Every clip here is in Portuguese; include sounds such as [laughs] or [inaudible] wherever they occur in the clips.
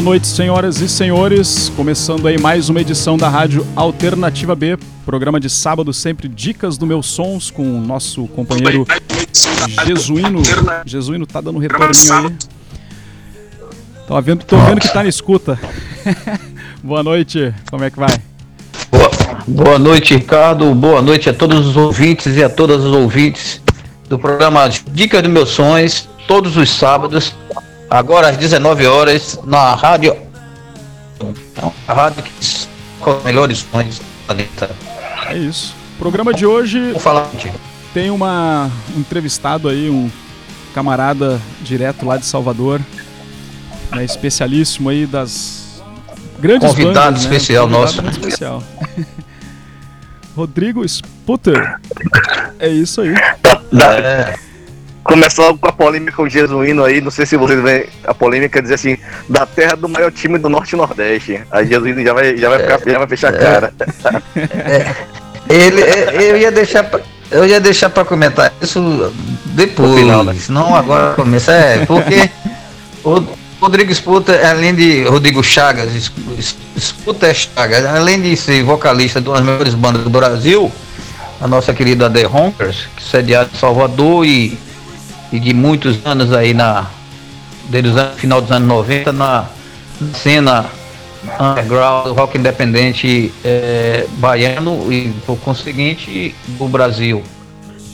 Boa noite, senhoras e senhores. Começando aí mais uma edição da Rádio Alternativa B, programa de sábado sempre dicas do meus sons com o nosso companheiro Jesuíno. Jesuíno tá dando um retorninho aí. Tô vendo, tô vendo que tá na escuta. [laughs] Boa noite, como é que vai? Boa, boa noite, Ricardo. Boa noite a todos os ouvintes e a todas as ouvintes do programa Dicas dos Meus Sonhos, todos os sábados, agora às 19 horas, na rádio. A rádio que com os melhores sonhos do planeta. É isso. O programa de hoje Vou falar contigo. tem uma um entrevistado aí, um camarada direto lá de Salvador, né, especialíssimo aí das grandes Convidado bandas, né? especial Convidado nosso. muito especial. [laughs] Rodrigo Sputter. É isso aí. Da- É, Começa logo com a polêmica com o Jesuíno aí, não sei se vocês veem a polêmica dizer assim, da terra do maior time do Norte e Nordeste. Aí Jesuíno já vai, já vai, ficar, já vai fechar a cara. ele, eu ia deixar pra, eu ia deixar para comentar isso depois, final, né? não agora começa, é, porque o Rodrigo Sputa, além de Rodrigo Chagas, Es- Es- Sputa é Chagas, além de ser vocalista de uma das melhores bandas do Brasil, a nossa querida The Honkers, que sediada em Salvador e, e de muitos anos aí na desde o final dos anos 90 na cena underground, rock independente eh, baiano e por conseguinte do Brasil.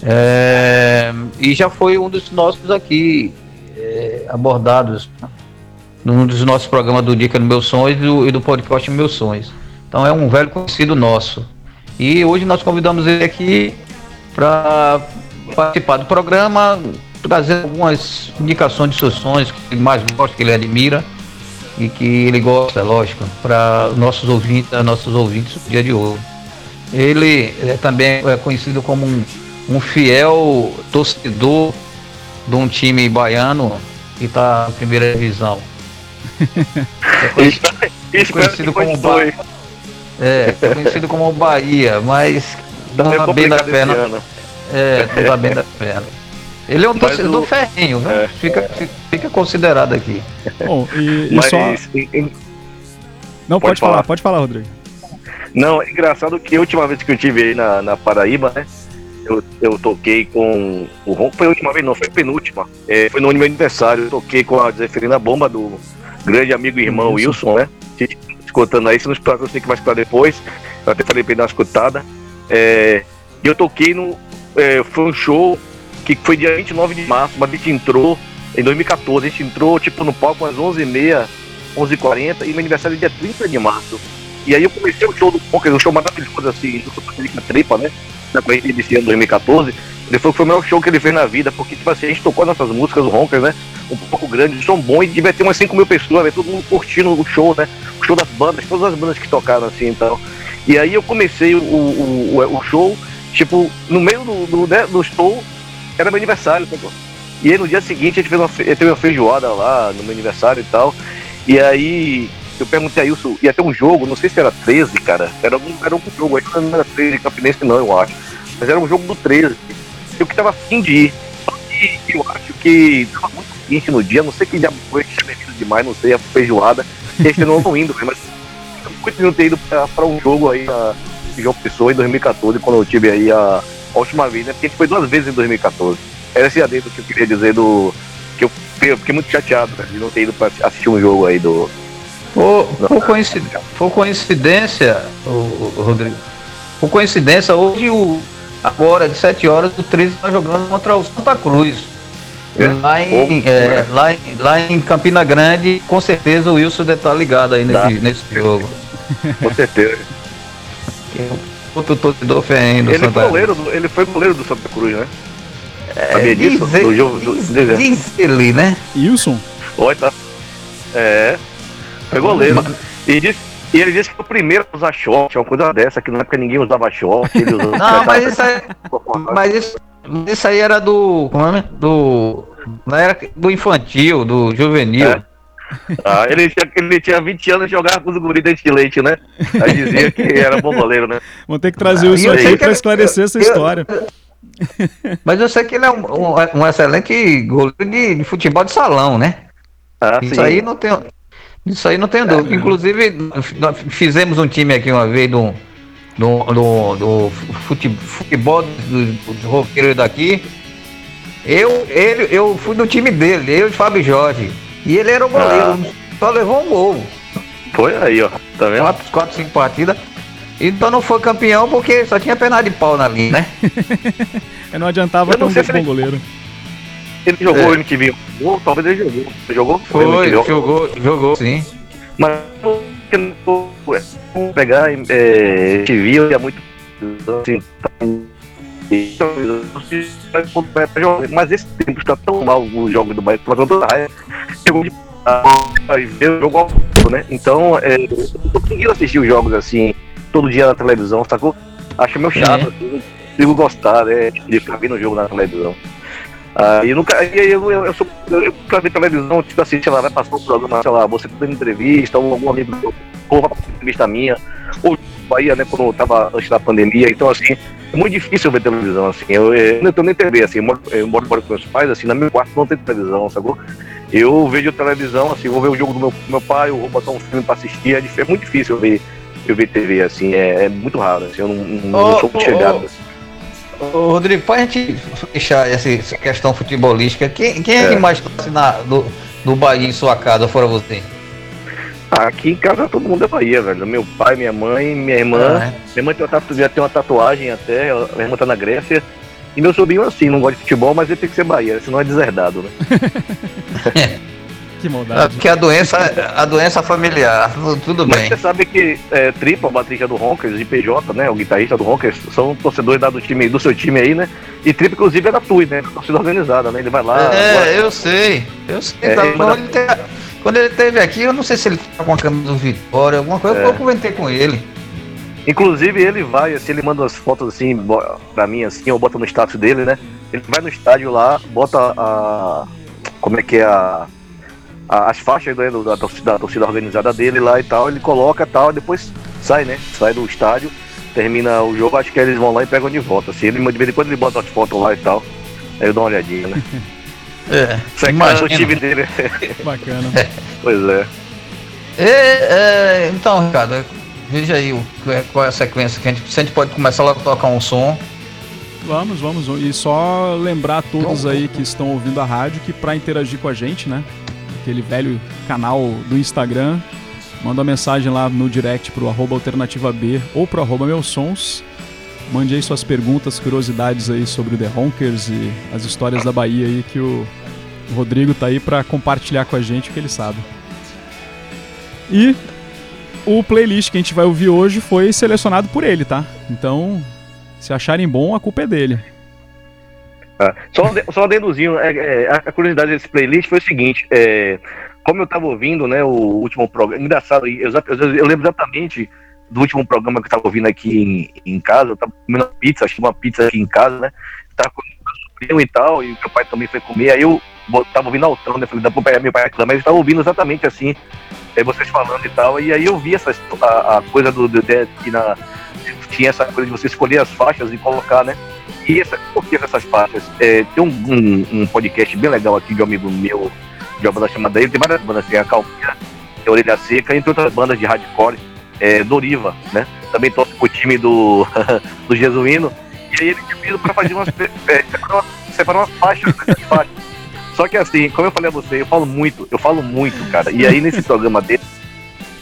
Eh, e já foi um dos nossos aqui eh, abordados num dos nossos programas do Dica no Meus Sonhos e do, e do podcast Meus Sonhos. Então é um velho conhecido nosso. E hoje nós convidamos ele aqui para participar do programa, trazer algumas indicações de seus sonhos que ele mais gosta, que ele admira e que ele gosta, lógico, para nossos ouvintes, nossos ouvintes no dia de hoje. Ele é também é conhecido como um, um fiel torcedor de um time baiano que está na primeira divisão. [laughs] É conhecido, Espero conhecido como continue. é, é conhecido como Bahia, mas não tá bem da perna. É, não tá bem da perna. Ele é um Mas torcedor o- ferrenho, né? é. Fica, fica, considerado aqui. Bom, e, e Mas, só. em- Não, pode, pode falar. falar. pode falar, Rodrigo. não, é engraçado que a última vez que eu tive aí na, na Paraíba, né? Eu, eu toquei com o Ron, foi a última vez, não, foi a penúltima. É, foi no meu aniversário, eu toquei com a Zeferina Bomba do grande amigo e irmão Wilson. Wilson, né? A gente tá Escutando aí, se não eu sei que vai escutar depois. Eu até falei pra ele dar uma escutada. É, e eu toquei no. é, foi um show que foi dia 29 de março, mas a gente entrou em 2014. A gente entrou tipo no palco às 11h30, 11h40 e meu aniversário é dia 30 de março. E aí eu comecei o show do Poker, um show maravilhoso assim, do Copa Tripa, né? Na corrida desse ano 2014. Ele falou que foi o melhor show que ele fez na vida, porque tipo assim, a gente tocou nossas músicas, o Ronkers, né? Um pouco grande, som bom, e devia ter umas 5 mil pessoas, né? todo mundo curtindo o show, né? O show das bandas, todas as bandas que tocaram assim então. E aí eu comecei o, o, o, o show, tipo, no meio do, do, né, do show, era meu aniversário, sacou? E aí no dia seguinte a gente fez uma, teve uma feijoada lá no meu aniversário e tal. E aí eu perguntei a Wilson, ia ter um jogo, não sei se era 13, cara. Era algum, era algum jogo, aí não era 13 Campinense não, eu acho. Mas era um jogo do 13. Eu que tava afim de ir. Que eu acho que tava muito quente no dia, não sei que diabo foi, que tinha bebido demais, não sei, a feijoada. E a gente não indo, mas eu muito não ter ido pra, pra um jogo aí de João Pessoa em 2014, quando eu tive aí a, a última vez, né? Porque a gente foi duas vezes em 2014. Era esse adendo que eu queria dizer do. Que eu fiquei, eu fiquei muito chateado né, de não ter ido pra assistir um jogo aí do. Por, por, coincid- por coincidência, o, o Rodrigo, por coincidência, hoje o, agora, de 7 horas, o 13 está jogando contra o Santa Cruz. É? Lá, em, Opa. é, lá, em, lá em Campina Grande, com certeza o Wilson deve estar ligado aí Tá. nesse, nesse jogo. Com certeza. [laughs] Outro torcedor ferrenho do ele, Santa foi goleiro do, ele foi goleiro do Santa Cruz, né? É, Sabia disso? diz, Do jogo- do- diz- ele, né? Wilson? Olha, tá. É. Foi goleiro. E, disse, e ele disse que foi o primeiro a usar short, uma coisa dessa, que na época ninguém usava short. Ele usou, [laughs] Não, mas isso aí, [laughs] mas isso, mas isso aí era do. Como é? o nome? Do. Não era do infantil, do juvenil. É. Ah, ele, tinha, ele tinha 20 anos e jogava com os guris dente de leite, né? Aí dizia que era bom goleiro, né? Vamos ter que trazer Ah, eu aqui que- esclarecer essa eu- história. Mas eu sei que ele é um, um- um excelente goleiro de, de futebol de salão, né? Ah, Isso sim. aí não tem. Isso aí não tem dúvida. É. Inclusive, nós fizemos um time aqui uma vez do, do, do, do fute- futebol do, do roqueiro daqui. Eu, ele, eu fui do time dele, eu e Fábio Jorge. E ele era o goleiro, só levou um gol. Foi aí, ó. Tá vendo? Quatro, quatro, cinco partidas. Então não foi campeão porque só tinha perna de pau na linha, né? [laughs] É, não adiantava Eu ter não um sei se bom ele- goleiro. Ele jogou É. o MTV. Jogou, talvez ele jogou. Ele jogou? Foi, MTV. jogou, jogou, sim. Mas que não vou pegar é, eu ia muito. Assim, mas esse tempo está tão mal os jogos do Bahia, pela toda a raiva. Chegou de a ver o jogo ao vivo, né? Então, é, eu conseguindo assistir os jogos assim, todo dia na televisão, sacou? Acho meio chato, assim, não consigo gostar, né? De ficar vendo o jogo na televisão. Aí eu nunca. Aí eu, eu, eu sou. Eu, pra ver televisão, tipo assim, sei lá, vai passar um programa, sei lá, você dando entrevista, ou algum amigo passar uma entrevista minha, ou Bahia, né, quando eu tava antes da pandemia, então assim, é muito difícil ver televisão, assim. Eu, eu não tenho nem TV, assim, eu moro, eu moro, com meus pais, assim, no meu quarto não tem televisão, sacou? Eu vejo televisão, assim, vou ver o jogo do meu, meu pai, eu vou botar um filme pra assistir, é, é muito difícil eu ver, eu ver TV, assim, é, é muito raro, assim, eu não, não Ô, sou muito chegado. ô. assim. Ô, Rodrigo, pra gente fechar essa, essa questão futebolística, quem, quem é, É. que mais torce na, do, do Bahia em sua casa, fora você? Ah, aqui em casa todo mundo é Bahia, velho. Meu pai, minha mãe, minha irmã. Ah, Minha mãe tem uma, tatu... já tem uma tatuagem até, ela- minha irmã tá na Grécia. E meu sobrinho, assim, não gosta de futebol, mas ele tem que ser Bahia, senão é deserdado, né? [laughs] Que é maldade. porque a doença, a doença familiar, tu- tudo Mas bem. você sabe que é, Tripa, o baterista do Ronkers, e PJ, né, o guitarrista do Ronkers, são torcedores da- do, time, do seu time aí, né? E Tripa, inclusive, é da TUI, né? Torcida organizada, né? Ele vai lá. é, agora- eu sei, eu sei. É, tá, ele quando, manda- ele teve, quando ele esteve aqui, eu não sei se ele tá com a camisa do Vitória, alguma coisa, É. eu comentei com ele. Inclusive, ele vai, assim, ele manda as fotos assim pra mim, assim, ou bota no status dele, né? Ele vai no estádio lá, bota a. Como é que é a. a- as faixas né, do- da, torcida, da torcida organizada dele lá e tal, ele coloca e tal, e depois sai, né? Sai do estádio, termina o jogo, acho que eles vão lá e pegam de volta. Assim, ele, de vez em quando ele bota as fotos lá e tal. Aí eu dou uma olhadinha, né? [laughs] É, é cara do time dele. Bacana. [laughs] pois é. É, é, então, Ricardo, veja aí o, qual é a sequência que a gente, se a gente pode começar logo a tocar um som. Vamos, vamos. E só lembrar a todos aí que estão ouvindo a rádio que para interagir com a gente, né? Aquele velho canal do Instagram, manda uma mensagem lá no direct pro arroba alternativa B ou pro arroba meus sons. Mande aí suas perguntas, curiosidades aí sobre o The Honkers e as histórias da Bahia aí que o Rodrigo tá aí para compartilhar com a gente o que ele sabe. E o playlist que a gente vai ouvir hoje foi selecionado por ele, tá? Então, se acharem bom, a culpa é dele. Ah, só, um só é, é, a curiosidade desse playlist foi o seguinte, é, como eu tava ouvindo, né, o último programa, engraçado, eu, eu, eu lembro exatamente do último programa que eu tava ouvindo aqui em, em casa, eu tava comendo pizza, achei uma pizza aqui em casa, né, tava com meu sobrinho e tal, e meu pai também foi comer, aí eu tava ouvindo altão, né, falei, dá pra meu pai aqui, mas eu tava ouvindo exatamente assim, é, vocês falando e tal, e aí eu vi essa, a, a coisa do, do, que na, tinha essa coisa de você escolher as faixas e colocar, né, e essa, por que essas faixas? É, tem um, um, um podcast bem legal aqui de um amigo meu, de uma banda chamada ele, tem várias bandas, tem a Calminha, tem a Orelha Seca, entre outras bandas de hardcore, é, Doriva, né? Também torce pro time do, [laughs] do Jesuíno. E aí ele me pediu pra fazer umas, é, separar umas, separar umas faixas, né, faixas. Só que assim, como eu falei a você, eu falo muito, eu falo muito, cara. E aí nesse programa dele,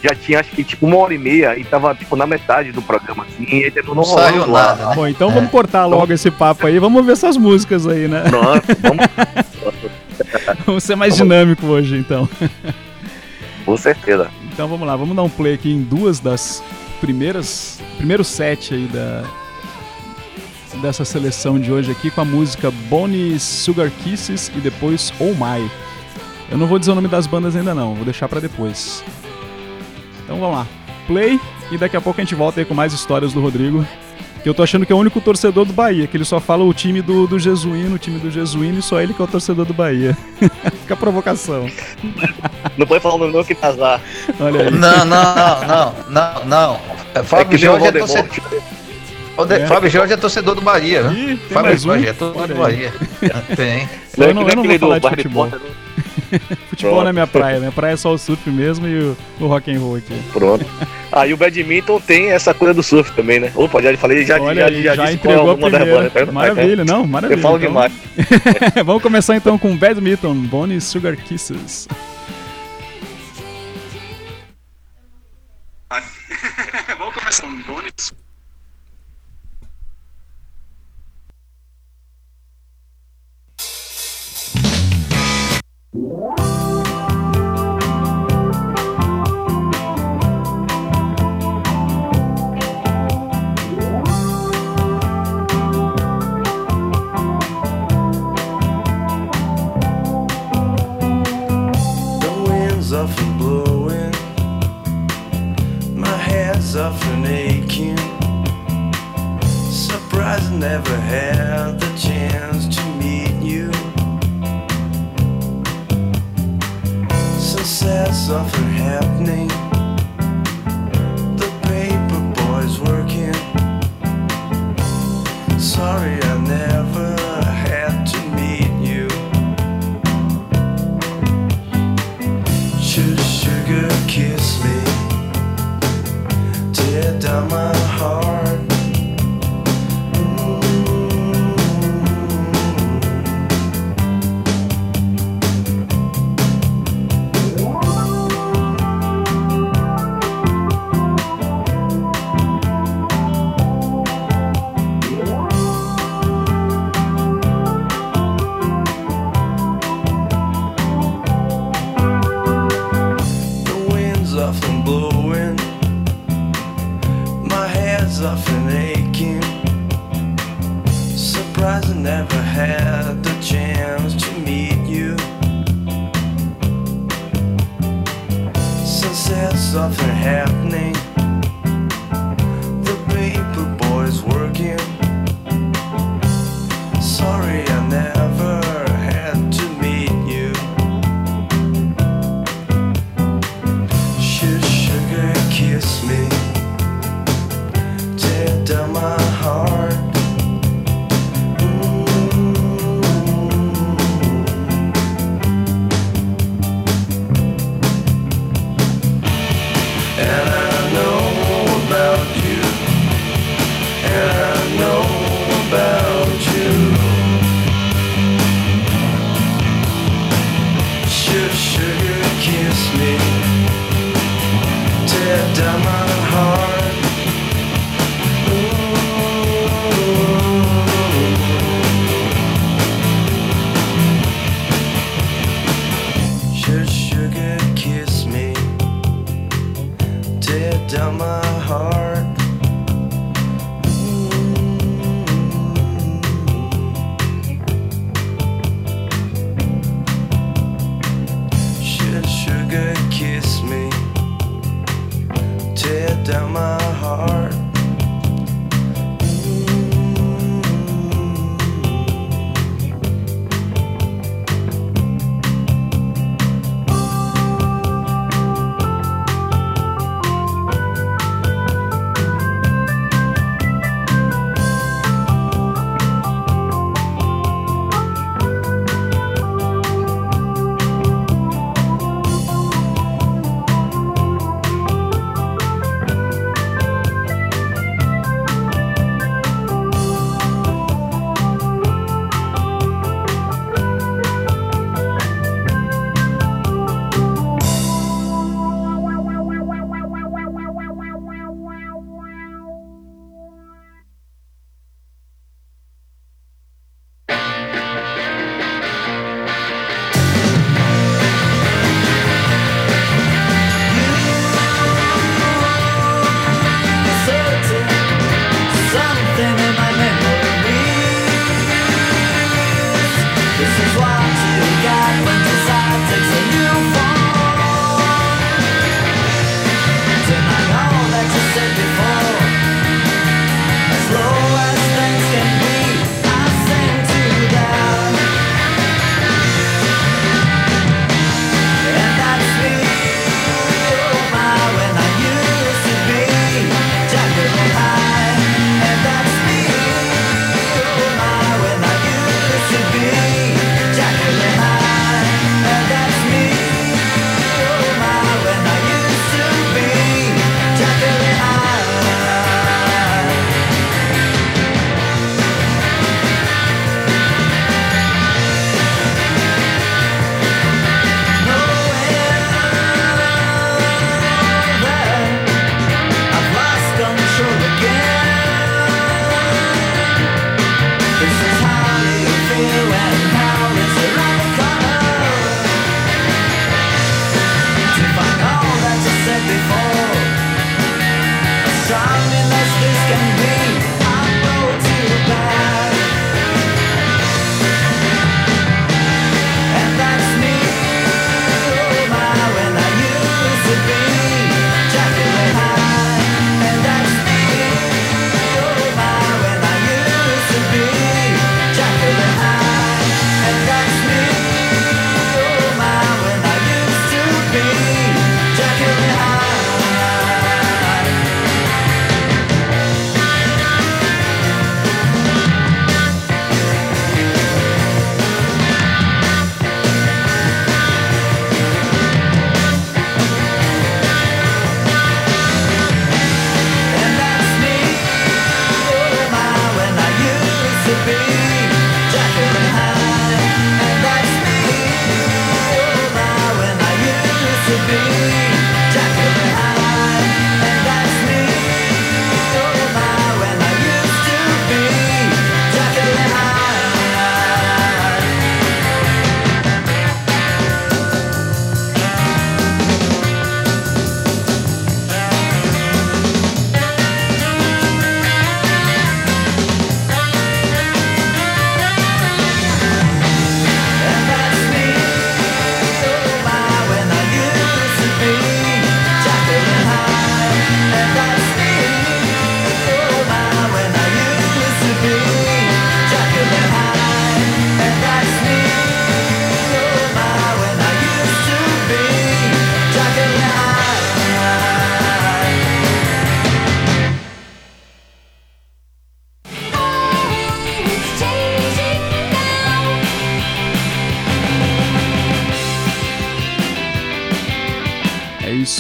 já tinha acho que tipo uma hora e meia e tava tipo na metade do programa, assim, e ele não Não saiu lá. nada, né? Bom, então vamos cortar logo esse papo aí, vamos ver essas músicas aí, né? Nossa, vamos, [laughs] Vamos ser mais dinâmico hoje, então. com certeza. Então vamos lá, vamos dar um play aqui em duas das primeiras, primeiro set aí da dessa seleção de hoje aqui com a música Bonnie Sugar Kisses e depois Oh My. Eu não vou dizer o nome das bandas ainda não, vou deixar pra depois. Então vamos lá. Play e daqui a pouco a gente volta aí com mais histórias do Rodrigo. Que eu tô achando que é o único torcedor do Bahia, que ele só fala o time do, do Jesuíno, o time do Jesuíno e só ele que é o torcedor do Bahia. [laughs] Fica a provocação. [laughs] Não pode falar o nome que azar. Olha aí. Não, não, não, não, não, não. É, É Fábio o Jorge é torcedor. É. Fábio Jorge é torcedor do Bahia, viu? Ih, Fábio mais um. Jorge é torcedor do. Bahia. [laughs] Tem. Eu não- que nem eu não vou falar do de Harry [laughs] futebol. Né? Não é minha praia, minha praia é só o surf mesmo e o, o rock and roll aqui. Pronto. [laughs] Aí ah, o badminton tem essa coisa do surf também, né? Opa, já falei, já, Olha já, já, já entregou a primeira. Das maravilha, [laughs] não? Maravilha. Eu falo então. demais. Vamos começar então com badminton, Bonnie Sugar Kisses. Vamos começar com Bonnie often never had the chance to meet you. Success often happening. The paper boy's working. Sorry, I never had to meet you. Should sugar kiss me? Tear down my heart.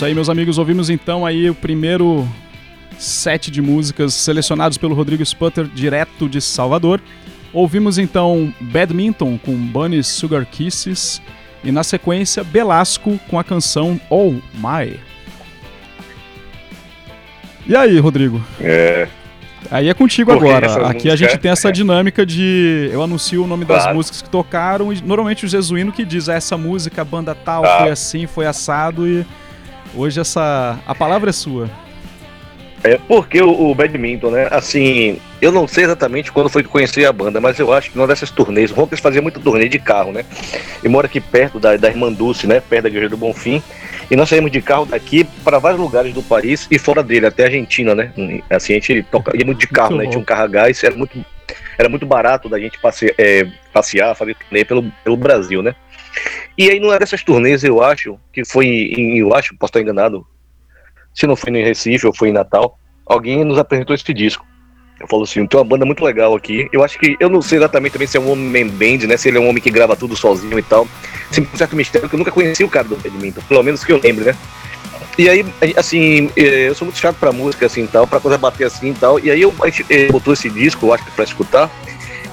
Isso aí, meus amigos, ouvimos então aí o primeiro set de músicas selecionados pelo Rodrigo Sputter, direto de Salvador. Ouvimos então Badminton com Bunny Sugar Kisses e na sequência Belasco com a canção Oh My. E aí, Rodrigo? É. Aí é contigo Porque agora. Aqui a gente tem essa dinâmica de eu anuncio o nome claro. das músicas que tocaram e normalmente o Jesuíno que diz ah, essa música, a banda tal, ah. foi assim, foi assado e hoje essa a palavra é sua. É porque o, o badminton, né? Assim, eu não sei exatamente quando foi que conheci a banda, mas eu acho que numa dessas turnês, o Rockers fazia muito turnê de carro, né? E mora aqui perto da, da Irmã Dulce, né? Perto da Igreja do Bonfim. E nós saímos de carro daqui para vários lugares do país e fora dele, até a Argentina, né? Assim, a gente toca, ia muito de carro, muito né? Tinha um carro a gás, era muito, era muito barato da gente passe, é, passear, fazer turnê pelo, pelo Brasil, né? E aí, numa dessas turnês, eu acho, que foi em, eu acho, posso estar enganado, se não foi no Recife ou foi em Natal, alguém nos apresentou esse disco. Eu falo assim, tem uma banda muito legal aqui. Eu acho que, eu não sei exatamente também se é um homem band, né? Se ele é um homem que grava tudo sozinho e tal. Sempre um certo mistério que eu nunca conheci o cara do Badminton, pelo menos que eu lembre, né? E aí, assim, é, eu sou muito chato pra música, assim, tal, pra coisa bater assim e tal. E aí eu, gente eh, botou esse disco, eu acho que pra escutar.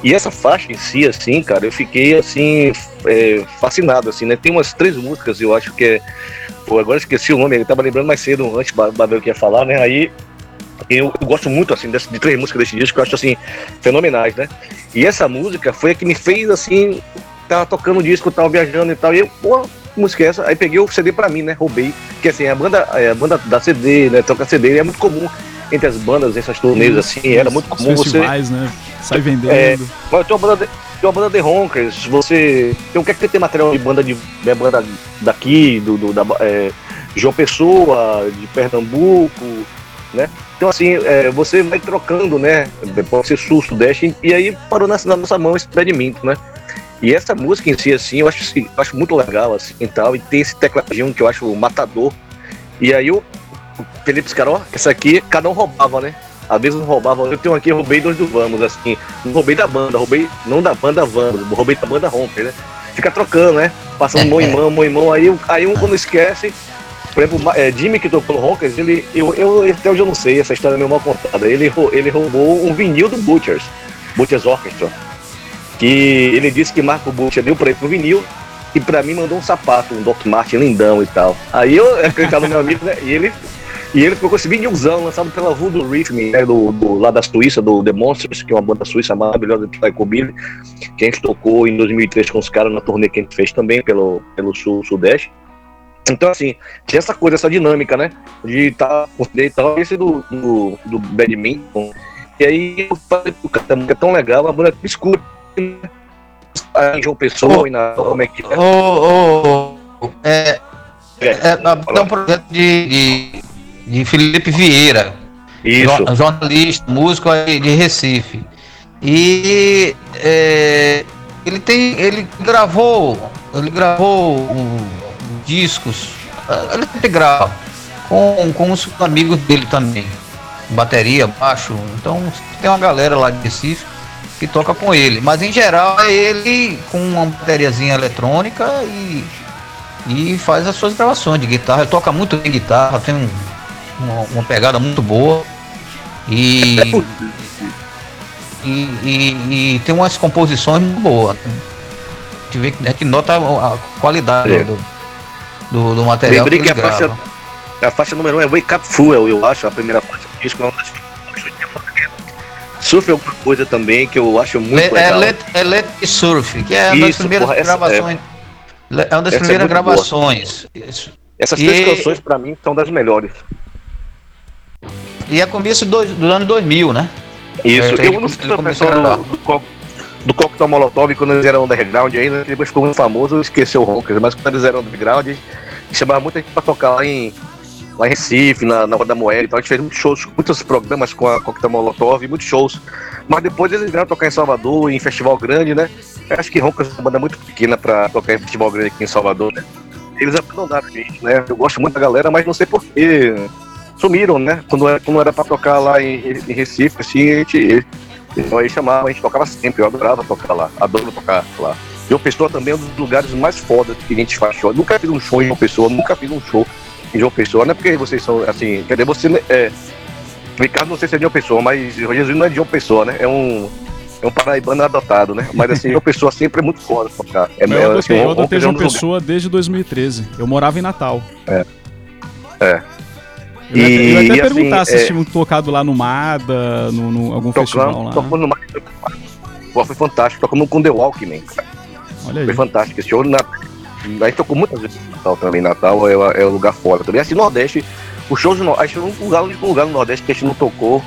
E essa faixa em si, assim, cara, eu fiquei, assim, é, fascinado, assim, né? Tem umas três músicas, eu acho que é... Pô, agora esqueci o nome, ele tava lembrando mais cedo, antes, pra ver o que ia falar, né? Aí eu, eu, gosto muito assim desse, de três músicas desse disco que eu acho assim fenomenais, né? E essa música foi a que me fez assim, tava tocando o disco, tava viajando e tal, e eu, pô, música é essa? Aí peguei o CD pra mim, né? Roubei. Porque assim, a banda, é, a banda da CD, né? Tocar CD é muito comum entre as bandas, essas turnês assim, era muito comum festivais, você. né? Sai vendendo. É, mas tem uma banda. De, tem uma banda de Ronkers, você. Tem, quer que ter material de banda de. Né, banda daqui, do, do da, é, João Pessoa, de Pernambuco, né? Então, assim, é, você vai trocando, né? Pode ser sul, sudeste, e aí parou na, na nossa mão esse badminton, né? E essa música em si, assim, eu acho, assim, eu acho muito legal, assim, e tal, e tem esse tecladinho que eu acho matador. E aí o Felipe Scaró, essa aqui, cada um roubava, né? Às vezes roubava, eu tenho aqui, roubei dois do Vamos, assim, não roubei da banda, roubei, não da banda Vamos, roubei da banda Romper, né? Fica trocando, né? Passando mão em mão, mão em mão, aí, aí um quando esquece, por exemplo, é, Jimmy, que tocou no Rockers, ele, eu, eu, até hoje eu não sei, essa história é meio mal contada. Ele, ele roubou um vinil do Butchers, Butchers Orchestra. Que ele disse que Marco Butcher deu pra ele pro vinil e pra mim mandou um sapato, um Doc Martin lindão e tal. Aí eu [laughs] acreditava no meu amigo, né? E ele, e ele ficou com esse vinilzão lançado pela Voodoo Rhythm, né? Do, do, lá da Suíça, do The Monsters, que é uma banda suíça maravilhosa de Psychobilly, que a gente tocou em 2003 com os caras na turnê que a gente fez também pelo, pelo sul, Sudeste. Então, assim, tinha essa coisa, essa dinâmica, né? De estar com e tal, esse do, do, do badminton. E aí eu falei, cara, é tão legal, a banda escura. Aí João Pessoa oh, e na. Como é que é? Oh, oh, é, é, é, é um projeto de, de, de Felipe Vieira. Jornalista, músico de Recife. E é, ele tem. Ele gravou. Ele gravou um, discos, ele sempre grava com, com os amigos dele também, bateria, baixo. Então tem uma galera lá de Recife que toca com ele, mas em geral é ele com uma bateriazinha eletrônica e, e faz as suas gravações de guitarra. Ele toca muito bem guitarra, tem um, uma, uma, pegada muito boa e, e, e, e, tem umas composições muito boas. A gente, vê, a gente nota a qualidade é. do, do, do material Lembrei que, que a faixa, a faixa número 1 um é Wake Up Fuel, eu acho, a primeira faixa do disco. É uma das Surf é alguma coisa também que eu acho muito Le, é legal. É Let, é Let Surf, que é uma das primeiras porra, gravações. É, é, uma das primeiras é gravações. Essas e... três canções, pra mim, são das melhores. E é começo do, do ano 2000, né? Isso, eu, eu não sei se o pessoal do, do, do Coquetel Molotov quando eles eram underground ainda, depois ficou muito famoso, esqueceu o Rockers, mas quando eles eram underground, chamava muita gente pra tocar lá em, lá em Recife, na, na Roda Moeda e tal. A gente fez muitos shows, muitos programas com a Coquetel Molotov, muitos shows. Mas depois eles vieram tocar em Salvador, em festival grande, né? Eu acho que Rockers é uma banda muito pequena pra tocar em festival grande aqui em Salvador, né? Eles abandonaram a gente, né? Eu gosto muito da galera, mas não sei porquê. Sumiram, né? Quando era, quando era pra tocar lá em, em Recife, assim, a gente então aí chamava, a gente tocava sempre, eu adorava tocar lá, adoro tocar lá. E Pessoa também é um dos lugares mais fodas que a gente faz show. Eu nunca fiz um show em uma pessoa, nunca fiz um show em João Pessoa, não é porque vocês são, assim, quer dizer, você, é, Ricardo não sei se é de João Pessoa, mas o Jesus não é de João Pessoa, né? É um, é um paraibano adotado, né? Mas assim, João Pessoa sempre é muito foda cá. É, eu é, adotei, assim, eu adotei um João Pessoa desde 2013. Eu morava em Natal. É. Eu ia, até- eu ia E, até assim, perguntar se é- vocês tinham tocado lá no MADA, no, no- algum festival Tocando, lá. tocando no Pô, foi fantástico, tocamos com The Walkman, cara. Olha aí. Foi fantástico. Esse show na... A gente tocou muitas vezes em Natal também. Natal é, é um lugar fora também. Assim, Nordeste, os shows do Nordeste, acho que um lugar, o único lugar no Nordeste que a gente não tocou,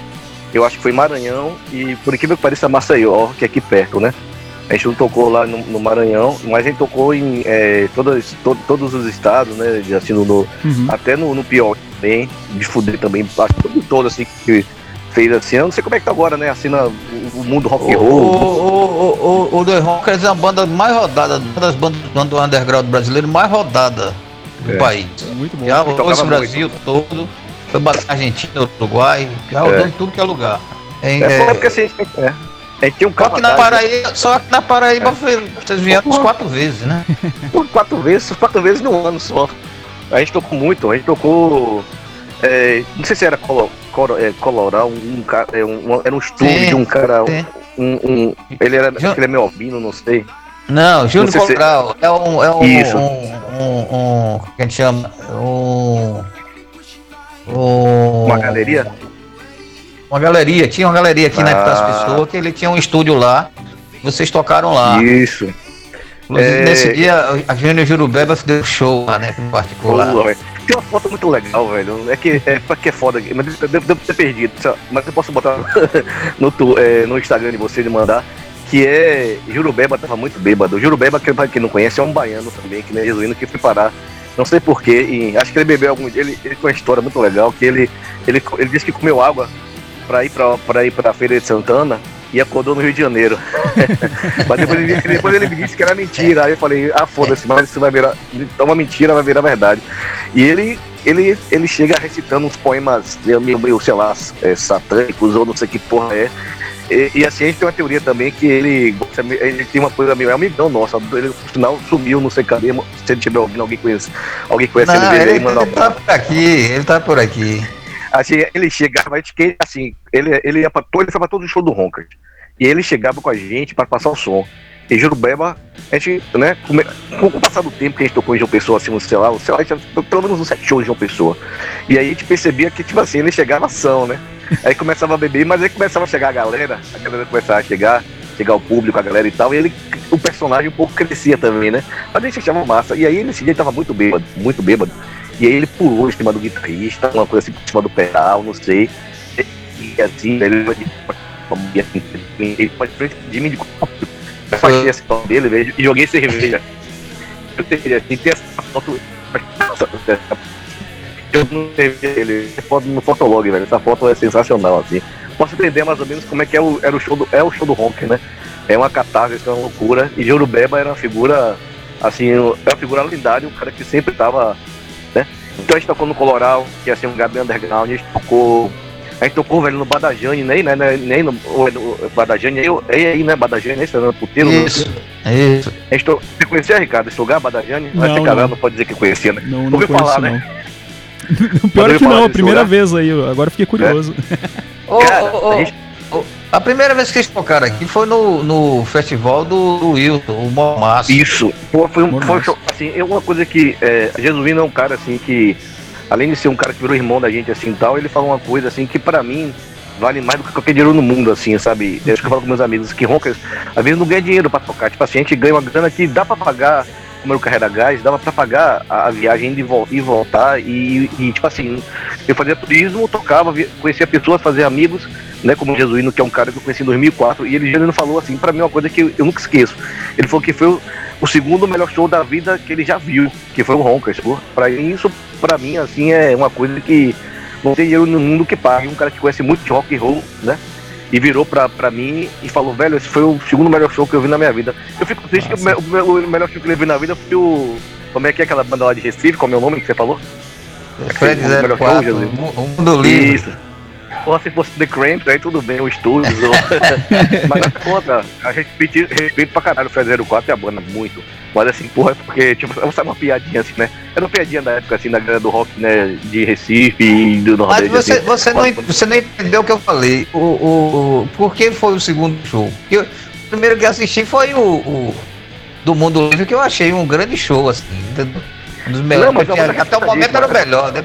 eu acho que foi Maranhão e, por incrível que pareça, Maceió, que é aqui perto, né? A gente não tocou lá no, no Maranhão, mas a gente tocou em é, todas, to- todos os estados, né? Assim, no, Uhum. até no, no pior também, de fuder também, acho que todo, todo assim que fez assim. Eu não sei como é que tá agora, né? Assim, na, o, o mundo rock and roll. o, The Rockers é a banda mais rodada, uma das bandas do underground brasileiro mais rodada do É. país. Muito bom. Já rodou esse muito. Brasil todo, foi bater na Argentina, Uruguai, já É. rodou em tudo que é lugar. É, é, é porque assim, a gente, é, tinha um só que na atrás, né? Paraíba, só que na Paraíba foi, vocês vieram uns quatro vezes, né? [laughs] Quatro vezes, quatro vezes num ano só. A gente tocou muito, a gente tocou. é, não sei se era colo, colo, é, colorar, um, cara, é, um- era um estúdio Sim, de um cara. Um, um- ele era Já- ele é meio albino, não sei. Não, Júnior Não se- é um, é um, Isso. um, um, um, que a gente chama, um, um Uma galeria? Uma galeria, tinha uma galeria aqui na Ah. das pessoas que ele tinha um estúdio lá. Vocês tocaram lá. Isso. Inclusive, É. nesse dia, a Júnior Jurubeba deu show lá, né? Particular. Tem uma foto muito legal, velho. É que é, que é foda, mas eu devo, devo ter perdido. Mas eu posso botar [laughs] no, tu- é, no Instagram de você de mandar. Que é. Jurubeba tava muito bêbado. Jurubeba, que pra quem não conhece, é um baiano também, que nem jesuíno, que foi parar. Não sei porquê, e acho que ele bebeu algum. Ele, ele tem uma história muito legal, que ele, ele, ele disse que comeu água pra ir pra, pra ir pra Feira de Santana e acordou no Rio de Janeiro. [laughs] mas depois ele, depois ele me disse que era mentira. Aí eu falei, ah, foda-se, mas isso vai virar. Então uma mentira vai virar verdade. E ele, ele, ele chega recitando uns poemas meio, sei lá, é, satânicos ou não sei que porra é. E, e assim, a gente tem uma teoria também que ele, ele tem uma coisa meio, é um amigão nosso, ele no final sumiu, não sei cadê, se ele tiver ouvindo, alguém conhece, alguém conhece Não, ele, ele, ele ele tá por aqui, ele tá por aqui. Assim, ele chegava, a gente que- assim, ele, ele ia pra todo, ele foi pra todo o show do Ronkers. E ele chegava com a gente para passar o som. E Jurubeba, a gente, né, com o passar do tempo que a gente tocou em João Pessoa, assim, sei lá, sei lá, a gente pelo menos uns sete shows de João Pessoa. E aí a gente percebia que, tipo assim, ele chegava ação, né? [laughs] Aí começava a beber, mas aí começava a chegar a galera, a galera começava a chegar, chegar o público, a galera e tal, e ele, o personagem um pouco crescia também, né? Mas a gente achava massa. E aí nesse dia ele tava muito bêbado, muito bêbado. E aí ele pulou em cima do guitarrista, uma coisa assim por cima do pedal, não sei. E assim, ele foi de frente de mim de copo. Eu baixei esse pau dele e joguei cerveja. Eu teria assim, tem essa foto. Eu não teve ele foto no Fotolog, velho. Essa foto é sensacional, assim. Posso entender mais ou menos como é que é o, era o show do, é o show do Honk, né? É uma catarse, é uma loucura. E Jorubeba era uma figura, assim, é uma figura lendária, um cara que sempre tava? Então a gente tocou no Coloral, que é assim, um bem underground, a gente tocou. A gente tocou, velho, no Badajane, nem, né, né, nem no, é no Badajane, aí, é aí, né, Badajane, né, Fernando Puteiro. né? Isso, isso. A gente to... Você conhecia, Ricardo, esse lugar, Badajane? Não, Vai ser caramba, não. não pode dizer que conhecia, né? Não, não Ouviu conheço, falar, não. né? [laughs] Pior é Ouviu que não, a primeira lugar? vez aí, eu agora fiquei curioso. Ô, Cara, ô, ô, a gente- ô, a primeira vez que eles tocaram aqui foi no, no festival do, do Wilton, o Momaço. Isso. Pô, foi um, Mormaço. foi um show, assim, é uma coisa que é, Jesuíno é um cara assim que, além de ser um cara que virou irmão da gente assim tal, ele fala uma coisa assim que pra mim vale mais do que qualquer dinheiro no mundo, assim, sabe? Eu acho que eu falo com meus amigos que roncas, às vezes não ganha dinheiro pra tocar. Tipo assim, a gente ganha uma grana que dá pra pagar o carrega gás, dava pra pagar a, a viagem de vol e voltar. E, e, tipo assim, eu fazia turismo, tocava, conhecia pessoas, fazia amigos, né? Como o Jesuíno, que é um cara que eu conheci em 2004, e ele Jesuíno falou assim, pra mim, uma coisa que eu, eu nunca esqueço. Ele falou que foi o, o segundo melhor show da vida que ele já viu, que foi o. Pra mim, isso, pra mim, assim, é uma coisa que não tem dinheiro no mundo que pague. Um cara que conhece muito rock and roll, né? E virou pra, pra mim e falou, velho, esse foi o segundo melhor show que eu vi na minha vida. Eu fico triste que o, o me- o melhor show que ele viu na vida foi o. Como é que é aquela banda lá de Recife? Qual é o nome que você falou? Fred o melhor show, 04, Jesus. o o Mundo Livre. Isso. Ou se fosse The Cramps, aí tudo bem, o estúdio. [laughs] Mas nada contra. A gente respeito, respeito pra caralho o Fred 04 e a banda, muito. Mas assim, porra, é porque, tipo, sabe uma piadinha assim, né? Era uma piadinha da época, assim, da galera do rock, né? De Recife e do Nordeste. Mas você, assim. você, não, você não entendeu o que eu falei. O, o, o, por que foi o segundo show? Porque o primeiro que assisti foi o, o do Mundo Livre, que eu achei um grande show, assim. Um dos melhores. Não, mas até, até o momento era o melhor, né?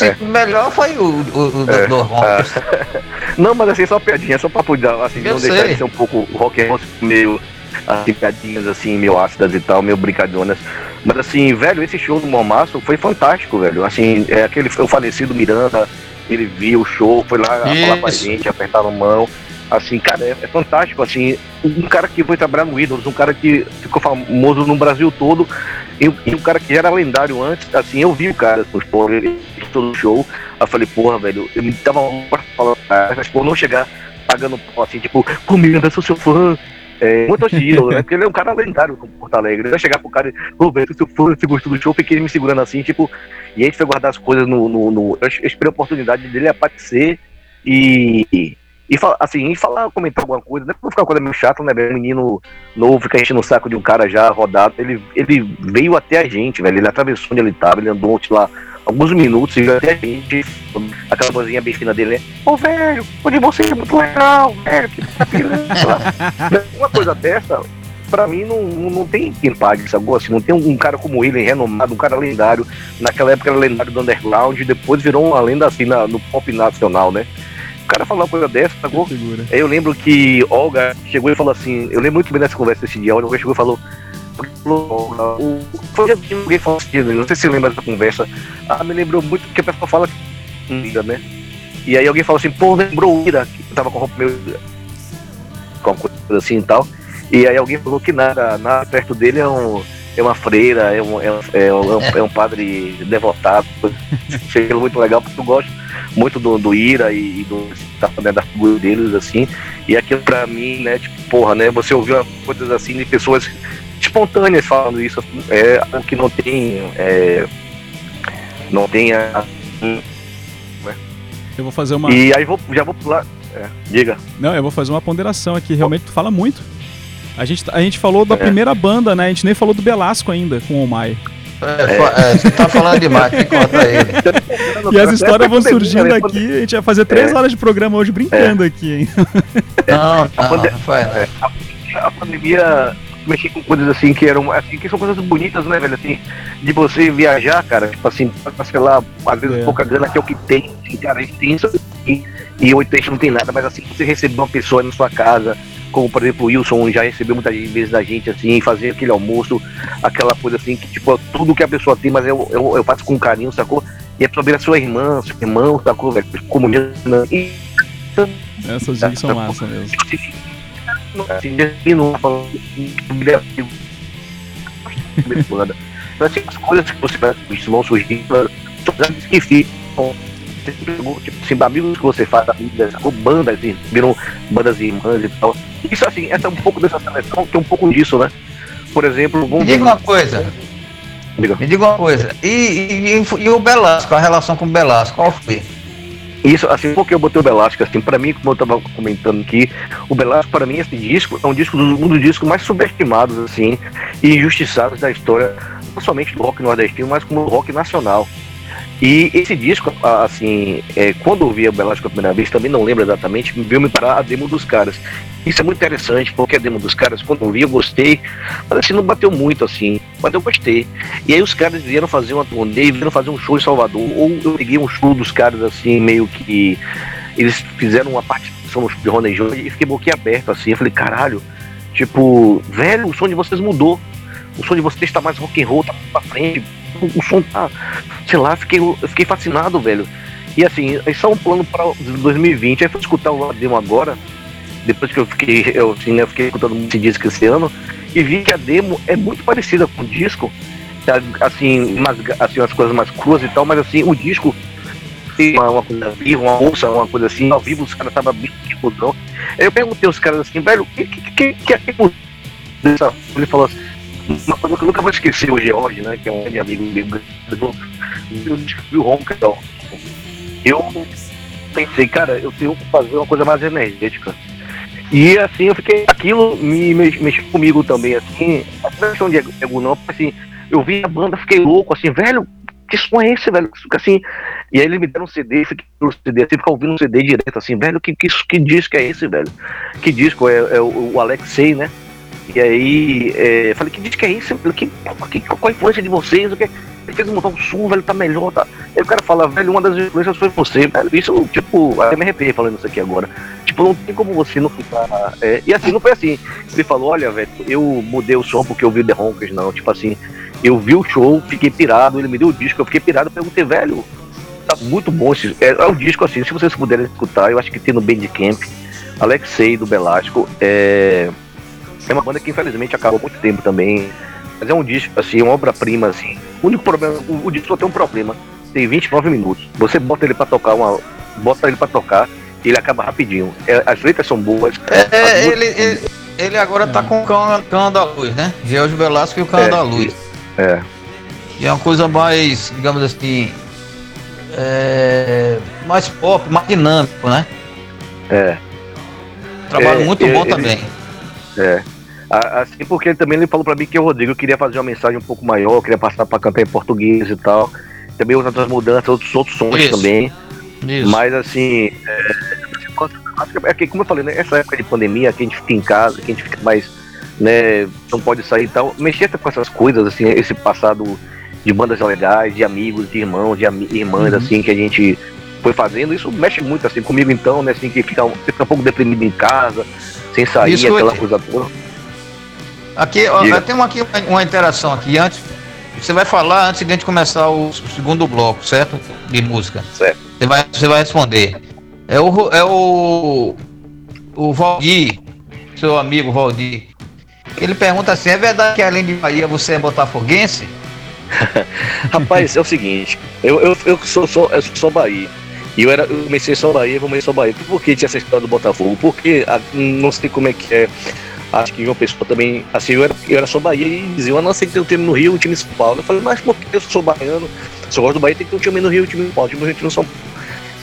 O é. melhor foi o, o, o é. do rock. Ah. [laughs] Não, mas assim, só piadinha, só pra poder, assim, eu não sei. deixar de ser um pouco rock and roll meio assim, piadinhas assim, meio ácidas e tal, meio brincadonas. Mas assim, velho, esse show do Momaço foi fantástico, velho. Assim, é aquele o falecido Miranda, ele viu o show, foi lá Isso. falar com a gente, apertar a mão. Assim, cara, é, é, fantástico, assim, um cara que foi trabalhar no Ídolos, um cara que ficou famoso no Brasil todo, e, e um cara que era lendário antes, assim, eu vi o cara no show, ele todo show, eu falei, porra, velho, eu me tava falar, mas, pô, não chegar pagando pau, assim, tipo, comigo, eu sou seu fã, é, muito ídolo, né? Porque ele é um cara lendário no Porto Alegre. Eu chegar pro cara e, ô, velho, se eu for, se gostou do show, fiquei me segurando assim, tipo, e a gente foi guardar as coisas no. no, no eu esperei a oportunidade dele aparecer e. E assim, e falar, comentar alguma coisa, não é ficar uma coisa meio chata, né? Um menino novo fica enchendo o saco de um cara já rodado. Ele, ele veio até a gente, velho. Ele atravessou onde ele tava, ele andou lá alguns minutos e até a gente, aquela vozinha bem fina dele, né? Ô, velho, o de você é muito legal, velho, que [laughs] Uma coisa dessa, pra mim, não, não tem quem pague, sabe? Assim, não tem um, cara como ele, renomado, um cara lendário. Naquela época era lendário do underground, depois virou uma lenda assim na, no pop nacional, né? O cara falar uma coisa dessa, sacou? Aí eu lembro que Olga chegou e falou assim, eu lembro muito bem dessa conversa desse dia, Olga chegou e falou, o, foi alguém falou assim, não sei se você lembra dessa conversa. Ah, me lembrou muito que a pessoa fala que né? E aí alguém falou assim, pô, lembrou o Ira, que tava com roupa meio. com coisa assim e tal. E aí alguém falou que nada, nada perto dele é um. É uma freira, é um, é um, é um, é um padre devotado. Achei [laughs] muito legal, porque eu gosto muito do, do Ira e, do né, da figura deles, assim. E aquilo pra mim, né, tipo, porra, né? Você ouviu coisas assim de pessoas espontâneas falando isso. É algo que não tem. É, não tem. A, né? Eu vou fazer uma. E aí vou, já vou pular. É, diga. Não, eu vou fazer uma ponderação aqui. Realmente, tu fala muito. A gente, a gente falou da é. primeira banda, né? A gente nem falou do Belasco ainda com o Mai. É, é, você tá falando demais, que conta ele. E as histórias vão surgindo aqui, a gente vai fazer três é. horas de programa hoje brincando é. aqui, hein? Não, não, a, pandemia, a pandemia mexer com coisas assim que eram assim, que são coisas bonitas, né, velho? Assim, de você viajar, cara, tipo assim, sei lá, às vezes é. pouca grana que é o que tem, assim, cara, a gente tem isso aqui, e oito não tem nada, mas assim, você receber uma pessoa na sua casa, como por exemplo o Wilson já recebeu muitas vezes da gente, assim, fazer aquele almoço, aquela coisa assim, que tipo, tudo que a pessoa tem, mas eu, eu, eu faço com carinho, sacou? E a pessoa vira sua irmã, seu irmão, sacou, velho? Comunhando. E... Essas dicas são massa mesmo. Tipo assim, assim, banda. Então, assim, as coisas que você vai, vão surgir, são que ficam tipo assim, amigos que você faz, ou bandas, assim, viram bandas irmãs e tal. Isso assim, essa é um pouco dessa seleção, tem um pouco disso, né? Por exemplo, vamos Me diga uma coisa. Diga. Me diga uma coisa. E, e, e, e o Belasco, a relação com o Belasco, qual foi? Isso, assim, porque eu botei o Belasco, assim, pra mim, como eu tava comentando aqui, o Belasco, para mim, esse disco é um disco um dos discos mais subestimados, assim, e injustiçados da história, não somente do rock nordestino, mas como do rock nacional. E esse disco, assim, é, quando eu vi o Belasco a primeira vez, também não lembro exatamente, veio me parar a demo dos caras. Isso é muito interessante, porque a demo dos caras, quando eu vi, eu gostei, mas assim, não bateu muito assim, mas eu gostei. E aí os caras vieram fazer uma turnê, vieram fazer um show em Salvador, ou eu peguei um show dos caras assim, meio que eles fizeram uma participação de Ronald Jones e fiquei boquiaberto assim, eu falei, caralho, tipo, velho, o som de vocês mudou. O som de vocês está mais rock and roll, tá pra frente, o som tá, sei lá, fiquei, fiquei fascinado, velho. E assim, é um plano para 2020. Aí fui escutar o demo agora, depois que eu fiquei, eu, assim, né, eu fiquei escutando esse disco esse ano, e vi que a demo é muito parecida com o disco. Tá, assim, umas, assim, as coisas mais cruas e tal, mas assim, o disco uma, uma coisa viva, uma moça, uma coisa assim, ao vivo os caras estavam bem fudão. Eu perguntei aos caras assim, velho, o que, que, que, que é que Ele falou assim, uma coisa que eu nunca vou esquecer, o George, né, que é um amigo meu, eu descobri o Ronca. Eu pensei, cara, eu tenho que fazer uma coisa mais energética. E assim, eu fiquei. Aquilo me mexeu comigo também, assim. A questão de ego não, assim, eu vi a banda, fiquei louco, assim, velho, que som é esse, velho? Assim, e aí eles me deram um CD, fiquei no CD, assim, ficar ouvindo um CD direto, assim, velho, que, que, que disco é esse, velho? Que disco? É, é o, o Alexei, né? E aí, é, falei, que disco é esse? Que, que, qual a influência de vocês? O que, ele fez mudar o som, velho, tá melhor, tá. Aí o cara fala, velho, uma das influências foi você, velho. Isso, tipo, até me arrepiei falando isso aqui agora. Tipo, não tem como você não ficar. É, e assim, não foi assim. Ele falou, olha, velho, eu mudei o som porque eu vi o The Honkers, não. Tipo assim, eu vi o show, fiquei pirado, ele me deu o disco, eu fiquei pirado, perguntei, velho, tá muito bom esse. É, é um disco assim, se vocês puderem escutar, eu acho que tem no Bandcamp, Alexei do Belasco, é. É uma banda que infelizmente acabou há muito tempo também. Mas é um disco, assim, uma obra-prima, assim. O único problema, o, o, disco só tem um problema. Tem 29 minutos. Você bota ele pra tocar uma. Bota ele pra tocar e ele acaba rapidinho. É, as letras são boas. É, ele, ele, ele, agora tá com o cão, cão da luz, né? George Velasco e o cão é, da luz. É. E é uma coisa mais, digamos assim, é, mais pop, mais dinâmico, né? É. Trabalho é, muito bom também. É. Assim, porque também ele falou para mim que o Rodrigo queria fazer uma mensagem um pouco maior, queria passar para cantar em português e tal. Também outras mudanças, outros, outros sons Isso. também. Isso. Mas assim, é, é que, como eu falei, né, essa época de pandemia, que a gente fica em casa, que a gente fica mais, né, não pode sair e tal, mexer com essas coisas, assim, esse passado de bandas legais, de amigos, de irmãos, de irmãs, uhum. assim, que a gente foi fazendo, isso mexe muito, assim, comigo então, né, assim, que fica, fica um pouco deprimido em casa, sem sair, isso aquela coisa toda. Aqui, ó, tem uma, aqui, uma interação aqui antes. Você vai falar antes de a gente começar o, segundo bloco, certo? De música. Certo. Você vai, você vai responder. É o, é o, o Valdir, seu amigo Valdir. Ele pergunta assim: é verdade que além de Bahia você é botafoguense? [laughs] Rapaz, é o seguinte, eu, eu, eu, sou, sou, eu sou Bahia. E eu, era, eu comecei só Bahia, comecei só Bahia. Por que tinha essa história do Botafogo? Porque a, não sei como é que é acho que uma pessoa também, assim, eu era, eu era só Bahia e diziam, ah, não, sei que tem um time no Rio, um time em São Paulo. Eu falei, mas por que eu sou baiano? Se eu gosto do Bahia, tem que ter um time no Rio, um time em São Paulo, um time no Rio, um São Paulo.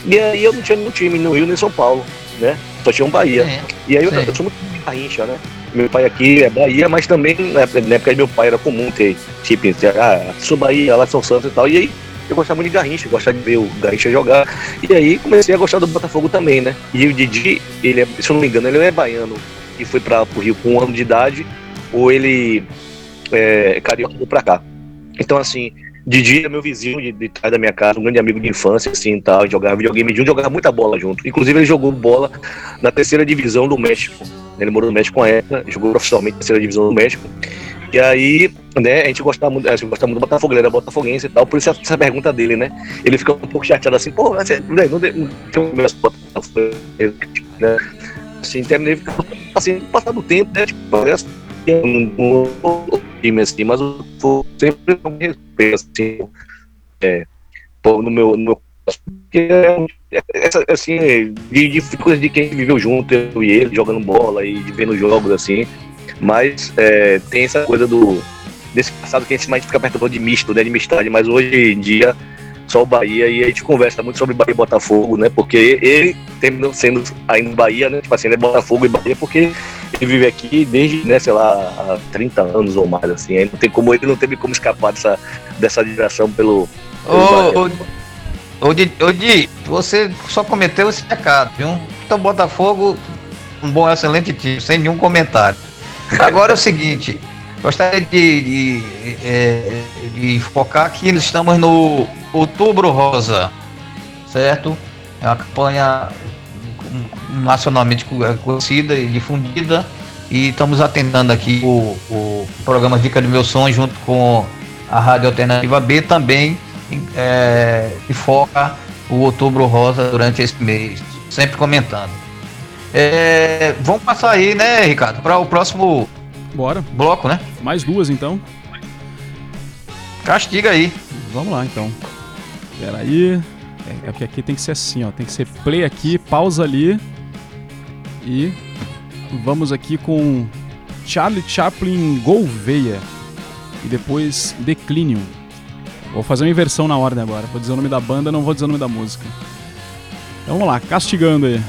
E aí eu não tinha nenhum time no Rio nem em São Paulo, né? Só tinha um Bahia. É, e aí eu, eu, sou muito barrincha, né? Meu pai aqui é Bahia, mas também na época de meu pai era comum ter, tipo, ah, sou Bahia, lá São Santos e tal. E aí eu gostava muito de Garrincha, gostava de ver o Garrincha jogar. E aí comecei a gostar do Botafogo também, né? E o Didi, ele é, se eu não me engano, ele é baiano que foi para o Rio com um ano de idade, ou ele é carioca para cá. Então, assim, Didi é meu vizinho de, de trás da minha casa, um grande amigo de infância, assim, tal, jogava videogame junto, jogava muita bola junto. Inclusive, ele jogou bola na terceira divisão do México. Ele morou no México com a época, jogou profissionalmente na terceira divisão do México. E aí, né, a gente gostava muito, a gente gostava muito do Botafogo, ele era botafoguense e tal, por isso essa, pergunta dele, né? Ele fica um pouco chateado assim, pô, você, não, tem minhas né? Assim, terminei assim, passar do tempo, né? Tipo, parece um, um, time assim, mas eu sempre me respeito, assim, é, no meu, no meu porque é, essa, assim, de, de coisas de quem viveu junto, eu e ele, jogando bola e vendo jogos assim, mas é, tem essa coisa do desse passado que a gente mais fica perto de misto, né, de mistade, mas hoje em dia só o Bahia, e a gente conversa muito sobre Bahia e Botafogo, né? Porque ele terminou sendo ainda Bahia, né? Tipo assim, ele é Botafogo e Bahia, porque ele vive aqui desde, né, sei lá, há 30 anos ou mais, assim. Aí não tem como, ele não teve como escapar dessa, dessa direção pelo. pelo ô, ô, Di, ô, Di, você só cometeu esse pecado, viu? Então, Botafogo, um bom, excelente time, sem nenhum comentário. Agora é o seguinte, gostaria de, de, de, é, de focar que estamos no Outubro Rosa, certo? É uma campanha nacionalmente conhecida e difundida e estamos atendendo aqui o, o programa Dica do Meu Som junto com a Rádio Alternativa B também é, que foca o Outubro Rosa durante esse mês, sempre comentando. É, vamos passar aí, né, Ricardo, para o próximo Bora. bloco, né? Mais duas então. Castiga aí. Vamos lá então. Espera aí. É, é porque aqui tem que ser assim, ó. Tem que ser play aqui, pausa ali. E vamos aqui com Charlie Chaplin Gouveia. E depois Declinium. Vou fazer uma inversão na ordem agora. Vou dizer o nome da banda, não vou dizer o nome da música. Então vamos lá, castigando aí.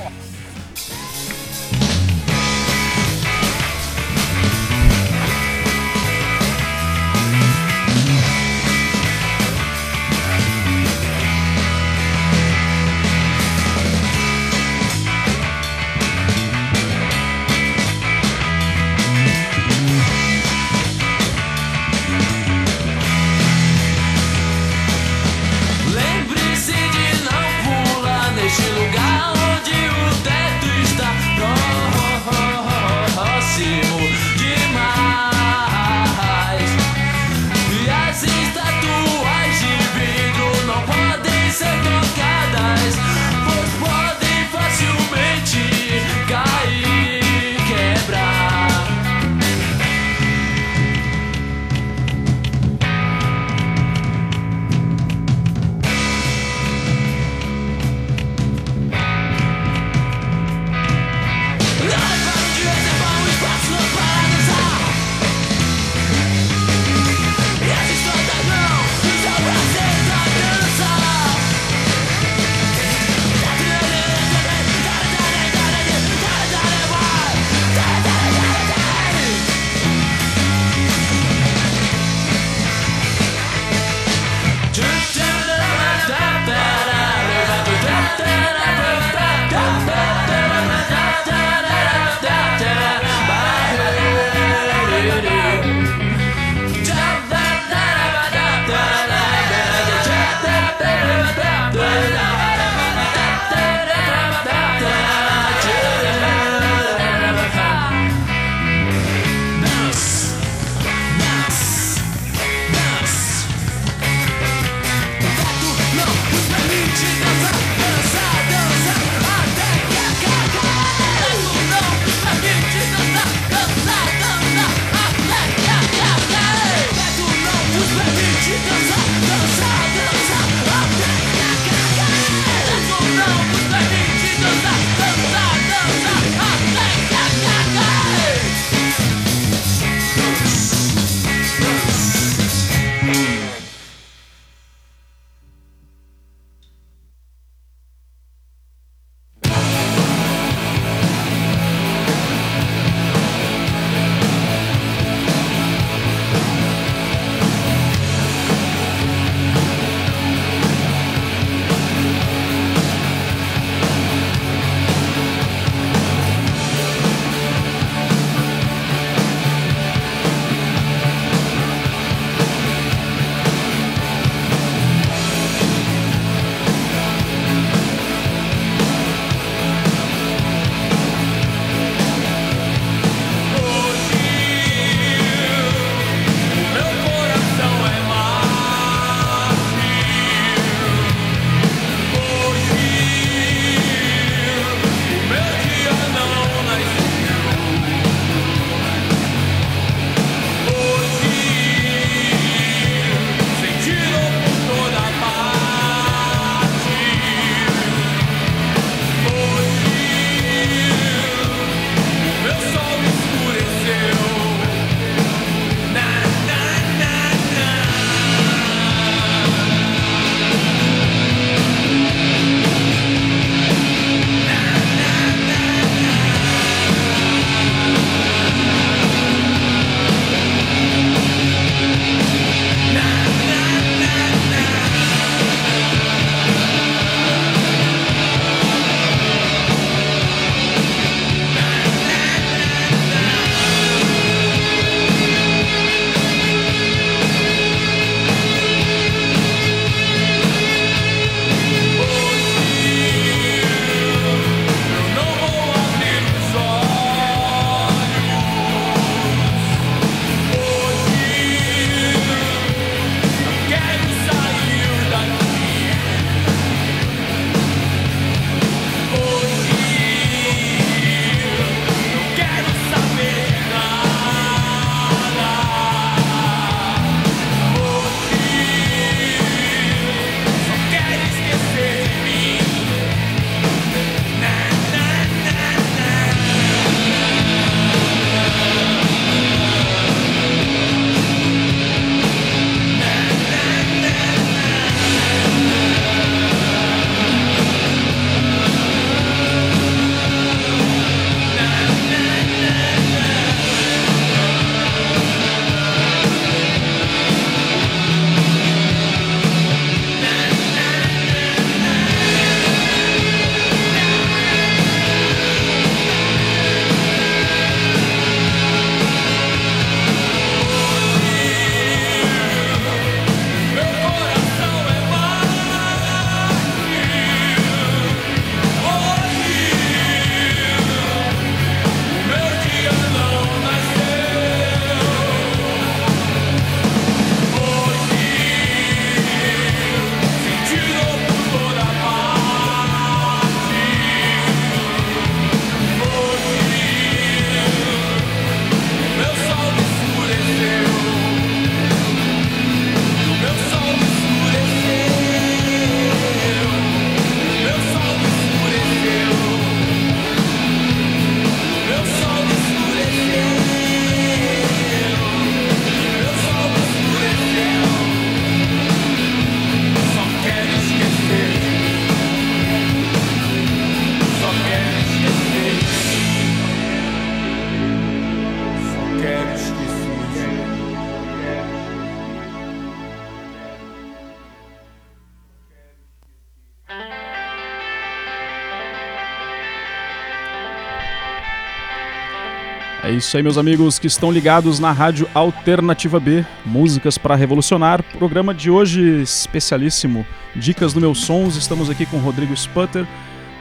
Isso aí, meus amigos que estão ligados na Rádio Alternativa B, Músicas para Revolucionar. Programa de hoje especialíssimo, Dicas do Meus Sons. Estamos aqui com o Rodrigo Sputter,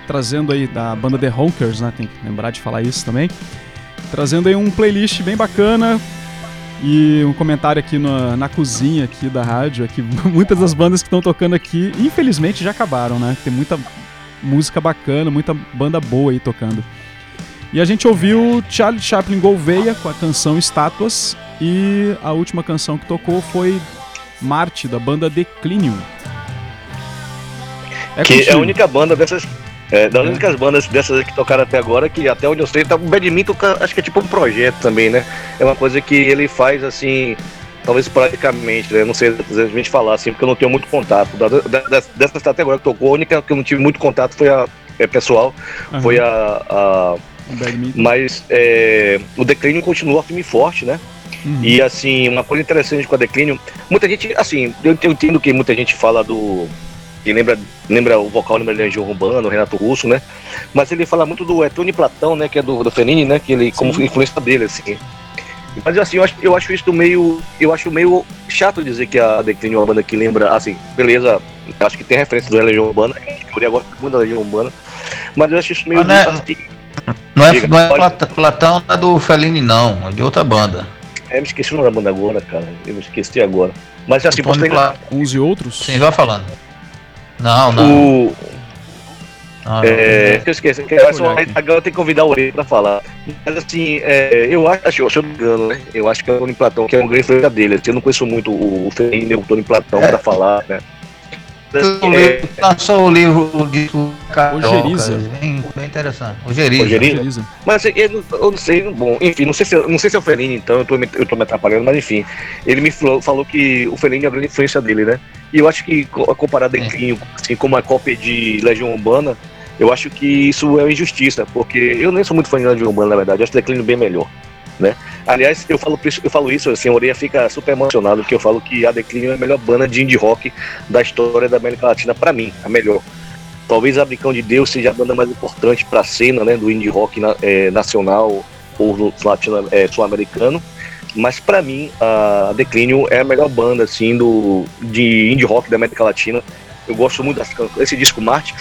trazendo aí da banda The Honkers, né? Tem que lembrar de falar isso também. Trazendo aí um playlist bem bacana, e um comentário aqui na, na cozinha aqui da rádio, aqui [laughs] muitas das bandas que estão tocando aqui, infelizmente já acabaram, né? Tem muita música bacana, muita banda boa aí tocando. E a gente ouviu Charlie Chaplin Gouveia com a canção Estátuas e a última canção que tocou foi Marte da banda Declínio. É que contigo. é a única banda dessas é, das é. únicas bandas dessas que tocaram até agora, que até onde eu sei, tá, o Badminton acho que é tipo um projeto também, né? É uma coisa que ele faz assim, talvez praticamente, né? Não sei exatamente falar assim, porque eu não tenho muito contato. Da, da, dessas até agora que tocou, a única que eu não tive muito contato foi a é, pessoal, uhum. foi a. a mas é, o declínio continua firme e forte, né? Uhum. E assim, uma coisa interessante com a declínio, muita gente, assim, eu, eu entendo que muita gente fala do que lembra, lembra o vocal lembra Legião Urbana, o Renato Russo, né? Mas ele fala muito do é, Tony Platão, né? Que é do, do Fellini, né? Que ele, Sim. como influência dele, assim. Mas assim, eu acho, eu acho isso meio. Eu acho meio chato dizer que a Declínio é uma banda que lembra, assim, beleza, acho que tem referência do Legião Urbana, eu agora muito da Legião Urbana, mas eu acho isso meio. Não, é, assim, não é, não é Platão, não é do Fellini, não, é de outra banda. É, me esqueci o nome da banda agora, cara. Eu me esqueci agora. Mas assim, posso pegar... Uns e outros? Sim, vai falando. Não, não. O... Ah, é, eu esqueci, que agora eu tenho que convidar o Rei pra falar. Mas assim, é, eu acho, se eu não me engano, né? Eu acho que é o Tony Platão, que é um grande fã dele. Assim, eu não conheço muito o Fernando e o Tony Platão é. pra falar, né? É, lançou o livro o disco Ojeriza. Bem, bem interessante. Ojeriza. Ojeriza. Mas assim, eu, não sei, bom, enfim, não sei se, não sei se é o Fellini, então eu tô, me, eu tô me atrapalhando, mas enfim, ele me falou, falou que o Fellini é a grande influência dele, né? E eu acho que comparado a Declínio, assim, como a cópia de Legião Urbana, eu acho que isso é uma injustiça, porque eu nem sou muito fã de Legião Urbana, na verdade, eu acho Declínio bem melhor, né? Aliás, eu falo, eu falo isso, assim, a Orelha fica super emocionado, porque eu falo que a Declínio é a melhor banda de indie rock da história da América Latina, para mim, a melhor. Talvez Abricão de Deus seja a banda mais importante para a cena né, do indie rock na, é, nacional ou latino, é, sul-americano. Mas para mim, a Declínio é a melhor banda assim, do, de indie rock da América Latina. Eu gosto muito desse disco Marte,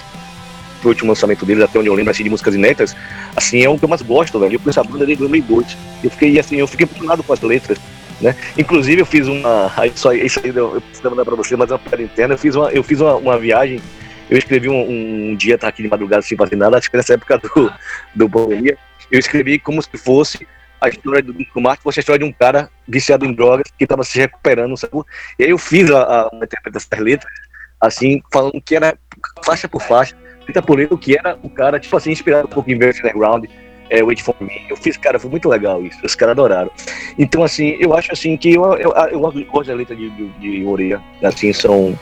o último lançamento deles, até onde eu lembro assim, de músicas inéditas, assim, é o que eu mais gosto, velho. Eu conheço a banda desde 2002. Eu fiquei assim, eu fiquei impressionado com as letras. Né? Inclusive eu fiz uma. [laughs] Isso aí, isso aí eu preciso mandar pra você, mas é uma piada interna. Eu fiz uma, eu fiz uma, uma viagem. Eu escrevi um, um dia, tá aqui de madrugada sem fazer nada, acho que nessa época do, do pandemia. Eu escrevi como se fosse a história do Disco Marte fosse a história de um cara viciado em drogas que estava se recuperando, sabe? E aí eu fiz a, uma interpretação das letras, assim, falando que era faixa por faixa Rita Puleto, que era o cara, tipo assim, inspirado um pouco em Velvet Underground, é, Wait For Me. Eu fiz, cara, foi muito legal isso, os caras adoraram. Então, assim, eu acho assim que eu, eu, eu, eu gosto da letra de, de, de Oreia, assim, são,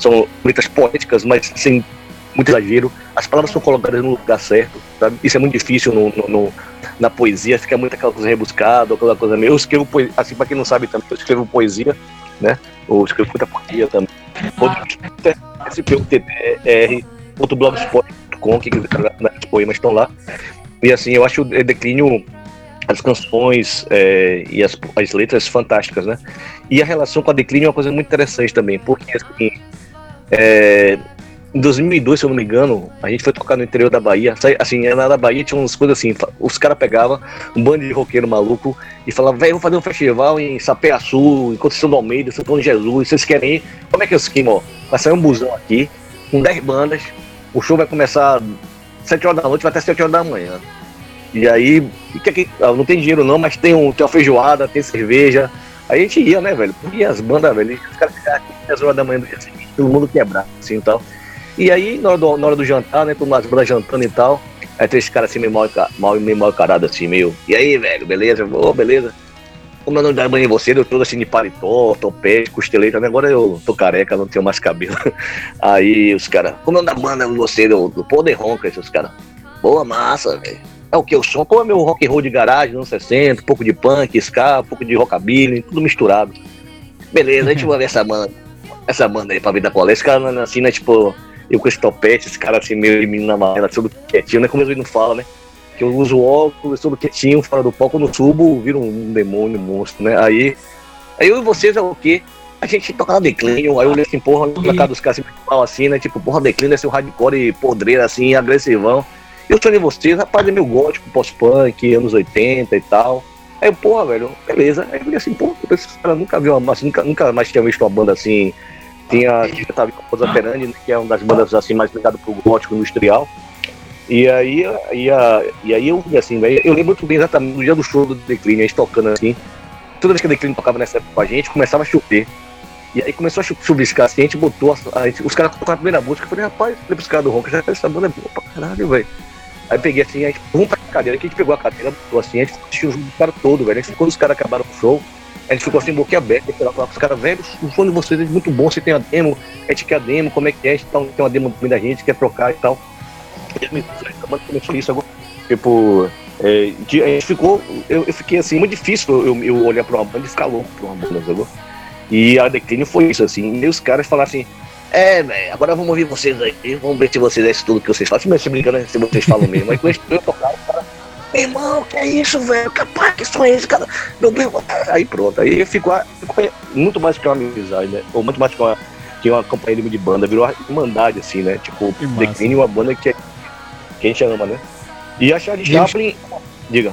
são letras poéticas, mas sem muito exagero. As palavras são colocadas no lugar certo, sabe? Isso é muito difícil no, no, no na poesia, fica muito aquela coisa rebuscada, aquela coisa meio. Eu escrevo poesia, assim, pra quem não sabe também, eu escrevo poesia, né? Ou escrevo muita poesia também. SPUTTR blogspot.com, que os poemas estão lá. E assim, eu acho o declínio, as canções é, e as, as letras fantásticas, né? E a relação com a declínio é uma coisa muito interessante também, porque assim, é, em 2002, se eu não me engano, a gente foi tocar no interior da Bahia. Assim, na da Bahia tinha umas coisas assim: os caras pegavam um bando de roqueiro maluco e falavam, velho, vou fazer um festival em Sapé-Açu, em Conceição do Almeida, Paulo de Jesus, vocês querem ir? Como é que é o esquema? Vai sair um busão aqui, com 10 bandas, o show vai começar 7 horas da noite, vai até 7 horas da manhã. E aí, ah, não tem dinheiro não, mas tem, um, tem uma feijoada, tem cerveja. Aí a gente ia, né, velho? E as bandas, velho, os caras ficavam aqui 10 horas da manhã do dia seguinte, todo mundo quebrar, assim e tal. E aí, na hora do, na hora do jantar, né, com as bandas jantando e tal, aí tem esse cara assim meio mal, mal, meio mal carado, assim, meio. E aí, velho, beleza? Ô, oh, beleza. Como eu não dava banho em você, eu todo assim de paletó, topete, costeleta, né? agora eu tô careca, não tenho mais cabelo. [laughs] Aí os caras, como eu não dava banda em você, do, do Poder Ronca, esses caras. Boa massa, velho. É o que eu sou? Como é meu rock and roll de garagem, anos 60, um pouco de punk, ska, um pouco de rockabilly, tudo misturado. Beleza, a gente vai ver essa banda, essa banda aí pra vida colar. Esse cara assim, né, tipo, eu com esse topete, esse cara assim, meio de menina amarela, tudo quietinho, né? Como eles não falam, né? que eu uso óculos, tudo quietinho, fora do palco, no subo, viro um demônio, um monstro, né? Aí, aí eu e vocês é o quê? A gente toca na declínio, aí eu olhei assim, porra, pra cá dos caras assim, assim, né? Tipo, porra, declínio é ser um hardcore podreiro, assim, agressivão. Eu tô de vocês, rapaz, é meu gótico, pós-punk, anos 80 e tal. Aí eu, porra, velho, beleza. Aí eu falei assim, porra, esses caras nunca viu uma, nunca, nunca mais tinha visto uma banda assim. Tinha, tinha tava com a Rosa Perani, né, que é uma das bandas assim mais ligada pro gótico industrial. E aí, e, a, e aí eu assim, véio, eu lembro muito bem exatamente no dia do show do Decline, a gente tocando assim. Toda vez que o Decline tocava nessa época com a gente, começava a chover. E aí começou a chuviscar assim, a gente botou, a, a gente, os caras tocaram a primeira música, eu falei, rapaz, falei pros caras do Ronca, já essa banda é boa pra caralho, velho. Aí peguei assim, a gente vamos pra cadeira, que a gente pegou a cadeira, botou assim, a gente assistiu os caras todo, velho. A gente, quando os caras acabaram o show, a gente ficou assim, aberta, falar com os caras, velho, o som de vocês é muito bom, você tem a demo, a gente quer a demo, como é que é, a tá, tem uma demo da gente, quer trocar e tal. começou isso agora. Tipo, é, a gente ficou, eu, eu, fiquei assim, muito difícil eu, eu olhar pra uma banda e ficar louco pra uma banda, sabe? E a Decline foi isso, assim, e os caras falaram assim, é, velho, agora vamos ouvir vocês aí, vamos ver se vocês é isso tudo que vocês falam. Se me brincando, se vocês falam mesmo. Aí quando eu tocar, o cara, meu irmão, que é isso, velho? Capaz, que som é esse, cara? Meu Deus, aí pronto, aí ficou, ficou muito mais que uma amizade, né? Ou muito mais que uma, que uma companhia de banda, virou uma irmandade, assim, né? Tipo, Decline uma banda que, que a gente ama, né? E a Charlie Chaplin, diga.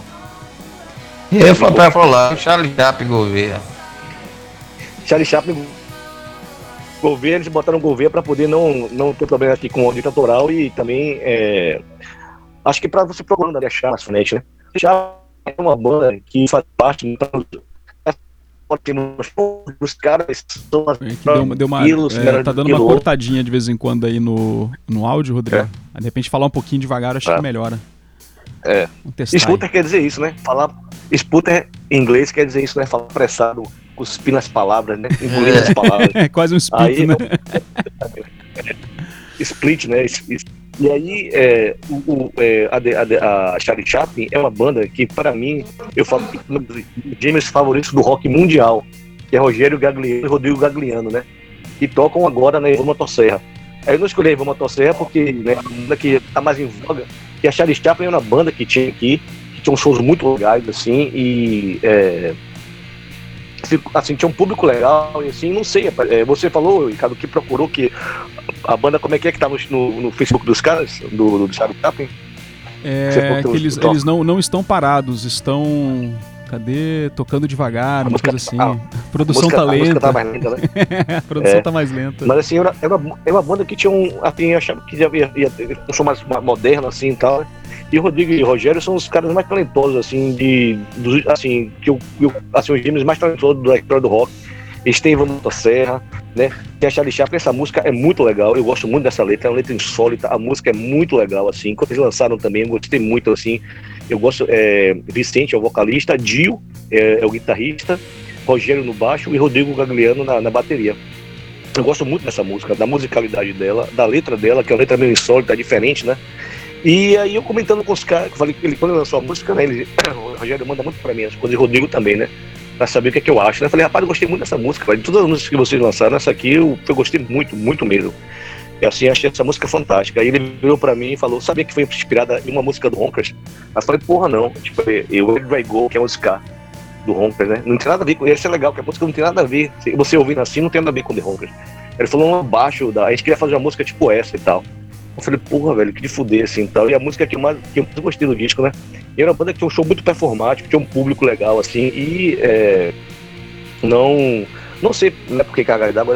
Eu falo pra falar, Charlie Chaplin Gouveia. Charlie Chaplin Gouveia, eles botaram Gouveia para poder não, não ter problema aqui com o direito autoral e também é, acho que para você procurando ali achar frente, né? Já é uma banda que faz parte então, os caras são é que deu, deu uma, é, tá dando uma cortadinha de vez em quando aí no, no áudio, Rodrigo. É. De repente falar um pouquinho devagar, acho é. que melhora. É. Sputter quer dizer isso, né? Falar Sputter em inglês quer dizer isso, né? Falar apressado, cuspir nas palavras, né? Engolir as palavras. [laughs] É quase um split, aí, né? [laughs] split, né? E aí, é, o, o, é, a, a, Charlie Chaplin é uma banda que, para mim, eu falo que um dos gêmeos favoritos do rock mundial, que é Rogério Gagliano e Rodrigo Gagliano, né? Que tocam agora na Ivô Motosserra. Aí eu não escolhi a Ivô Motosserra porque, né, a banda que tá mais em voga, que a Charlie Chaplin é uma banda que tinha aqui, que tinha uns shows muito legais, assim, e é, assim, tinha um público legal e assim, não sei. É, você falou, Ricardo, que procurou que a banda, como é que é que tá no, no Facebook dos caras, do, do Charlie Chaplin? É, que eles, eles não, não estão parados, estão. Cadê? Tocando devagar, uma coisa assim. A produção música, tá lenta. A música tá mais lenta, né? a [laughs] produção é, tá mais lenta. Mas assim, era, era, uma, era uma banda que tinha um. Assim, eu achava que ia, ia, ia ter um som mais moderno, assim e tal. Né? E o Rodrigo e o Rogério são os caras mais talentosos, assim, de. assim, que eu, eu, assim, os gêmeos mais talentosos da história do rock. Ivan Motosserra, né? Tem a Charlie Chaplin, essa música é muito legal, eu gosto muito dessa letra, é uma letra insólita, a música é muito legal, assim. Quando eles lançaram também, eu gostei muito, assim. Eu gosto, é, Vicente é o vocalista, Dio é, é o guitarrista, Rogério no baixo e Rodrigo Gagliano na, na bateria. Eu gosto muito dessa música, da musicalidade dela, da letra dela, que é uma letra meio insólita, diferente, né? E aí eu comentando com os caras, eu falei que ele quando lançou a música, né, ele, [coughs] o Rogério manda muito pra mim as coisas, e Rodrigo também, né? Pra saber o que é que eu acho. Né? Eu falei, rapaz, eu gostei muito dessa música, de todas as músicas que vocês lançaram, essa aqui eu, eu gostei muito, muito mesmo. E assim, achei essa música fantástica. Aí ele virou pra mim e falou, sabia que foi inspirada em uma música do Ronkers? Aí eu falei, porra, não. Tipo, eu Where Vai Go, que é a música do Ronkers, né? Não tem nada a ver com isso, é legal, que a música não tem nada a ver. Você ouvindo assim, não tem nada a ver com The Ronkers. Ele falou abaixo da. A gente queria fazer uma música tipo essa e tal. Eu falei, porra, velho, que de fuder, assim, e tal. E a música que eu mais, que eu mais gostei do disco, né? E era uma banda que tinha um show muito performático, tinha um público legal, assim, e é, não... Não sei né, porque que a realidade,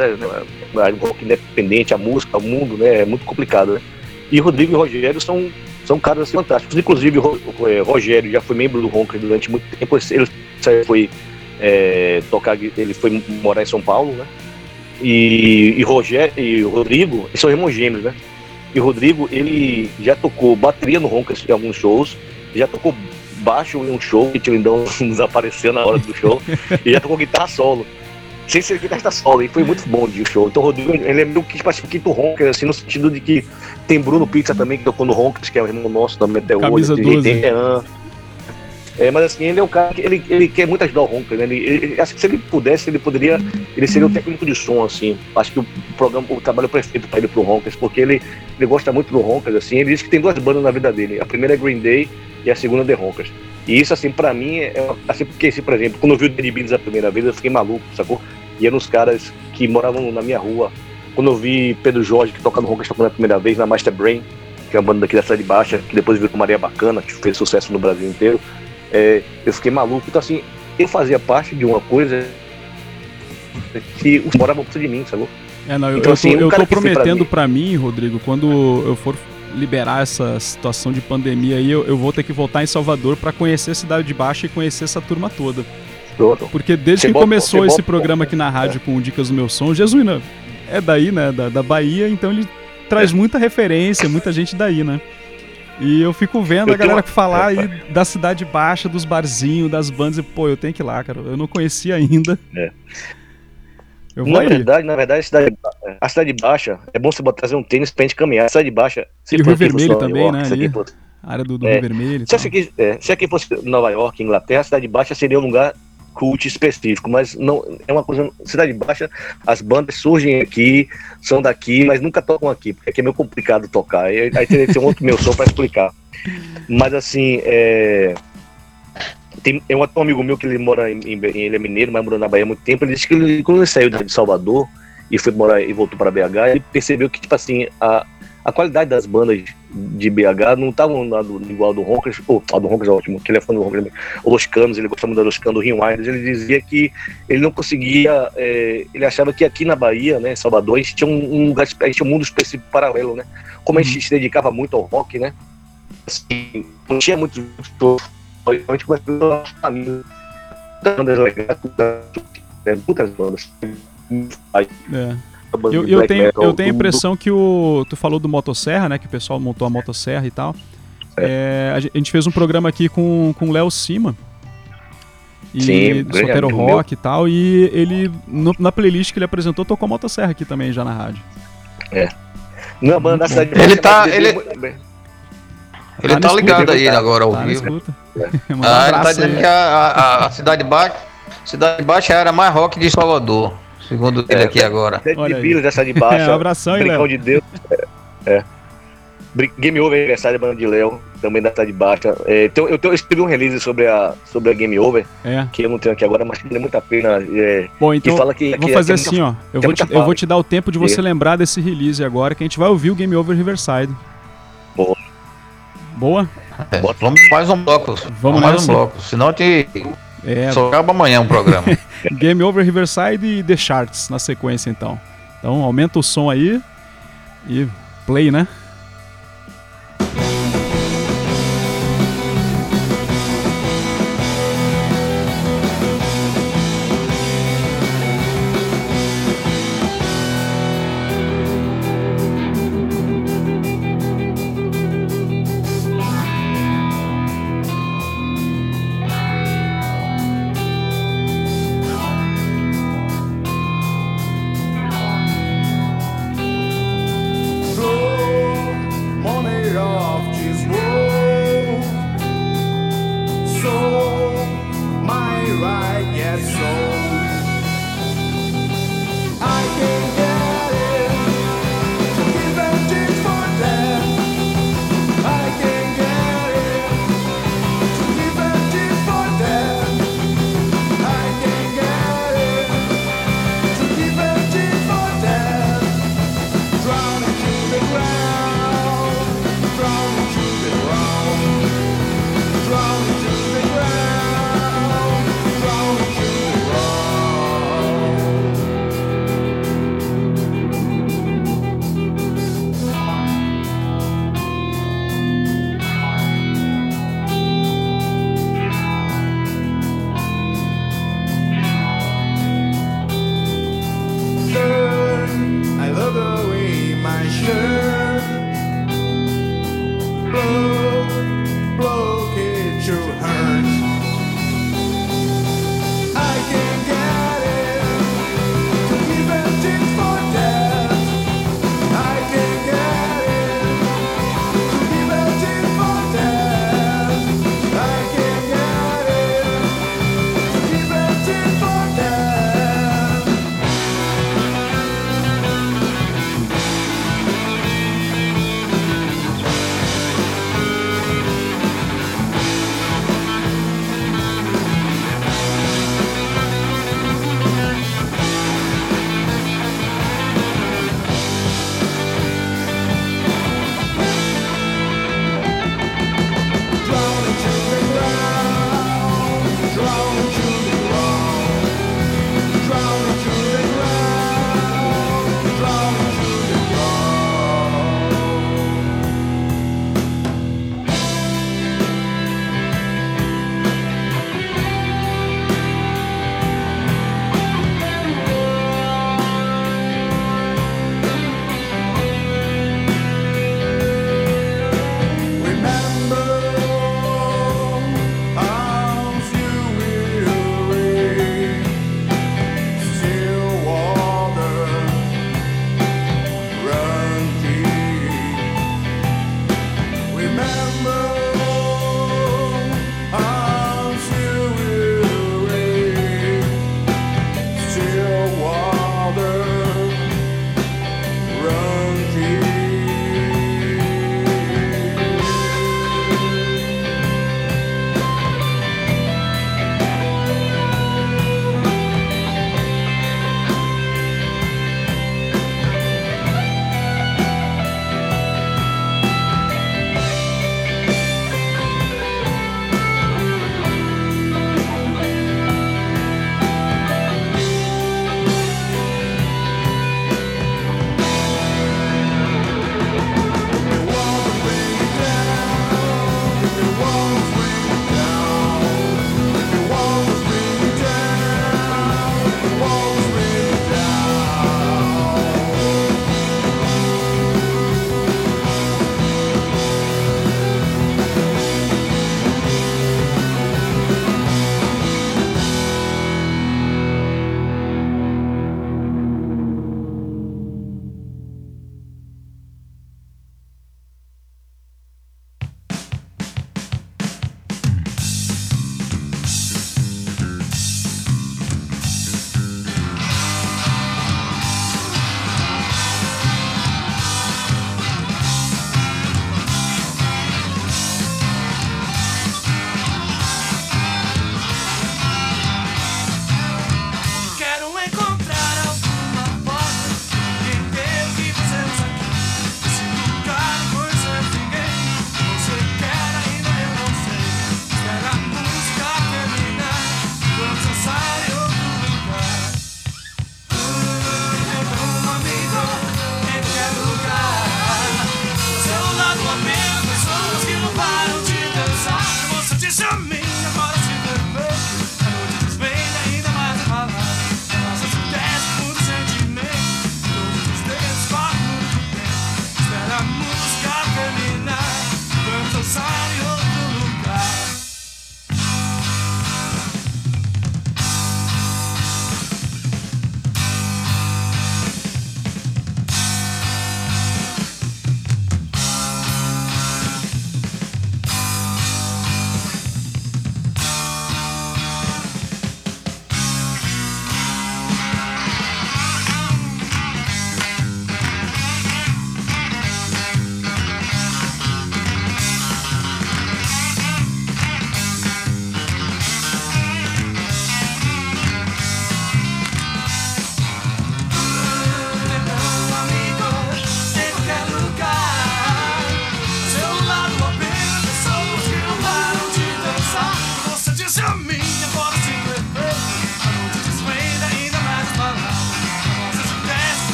mas é, um pouco independente, a música, o mundo, né? É muito complicado, né? E Rodrigo e Rogério são, são caras assim, fantásticos. Inclusive, o é, Rogério já foi membro do Ronker durante muito tempo. Ele foi é, tocar, ele foi morar em São Paulo, né? E, e, Rogério, e Rodrigo são irmãos gêmeos, né? E Rodrigo, ele já tocou bateria no Roncas em alguns shows, já tocou baixo em um show, que o Lindão [laughs] desapareceu na hora do show, e já tocou guitarra solo. Sem ser guitarra solo, e foi muito bom de show. Então o Rodrigo, ele é meio que tipo, quinto Roncas, assim, no sentido de que tem Bruno Pizza também, que tocou no Roncas, que é o irmão nosso também até Camisa hoje. 12. Tem Jean. É, mas assim, ele é um cara que ele, ele quer muito ajudar o Ronca, né? Ele, ele, acho que se ele pudesse, ele poderia. Ele seria o técnico de som, assim. Acho que o programa, o trabalho perfeito para ele pro Roncas, porque ele, ele gosta muito do Roncas, assim. Ele diz que tem duas bandas na vida dele. A primeira é Green Day e a segunda é The Roncas. E isso, assim, pra mim, é assim, porque, assim, por exemplo, quando eu vi o Danny Beans a primeira vez, eu fiquei maluco, sacou? E eram os caras que moravam na minha rua. Quando eu vi Pedro Jorge, que toca no Roncas tocando a primeira vez, na Master Brain, que é uma banda daqui da cidade baixa, que depois virou Maria Bacana, que fez sucesso no Brasil inteiro é, eu fiquei maluco. Então, assim, eu fazia parte de uma coisa que os moravam perto de mim, sabe? É, não, eu, então, assim, eu, tô, eu tô prometendo para mim, mim, Rodrigo, quando eu for liberar essa situação de pandemia aí, eu, eu vou ter que voltar em Salvador para conhecer a Cidade de Baixa e conhecer essa turma toda. Porque desde que começou esse programa aqui na rádio é. com Dicas do Meu Som, Jesuína é daí, né, da, da Bahia, então ele traz é. muita referência, muita gente daí, né? E eu fico vendo eu a galera falar aí da cidade baixa, dos barzinhos, das bandas, e pô, eu tenho que ir lá, cara. Eu não conhecia ainda. É. Eu vou na verdade, na verdade, a cidade, a cidade baixa, é bom você trazer um tênis pra gente caminhar. A cidade baixa. Se e o Rio Vermelho também, York, né? Ali, a área do, do é, Rio Vermelho. Se, aqui, é, se aqui fosse Nova York, Inglaterra, a cidade baixa seria um lugar cult específico, mas não é uma coisa. Cidade Baixa, as bandas surgem aqui, são daqui, mas nunca tocam aqui, porque aqui é meio complicado tocar. Aí, aí teria que ser um outro meu som para explicar. [laughs] Mas assim, é. Tem, é um amigo meu que ele mora em, ele é mineiro, mas morou na Bahia há muito tempo. Ele disse que ele, quando ele saiu de Salvador e foi morar e voltou para BH, ele percebeu que tipo assim a, a qualidade das bandas de BH não estavam igual do Roncas, ou a do Roncas é ótimo, que ele é fã do Roncas, Los Canos, ele gostava muito da Los Canos, do Rio ele dizia que ele não conseguia, é, ele achava que aqui na Bahia, né, Salvador, a gente tinha um, um a gente tinha um mundo específico paralelo, né, como a gente uhum. se dedicava muito ao rock, né, assim, não tinha muito, a gente começou a família, bandas legais, muitas bandas, é. Eu, eu, tenho, eu tenho a impressão que o. Tu falou do Motosserra, né? Que o pessoal montou a Motosserra e tal. É. É, a gente fez um programa aqui com, com o Léo Cima. E Sim, Solteiro Rock meu. e tal. E ele, no, na playlist que ele apresentou, tocou a Motosserra aqui também, já na rádio. É. Não, banda da cidade Ele tá. Ele, ele tá, tá ligado aí agora ao tá vivo. É. [laughs] [laughs] ah, ele tá dizendo aí. que a, a, a Cidade Baixa. Cidade Baixa era mais rock de Salvador. Segundo ele é, aqui agora. Olha de Vila, dessa de baixo. [laughs] É, um abração, hein, Léo. de Deus. É. é. Game Over, aniversário da banda de Léo, também da cidade de baixa. É, então, eu, eu, escrevi um release sobre a, sobre a Game Over, é. que eu não tenho aqui agora, mas que vale muito a pena. É, Bom, então, fala que, vou fazer assim, ó. Eu vou, te, eu vou te dar o tempo de você é. lembrar desse release agora, que a gente vai ouvir o Game Over Riverside. Boa. Boa? É, vamos mais um bloco. Vamos, vamos mais um bloco. Senão te é... Só acaba amanhã o um programa. [laughs] Game Over Riverside e The Charts na sequência, então. Então aumenta o som aí e play, né?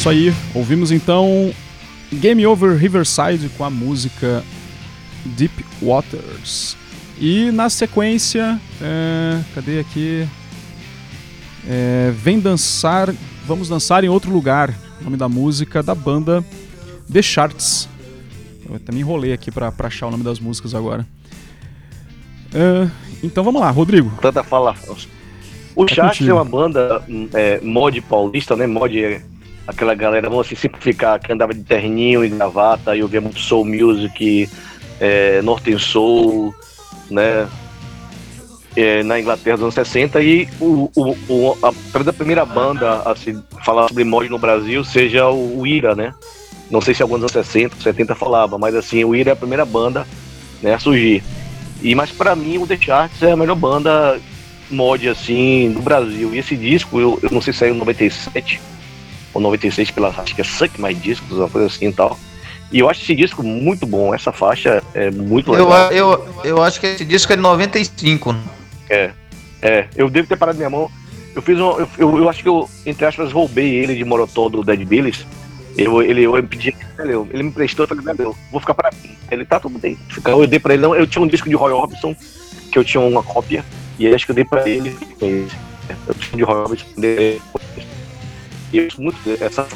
Isso aí. Ouvimos então Game Over Riverside com a música Deep Waters. E na sequência, é, cadê aqui? É, Vem dançar, vamos dançar em outro lugar. Nome da música da banda The Charts. Eu até me enrolei aqui pra, pra achar o nome das músicas agora. É, então vamos lá, Rodrigo. Tanta fala. O é Charts é uma banda é, mod paulista, né? Mod é aquela galera, vamos assim, simplificar, que andava de terninho e gravata, e ouvia muito soul music, é, Northern Soul, né? É, na Inglaterra dos anos 60 e o, o, o, a, talvez a primeira banda a se falar sobre mod no Brasil seja o, o Ira, né? Não sei se alguns anos 60, 70 falava, mas assim, o Ira é a primeira banda né, a surgir. E mas para mim o The Charts é a melhor banda mod assim do Brasil. E esse disco, eu, eu não sei se saiu em 97 ou 96 pela acho que é Suck My Discos, uma coisa assim e tal. E eu acho esse disco muito bom, essa faixa é muito legal. Eu, eu, eu acho que esse disco é de 95. Né? É, é, eu devo ter parado minha mão. Eu fiz um, eu, eu, eu acho que eu, entre aspas, roubei ele de Morotó do Dead Billies. Eu, ele, eu pedi, ele me emprestou, eu falei, vou ficar pra mim. Ele tá tudo bem. Eu dei pra ele, não, eu tinha um disco de Roy Orbison, que eu tinha uma cópia, e aí acho que eu dei pra ele. Eu tinha de Roy Orbison, eu muito essa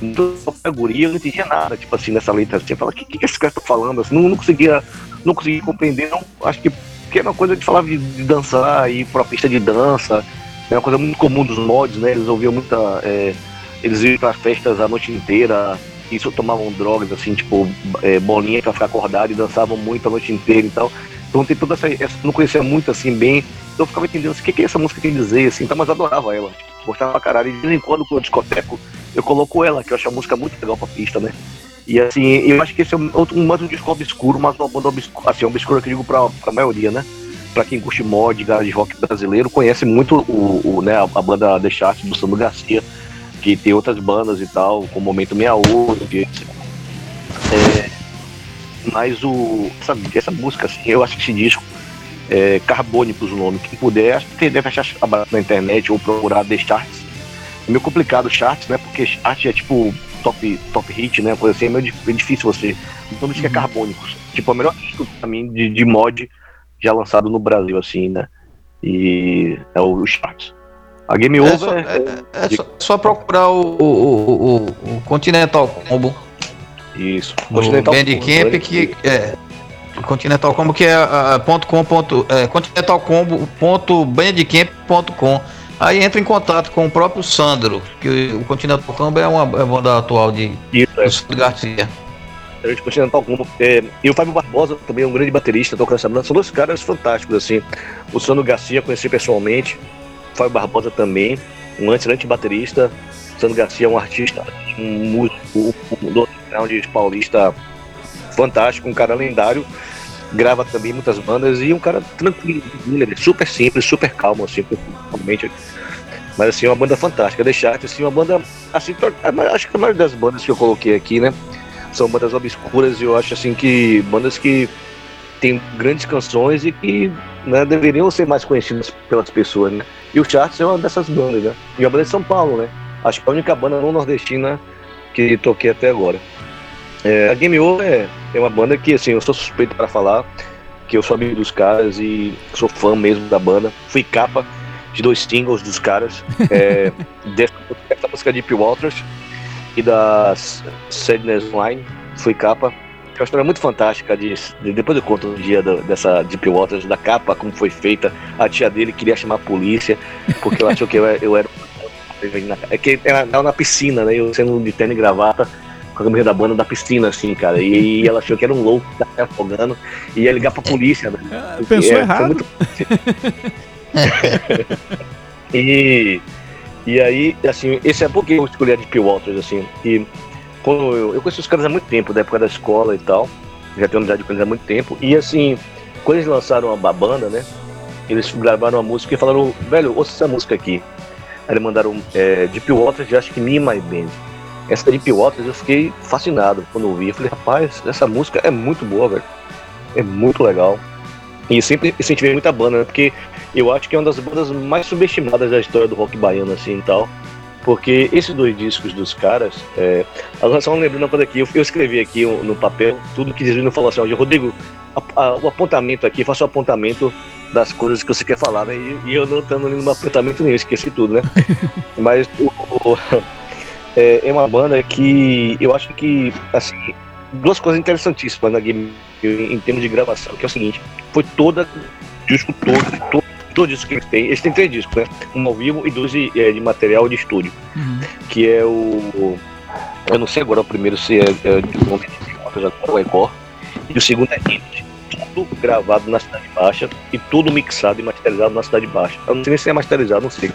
muito guria, eu não entendia nada, tipo assim, nessa letra assim, eu falava, o que, que esse cara tá falando? Assim, não, não conseguia, não conseguia compreender, não, acho que porque era uma coisa de falar de, de dançar, ir pra pista de dança, é uma coisa muito comum dos mods, né? Eles ouviam muita. É, eles iam para festas a noite inteira, isso tomavam drogas, assim, tipo, é, bolinha para ficar acordado e dançavam muito a noite inteira e tal. Então tem toda essa, essa. Não conhecia muito assim bem. Então eu ficava entendendo assim, o que, que essa música a dizer, assim, então, mas adorava ela. Tipo, gostava pra caralho. E de vez em quando, quando eu discoteco, eu coloco ela, que eu acho a música muito legal pra pista, né? E assim, eu acho que esse é um, outro, mais um disco obscuro, mas uma banda obscura, assim, obscura que eu digo pra, pra maioria, né? Pra quem curte mod, de rock brasileiro, conhece muito o, o né, a, banda The Chart do Sandro Garcia que tem outras bandas e tal, com o Momento 68. Que, é, mas o, essa, essa música, assim, eu acho que esse disco é Carbônicos o nome. Quem puder, acho que deve achar na internet ou procurar The Charts. É meio complicado charts, né? Porque chart é tipo top, top hit, né? Coisa assim, é meio é difícil você. O nome diz que é uhum. Carbônicos. Tipo, o melhor disco pra mim de, de mod já lançado no Brasil, assim, né? E é o, o Charts. A Game Over. É só, é, é, é só, só, procurar o, o, o, o, Continental Combo. Isso. Continental Bandcamp que é. Continental Combo que é uh, ponto com ponto, é, Continental Combo ponto bandcamp.com. Aí entra em contato com o próprio Sandro, que o Continental Combo é uma é banda atual de Isso, é. Sandro Garcia. Continental Combo. É, e o Fábio Barbosa também é um grande baterista, tocando essa banda. São dois caras fantásticos, assim. O Sandro Garcia conheci pessoalmente. Fábio Barbosa também, um excelente baterista. Sandro Garcia é um artista, um músico, um underground paulista fantástico, um cara lendário. Grava também muitas bandas e um cara tranquilo, super simples, super calmo, assim, realmente. Mas assim, uma banda fantástica. Deixar assim, uma banda. Assim, acho que a maioria das bandas que eu coloquei aqui, né? São bandas obscuras e eu acho assim que bandas que têm grandes canções e que né, deveriam ser mais conhecidas pelas pessoas, né? E o Charts é uma dessas bandas, né? E a banda é de São Paulo, né? Acho que é a única banda não nordestina que toquei até agora. É, a Game Over é, é uma banda que, assim, eu sou suspeito para falar, que eu sou amigo dos caras e sou fã mesmo da banda. Fui capa de dois singles dos caras, é, [laughs] dessa, dessa música Deep Waters e da Sadness Line. Fui capa uma história muito fantástica de, de depois eu conto um dia do, dessa Deep Waters, da capa, como foi feita. A tia dele queria chamar a polícia, porque ela achou que eu, eu era. [laughs] É que era na piscina, né? Eu sendo de terno e gravata, com a camisa da banda da piscina, assim, cara. E, e ela achou que era um louco que tava afogando e ia ligar pra polícia, né? É, pensou é, errado. Muito... [laughs] e, e aí, assim, esse é porque eu escolhi a Deep Waters, assim. E quando eu, eu conheci os caras há muito tempo, da época da escola e tal. Já tenho amizade com eles há muito tempo. E assim, quando eles lançaram a banda, né? Eles gravaram uma música e falaram, velho, ouça essa música aqui. Aí eles mandaram é, Deep Waters, acho que Me My Band. Essa Deep Waters eu fiquei fascinado quando ouvi. Eu falei, rapaz, essa música é muito boa, velho. É muito legal. E sempre incentivei muita banda, né? Porque eu acho que é uma das bandas mais subestimadas da história do rock baiano, assim e tal. Porque esses dois discos dos caras, é, agora só lembrando uma coisa aqui, eu, eu escrevi aqui no papel tudo que não falou assim, Rodrigo, a, a, o apontamento aqui, faça o apontamento das coisas que você quer falar, né? E, e eu não estando no apontamento nenhum, esqueci tudo, né? [laughs] Mas o, o, é, é, uma banda que eu acho que, assim, duas coisas interessantíssimas na Game em, termos de gravação, que é o seguinte, foi toda, disco todo, todo todo disco que eles têm, eles têm três discos, né? Um ao vivo e dois de, é, de material de estúdio. Uhum. Que é o. Eu não sei agora o primeiro se é, é de nome de o Encore. E o segundo é Hit. Tudo gravado na Cidade Baixa e tudo mixado e masterizado na Cidade Baixa. Eu não sei nem se é masterizado, não sei.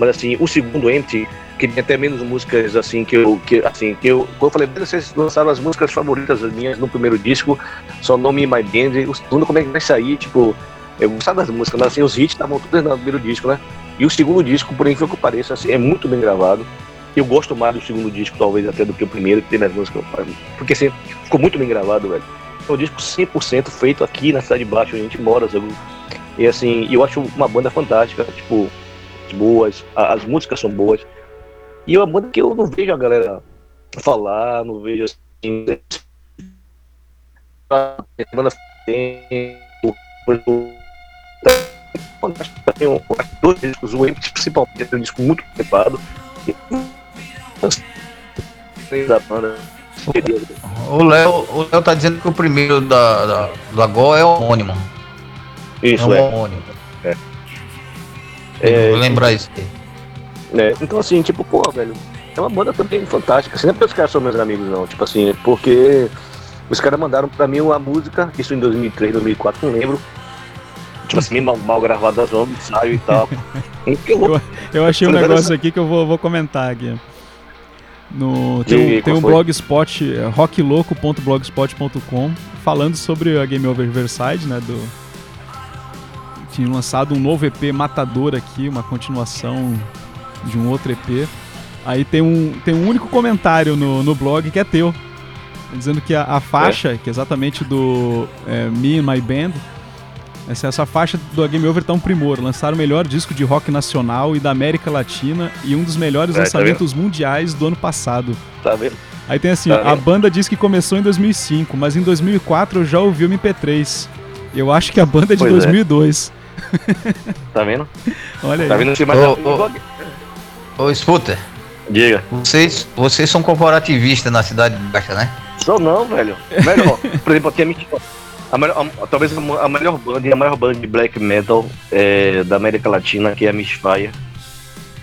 Mas assim, o segundo Empty que tem até menos músicas assim que eu que assim que eu como eu falei vocês lançaram as músicas favoritas minhas no primeiro disco só nome My Band o segundo como é que vai sair tipo eu gostava das músicas mas assim os hits estavam todos no primeiro disco né? E o segundo disco por incrível que pareça assim, é muito bem gravado. Eu gosto mais do segundo disco talvez até do que o primeiro que tem as músicas porque assim ficou muito bem gravado velho. É um disco 100% feito aqui na cidade de baixo onde a gente mora sabe? e assim eu acho uma banda fantástica tipo boas as músicas são boas e é uma banda que eu não vejo a galera falar, não vejo assim. A banda tem. Dois discos, o Empty principalmente é um disco muito preparado. Da banda. O Léo, o Léo tá dizendo que o primeiro da, da, da Gol é homônimo. Isso, é. Um é. homônimo. É. é. Vou lembrar isso. Né? Então, assim, tipo, pô, velho, é uma banda também fantástica. Assim, não é porque os caras são meus amigos, não. Tipo assim, porque os caras mandaram pra mim uma música, isso em 2003, 2004, não lembro. Tipo assim, mal, mal gravado das ondas, ensaio e tal. [laughs] eu, eu achei um negócio aqui que eu vou, vou comentar aqui. No, tem, um, tem um blogspot, é, rockloco.blogspot.com, falando sobre a Game Over Riverside, né? Do, tinha lançado um novo EP Matador aqui, uma continuação de um outro EP. Aí tem um, tem um único comentário no, no blog que é teu. Dizendo que a, a faixa, é. que é exatamente do é, Me and My Band, essa, essa faixa do Game Over tá um primor. Lançaram o melhor disco de rock nacional e da América Latina e um dos melhores é, tá lançamentos tá mundiais do ano passado. Tá vendo? Aí tem assim, tá a banda diz que começou em 2005, mas em 2004 eu já ouvi o MP3. Eu acho que a banda é de pois 2002. É. [laughs] tá vendo? Olha aí. Tá vendo? Ô, ô, Ô, Scooter. Diga. Vocês, vocês são corporativistas na Cidade Baixa, né? Sou não, velho. Melhor. [laughs] Por exemplo, aqui a, melhor, a, talvez a melhor banda e a maior banda de black metal é, da América Latina, que é a Misfire.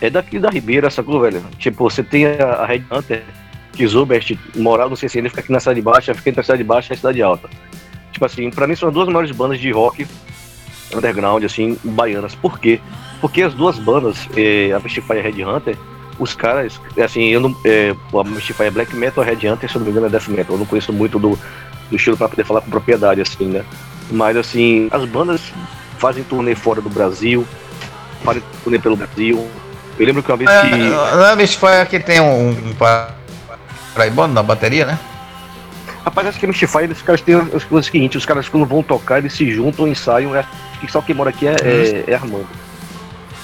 É daqui da Ribeira, sacou, velho? Tipo, você tem a, a Red Hunter, que Zubert moral, não sei se ele fica aqui na cidade baixa, fica entre a cidade baixa e a cidade alta. Tipo assim, pra mim são as duas maiores bandas de rock underground, assim, baianas. Por quê? Porque as duas bandas, eh, a Mystify e a Red Hunter, os caras, assim, eu não. Eh, a Mystify é Black Metal, a Red Hunter, se eu não me engano, é Death Metal. Eu não conheço muito do, do estilo para poder falar com propriedade, assim, né? Mas, assim, as bandas fazem turnê fora do Brasil, fazem turnê pelo Brasil. Eu lembro que uma vez que. É, a Mystify aqui tem um, um paraibano na bateria, né? Rapaz, acho que a Mystify, os caras têm as coisas seguintes, os caras quando vão tocar, eles se juntam, ensaiam, acho que só quem mora aqui é, é, é Armando.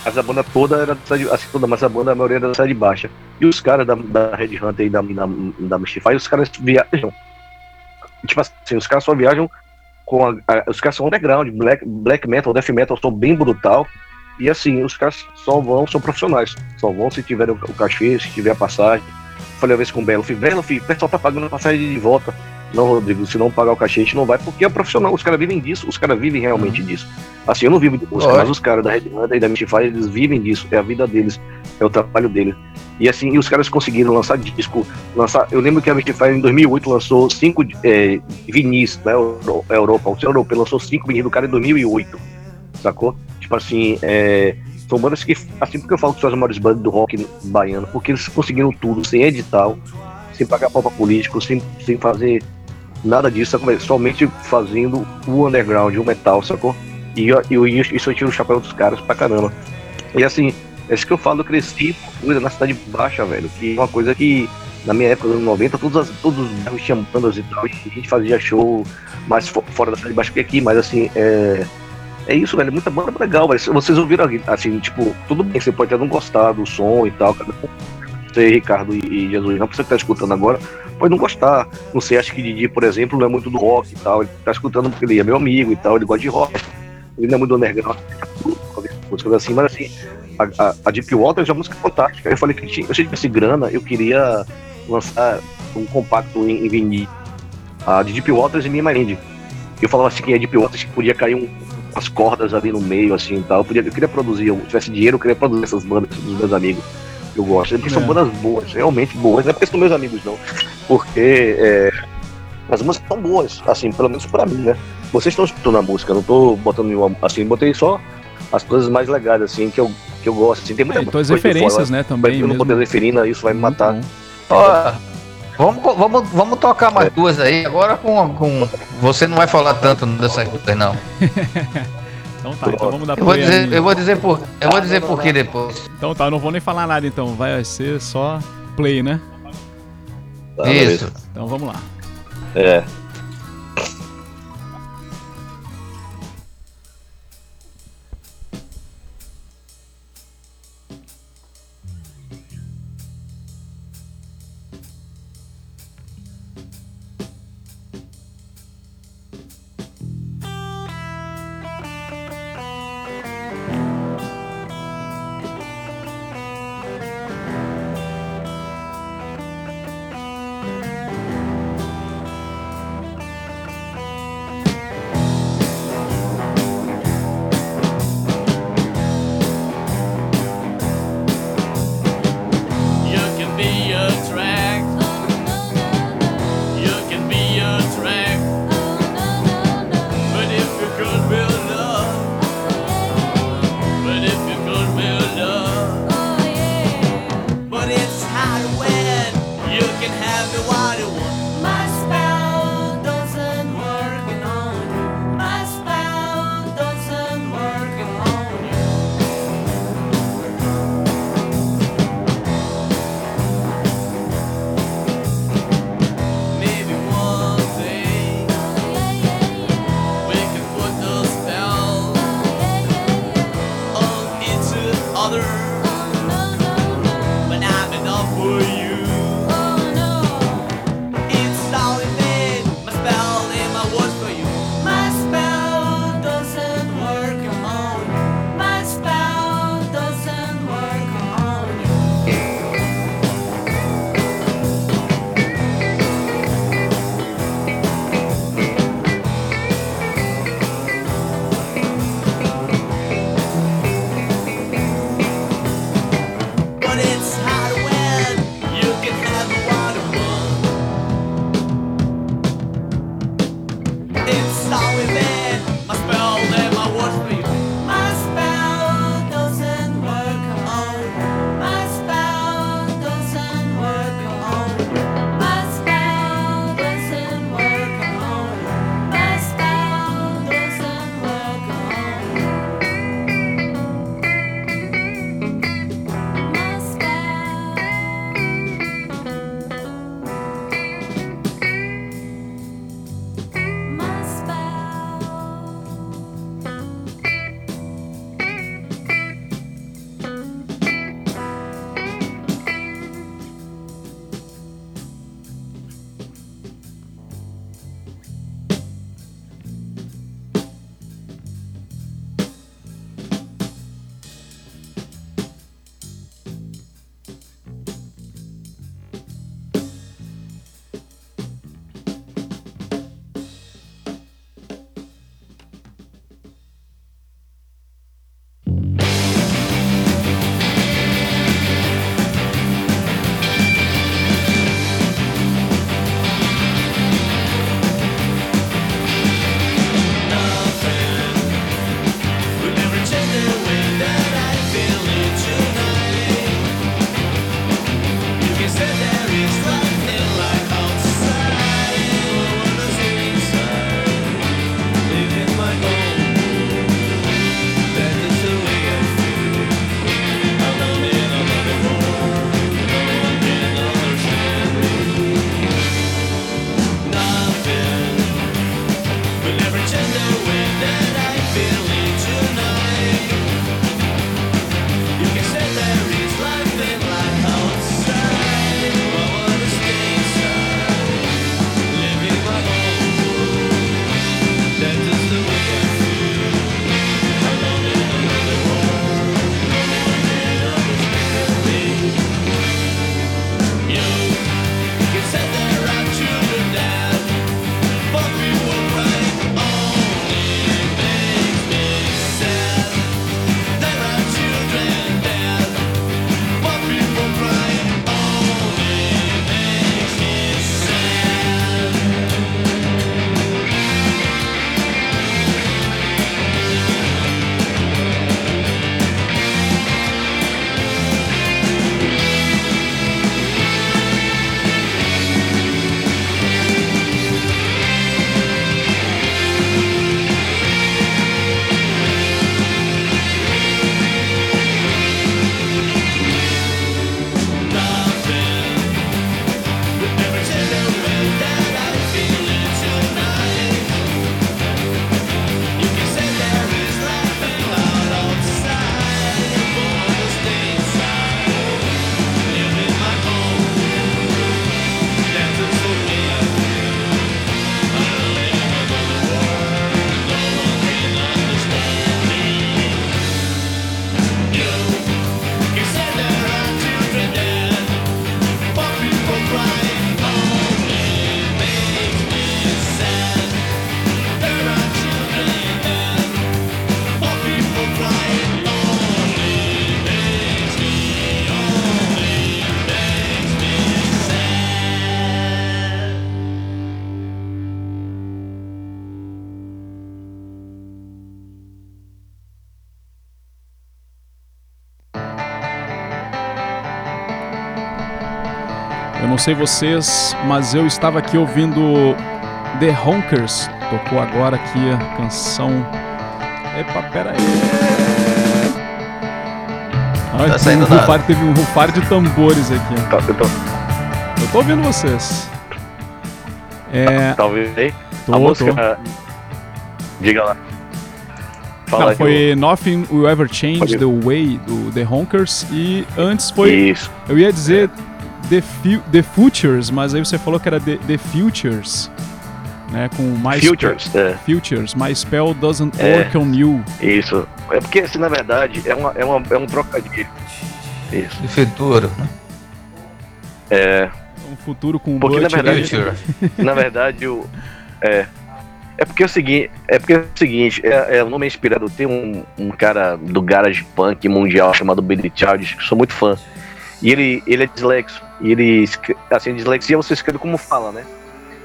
Mas a banda toda era assim, toda, mas a banda a maioria era da cidade baixa. E os caras da, da Red Hunter e da, da, da Mystify, os caras viajam. Tipo assim, os caras só viajam com a, a, os caras são underground, black, black metal, death metal, são bem brutal. E assim, os caras só vão, são profissionais. Só vão se tiver o, o cachê, se tiver a passagem. Falei uma vez com o Belo, falei, Belo, filho, o pessoal tá pagando a passagem de volta. Não, Rodrigo, se não pagar o cachê, a gente não vai, porque é profissional, os caras vivem disso, os caras vivem realmente uhum. disso. Assim, eu não vivo de música, mas os caras da Red Band e da Mystify, eles vivem disso, é a vida deles, é o trabalho deles. E assim, e os caras conseguiram lançar disco, lançar. Eu lembro que a Mystify em 2008 lançou cinco é, vinis na Europa, o europeu lançou cinco vinis do cara em 2008, sacou? Tipo assim, é, são bandas que, assim, porque eu falo que são as maiores bandas do rock baiano, porque eles conseguiram tudo, sem edital, sem pagar pau político, sem, sem fazer nada disso, somente fazendo o underground, o metal, sacou? E, e isso eu tiro o chapéu dos caras pra caramba. E assim, é isso que eu falo, eu cresci na cidade baixa, velho, que é uma coisa que na minha época, nos anos 90, todos, as, todos os bairros tinham bandas e tal, e a gente fazia show mais fora da cidade baixa que aqui, mas assim, é, É isso, velho. Muita banda legal, velho. Vocês ouviram assim, tipo, tudo bem, você pode até não gostar do som e tal. Você, Ricardo e, Jesus, não precisa estar escutando agora, pode não gostar. Não sei, acho que Didi, por exemplo, não é muito do rock e tal. Ele tá escutando porque ele é meu amigo e tal, ele gosta de rock. Ele não é muito underground, músicas assim, mas assim, a, a, a Deep Water é uma música fantástica. Eu falei que tinha, eu tinha esse grana, eu queria lançar um compacto em, em vinil. A de Deep Waters e Minha Mind. Eu falava assim que a Deep Waters que podia cair um, umas cordas ali no meio, assim e tal. Eu, podia, eu queria produzir, eu tivesse dinheiro, eu queria produzir essas bandas dos meus amigos. Que eu gosto. Porque é. são bandas boas, realmente boas. Não é porque são meus amigos, não. Porque é, as músicas são boas, assim, pelo menos pra mim, né? Vocês estão escutando a música, não tô botando nenhuma. Assim, botei só as coisas mais legais, assim, que eu, que eu gosto. Assim, tem muita é, então as referências, fora, né, também. Eu não poder referir, isso vai me matar. Ó, vamos, vamos, vamos tocar mais é. duas aí. Agora com, com. Você não vai falar tanto dessas duas, não. [laughs] Então tá, então vamos dar eu vou dizer, eu vou dizer por, eu vou dizer por que depois. Então tá, eu não vou nem falar nada então, vai ser só play, né? Tá, Isso. Então vamos lá. É. sei vocês, mas eu estava aqui ouvindo The Honkers. Tocou agora aqui a canção. Epa, pera aí. Ai, Tá saindo um rufar, teve um rufar de tambores aqui. Tá, eu tô, Eu tô ouvindo vocês. É. tá ouvindo aí? Tô, a música. tô. Diga lá. Fala Não, foi Nothing Will Ever Change the Way do The Honkers e antes foi. Isso. Eu ia dizer The, Fu- the Futures, mas aí você falou que era The, the Futures. Né, com mais Futures. É, Futures, my spell doesn't É. work on you. isso. É porque, assim, na verdade, é, uma, é, uma, é um trocadilho. Isso. De futuro. né? É. Um futuro com Porque, na verdade? Future. [laughs] Na verdade, o. É. É porque é o seguinte, é porque é o seguinte, é, é, o nome é inspirado. Tem um, um cara do garage punk mundial chamado Billy Childish, que sou muito fã. E ele, ele é dislexo. E ele, assim, dislexia você escreve como fala, né?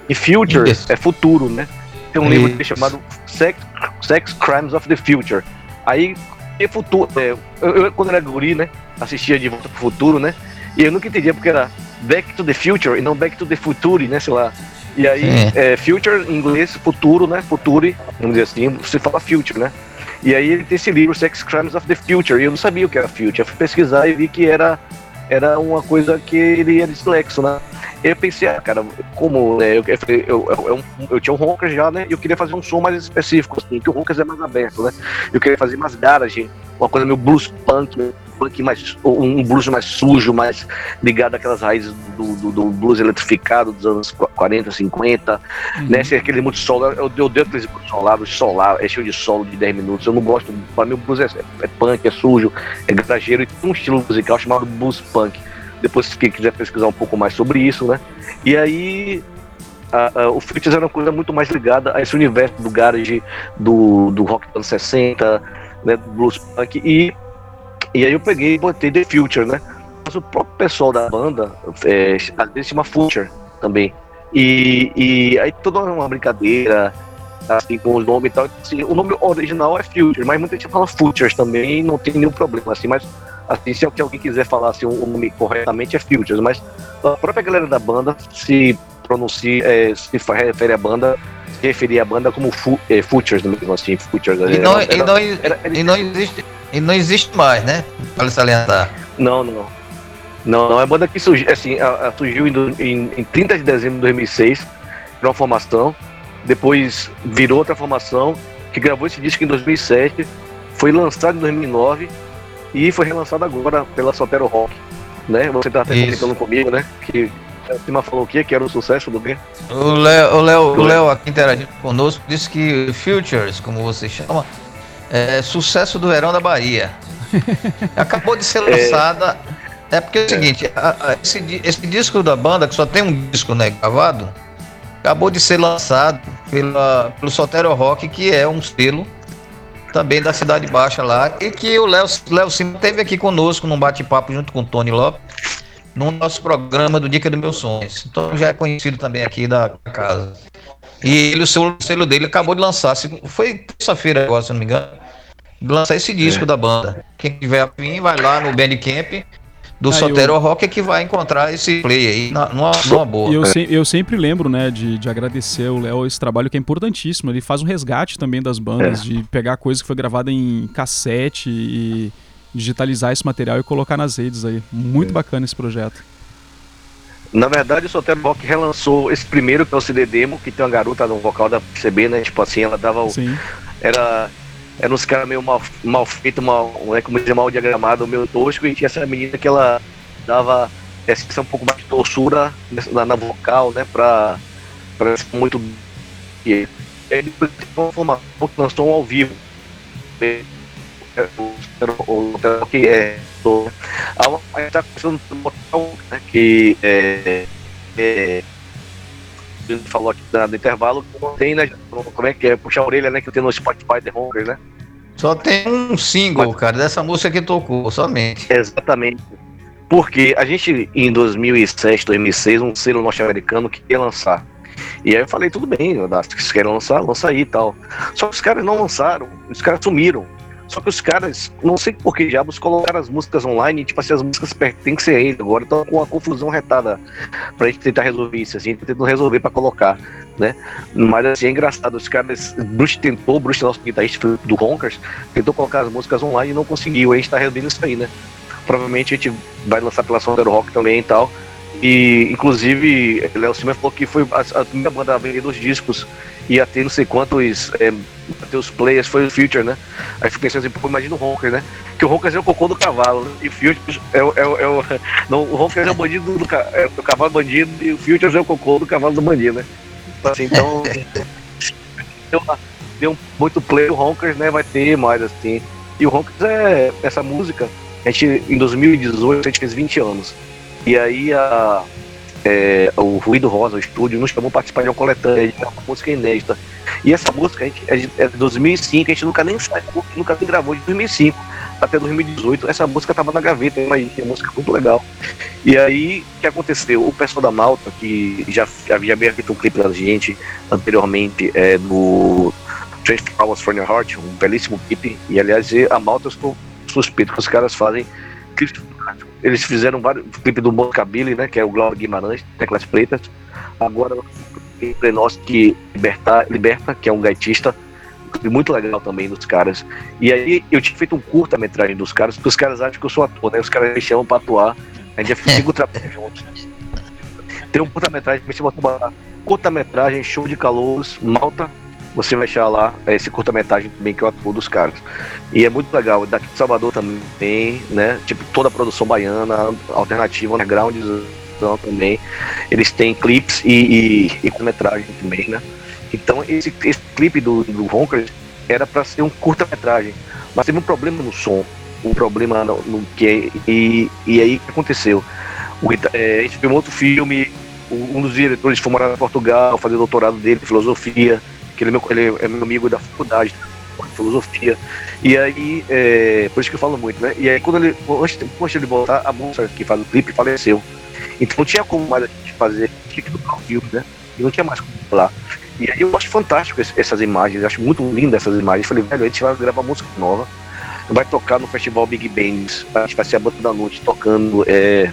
E future Isso. é futuro, né? Tem um livro chamado Sex, Sex Crimes of the Future. Aí, é futuro. é, eu, eu, quando era guri, né? Assistia de volta pro futuro, né? E eu nunca entendia porque era Back to the Future e não Back to the Future, né? Sei lá. E aí, Sim. é, future em inglês, futuro, né? Future, vamos dizer assim, você fala future, né? E aí ele tem esse livro, Sex Crimes of the Future, e eu não sabia o que era future. Eu fui pesquisar e vi que era, era uma coisa que ele era dislexo, né? Eu pensei, ah, cara, como né, eu, eu, eu, eu, tinha um Ronkers já, né? Eu queria fazer um som mais específico, assim, que o Ronkers é mais aberto, né? Eu queria fazer mais garage, uma coisa meio blues punk, um punk mais. um blues mais sujo, mais ligado àquelas raízes do, do, do blues eletrificado dos anos 40, 50, Uhum. né? Sem aquele muito solo. Eu, eu odeio aqueles solados, solar, é cheio de solo de 10 minutos. Eu não gosto. Pra mim, o blues é, é punk, é sujo, é garageiro e tem um estilo musical chamado blues punk. Depois, se quem quiser pesquisar um pouco mais sobre isso, né? E aí. a- a- o Futures era uma coisa muito mais ligada a esse universo do garage, do, do rock dos anos 60, né, do blues punk. E, e aí eu peguei e botei The Future, né? Mas o próprio pessoal da banda, é, às vezes chama Future também. E, e aí toda uma brincadeira, assim, com os nomes e tal. Assim, o nome original é Future, mas muita gente fala Futures também não tem nenhum problema, assim, mas assim, se alguém quiser falar assim, o nome corretamente é Futures, mas a própria galera da banda se pronuncia, é, se refere à banda, se referia à banda como fu, é, Futures mesmo, assim, Futures. E não, era- e não, era- era- e não existe, e não existe mais, né? Vale salientar. Não, não. Não, não. É uma banda que surgiu, assim, a- a- surgiu em, em, em 30 de dezembro de 2006, virou uma formação, depois virou outra formação, que gravou esse disco em 2007, foi lançado em 2009 e foi relançado agora pela Sotero Rock, né? Você tá até comentando comigo, né? Que a Cima falou o quê? Que era o sucesso do quê? O Léo, o Léo, o aqui interagindo conosco disse que Futures, como você chama, é sucesso do verão da Bahia. [laughs] Acabou de ser lançada. É porque é o seguinte, a- a- esse, esse disco da banda, que só tem um disco né, gravado, acabou de ser lançado pela, pelo Sotero Rock, que é um selo também da Cidade Baixa lá, e que o Léo Léo Cima teve aqui conosco num bate-papo junto com o Tony Lopes, no nosso programa do Dica dos Meus Sonhos. Então já é conhecido também aqui da casa. E ele, o selo, o selo dele acabou de lançar, foi terça-feira agora, se eu não me engano, de lançar esse disco da banda. Quem tiver afim, vai lá no Bandcamp do Ah, Sotero eu- Rock que vai encontrar esse play aí na- numa, numa boa. E eu, se- eu sempre lembro, né, de, de agradecer o Léo esse trabalho que é importantíssimo. Ele faz um resgate também das bandas, de pegar coisa que foi gravada em cassete e digitalizar esse material e colocar nas redes aí. Muito bacana esse projeto. Na verdade, o Sotero Rock relançou esse primeiro, que é o CD Demo, que tem uma garota no vocal da PCB, né? Tipo assim, ela dava o, Sim. era era uns caras meio mal, mal feito, mal, né, como dizer, mal diagramado, meio tosco, e tinha essa menina que ela dava essa um pouco mais de doçura na, na vocal, né, pra, pra ser muito e aí depois teve uma formação que lançou um ao vivo É, o, que é a gente tá começando a botar um, né, que é, é ele falou aqui no intervalo, tem, né? Como é que é? Puxar a orelha, né? Que tem no Spotify The Honkers, né? Só tem um single, cara, dessa música que tocou, somente. Exatamente. Porque a gente, em 2007, 2006, um selo norte-americano que ia lançar. E aí eu falei, tudo bem, se vocês querem lançar, lança aí e tal. Só que os caras não lançaram, os caras sumiram. Só que os caras, não sei por que diabos, colocaram as músicas online, tipo assim, as músicas pertencem a ele. Agora estão com uma confusão retada pra gente tentar resolver isso, assim, tentando resolver pra colocar, né? Mas assim, é engraçado, os caras, Bruce tentou, Bruce, nosso guitarrista do Ronkers, tentou colocar as músicas online e não conseguiu. A gente tá resolvendo isso aí, né? Provavelmente a gente vai lançar pela Sound Rock também e tal. E, inclusive, Léo Silva falou que foi a, a primeira banda a vender os discos ia ter não sei quantos é, os players, foi o Future, né? Aí fui pensando assim, pô, imagina o Ronker, né? Que o Ronker é o cocô do cavalo, né? e o Future é, o. É, é o [laughs] não, o Ronker é o bandido do é, o cavalo bandido e o Future é o cocô do cavalo do bandido, né? Assim, então. [laughs] deu, deu muito play o Ronkers, né? Vai ter mais assim. E o Ronkers é essa música. A gente, em 2018, a gente fez 20 anos. E aí a, é, o Ruído Rosa, o estúdio, nos chamou para participar de uma coletânea de uma música inédita. E essa música a gente, é de 2005, a gente nunca nem saiu, nunca nem gravou de 2005 até 2018. Essa música estava na gaveta, mas é uma música muito legal. E aí, o que aconteceu? O pessoal da Malta, que já havia feito um clipe da gente anteriormente, é, do 24 Hours for Your Heart, um belíssimo clipe. E aliás, a Malta, eu estou suspeito que os caras fazem clipe eles fizeram vários clipes do Mocabili, né? Que é o Glauber Guimarães, Teclas Pretas. Agora tem nós que liberta, liberta, que é um gaitista, muito legal também dos caras. E aí eu tinha feito um curta-metragem dos caras, porque os caras acham que eu sou ator, né? Os caras me chamam pra atuar. A gente já cinco [laughs] trabalhos juntos. Tem um curta-metragem que me chama Curta-metragem, show de calouros, Malta, você vai achar lá esse curta-metragem também que eu atuo dos caras. E é muito legal. Daqui de Salvador também né? Tipo, toda a produção baiana, alternativa, underground também. Eles têm clipes e, e, e metragem também, né? Então esse, esse clipe do, do Ronker era para ser um curta-metragem, mas teve um problema no som, um problema no, no que e, e aí que aconteceu? O, é, a gente filmou outro filme, um dos diretores foi morar em Portugal, fazer doutorado dele em filosofia que ele é meu, ele é meu amigo da faculdade, de filosofia. E aí, é, por isso que eu falo muito, né? E aí, quando ele, antes, antes de voltar, a moça que faz o clipe faleceu. Então não tinha como mais a gente fazer, tinha que o filme, né? E não tinha mais como falar. E aí eu acho fantástico essas imagens, acho muito lindo essas imagens. Eu falei, velho, a gente vai gravar música nova, vai tocar no festival Big Bands, a gente vai ser a banda da noite tocando, é,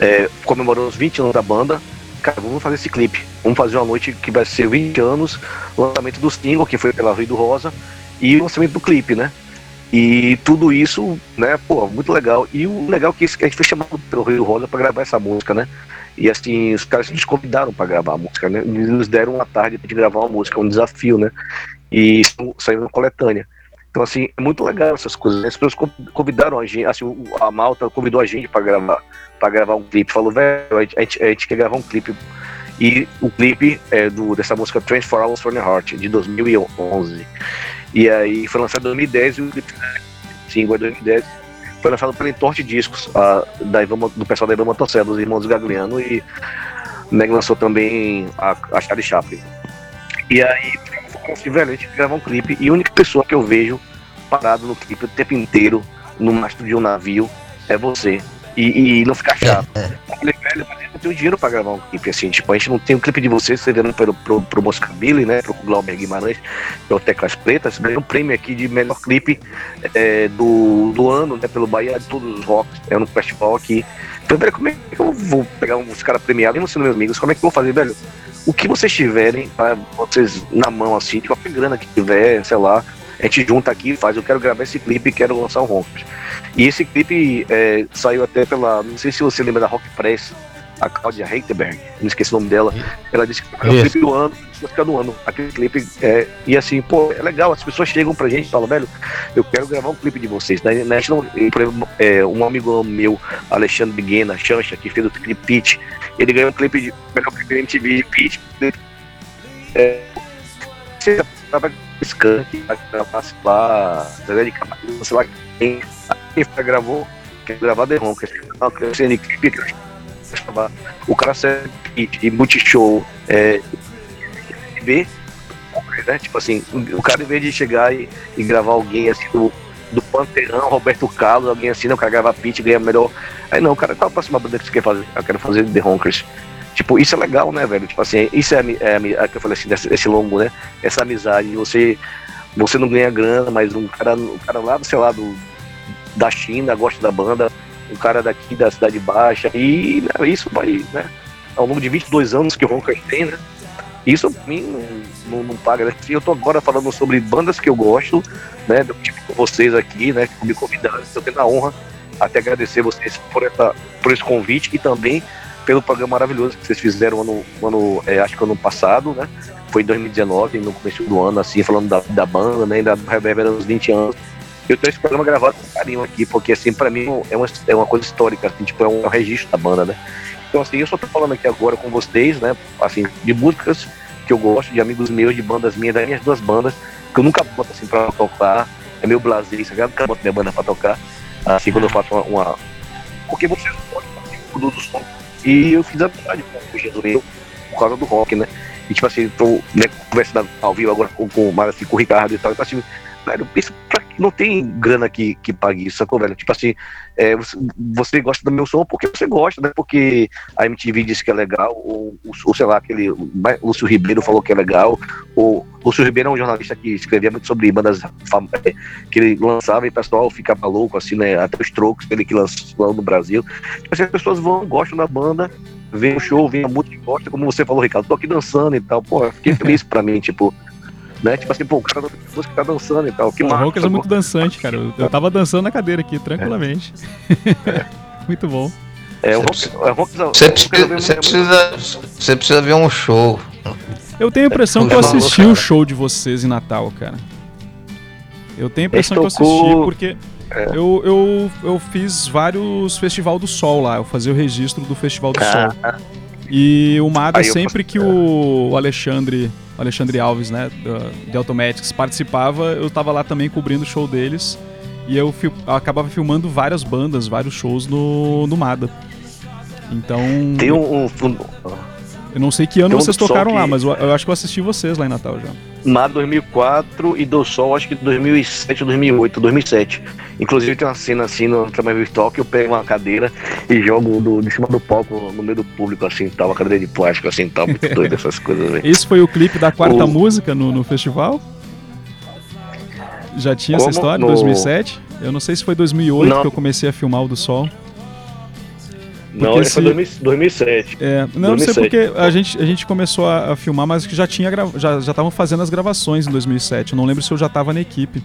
é, comemorando os 20 anos da banda cara, vamos fazer esse clipe. Vamos fazer uma noite que vai ser 20 anos, lançamento do single, que foi pela Rui do Rosa, e o lançamento do clipe, né? E tudo isso, né, pô, muito legal. E o legal é que a gente foi chamado pelo Rui do Rosa para gravar essa música, né? E assim, os caras nos convidaram para gravar a música, né? Eles nos deram uma tarde de gravar uma música, um desafio, né? E saiu uma coletânea. Então, assim, é muito legal essas coisas. Né? As pessoas convidaram a gente, assim, a Malta convidou a gente para gravar para gravar um clipe. Falou, velho, a gente, a gente quer gravar um clipe. E o clipe é do, dessa música 24 Hours for the Heart, de 2011. E aí foi lançado em 2010 e o clipe single é 2010 foi lançado pela Entorte Discos, a, da Ivan, do pessoal da Ivan Motocicleta, dos irmãos Gagliano, e né, lançou também a, a Charlie Chaplin. E aí, assim, velho, a gente gravar um clipe, e a única pessoa que eu vejo parado no clipe o tempo inteiro, no mastro de um navio, é você e, e não ficar chato. É, é. falei, velho, mas eu não tenho dinheiro pra gravar um clipe assim. Tipo, a gente não tem um clipe de vocês, você vendo pro, pro, pro Moscabili, né? Pro Glauber Guimarães, pelo Teclas Pretas, ganhou um prêmio aqui de melhor clipe é, do, do ano, né? Pelo Bahia de todos os rocks, é no festival aqui. Então, velho, como é que eu vou pegar uns caras premiados, mesmo sendo meus amigos, como é que eu vou fazer, velho? O que vocês tiverem, pra vocês na mão, assim, de qualquer grana que tiver, sei lá, a gente junta aqui e faz, eu quero gravar esse clipe e quero lançar um Rompers. E esse clipe é, saiu até pela. Não sei se você lembra da Rock Press, a Claudia Heiterberg, não esqueci o nome dela. Ela disse que é o clipe do ano, música do ano. Aquele clipe é. E assim, pô, é legal, as pessoas chegam pra gente e falam, velho, eu quero gravar um clipe de vocês. Não, por exemplo, é, um amigo meu, Alexandre Biguena, Chancha, que fez o clipe Pitch, ele ganhou um clipe de melhor clipe MTV de Pitch. É, você tava Skank, gravasse lá, Zé de Camargo, sei lá quem quem gravou, quem gravar The Ron, que é clipe, o cara serve de multishow, é, ver, né? Tipo assim, o cara em vez de chegar e, e gravar alguém assim do, do Panteão, Roberto Carlos, alguém assim, não, o cara grava pitch, ganha melhor. Aí não, cara, qual a próxima banda que você quer fazer? Eu quero fazer The Ronkers. Tipo, isso é legal, né, velho? Tipo assim, isso é, é, é, que eu falei assim, desse, esse longo, né? Essa amizade, você você não ganha grana, mas um cara, um cara lá, sei lá, do, da China gosta da banda, um cara daqui da Cidade Baixa, e né, isso vai, né? Ao longo de 22 anos que o Roncas tem, né? Isso pra mim não, não, não paga. Né? Eu tô agora falando sobre bandas que eu gosto, né? Tipo com vocês aqui, né? Que me convidaram, estou tendo a honra até agradecer vocês por, essa, por esse convite e também pelo programa maravilhoso que vocês fizeram ano, ano é, acho que ano passado, né? Foi em 2019, no começo do ano, assim, falando da, da banda, né? Ainda reverberando os 20 anos. Eu tenho esse programa gravado com carinho aqui, porque assim, pra mim é uma, é uma coisa histórica, assim, tipo, é um, é um registro da banda, né? Então, assim, eu só tô falando aqui agora com vocês, né? Assim, de músicas que eu gosto, de amigos meus, de bandas minhas, das minhas duas bandas, que eu nunca boto assim pra tocar. É meu blazer, isso, eu nunca boto minha banda pra tocar. Assim, quando eu faço uma. uma... Porque vocês gostam assim, do som. E eu fiz amizade com o Jesus por causa do rock, né? E tipo assim, tô né, conversando ao vivo agora com, com, assim, com o Ricardo e tal. Então, assim, velho, pra não tem grana que, que pague isso, sacou, velho? Tipo assim, é, você, você, gosta do meu som porque você gosta, né? Porque a MTV disse que é legal, ou, ou sei lá, aquele Lúcio Ribeiro falou que é legal, ou Lúcio Ribeiro é um jornalista que escrevia muito sobre bandas é, que ele lançava e o pessoal ficava louco, assim, né? Até os trocos ele que lançou no Brasil. Tipo assim, as pessoas vão, gostam da banda, vem o show, vem a música e gosta, como você falou, Ricardo, tô aqui dançando e tal. Pô, fiquei feliz pra mim, tipo né? Tipo assim, pô, o cara da que tá dançando e tal. Que o Rockers é muito dançante, cara. Eu, tava dançando na cadeira aqui, tranquilamente. É. [laughs] muito bom. É, o Você precisa, precisa, você precisa ver um show. Eu tenho a impressão que eu assisti o show de vocês em Natal, cara. Eu tenho a impressão que eu assisti porque é. eu, eu, eu fiz vários Festival do Sol lá. Eu fazia o registro do Festival do ah. Sol. E o Mada, sempre que o Alexandre Alexandre Alves, né, de Automatics, participava, eu tava lá também cobrindo o show deles. E eu, eu acabava filmando várias bandas, vários shows no, no Mada. Então. Tem um. um, um eu não sei que ano vocês tocaram que... lá, mas eu, eu, acho que eu assisti vocês lá em Natal já. Mada 2004 e do Sol acho que 2007 ou 2008, 2007. Inclusive tem uma cena assim no Trabalho Virtual que eu pego uma cadeira e jogo do, de cima do palco no meio do público assim, tal, uma cadeira de plástico assim, tal, muito [laughs] doido essas coisas. Véio. Esse foi o clipe da quarta o... música no, no festival? Já tinha Como? essa história, no... 2007? Eu não sei se foi 2008 não. que eu comecei a filmar o do Sol. Não, esse foi 2007. É, não, 2007. não sei porque a gente, a gente começou a, a filmar, mas que já tinha já já estavam fazendo as gravações em 2007. Eu não lembro se eu já estava na equipe.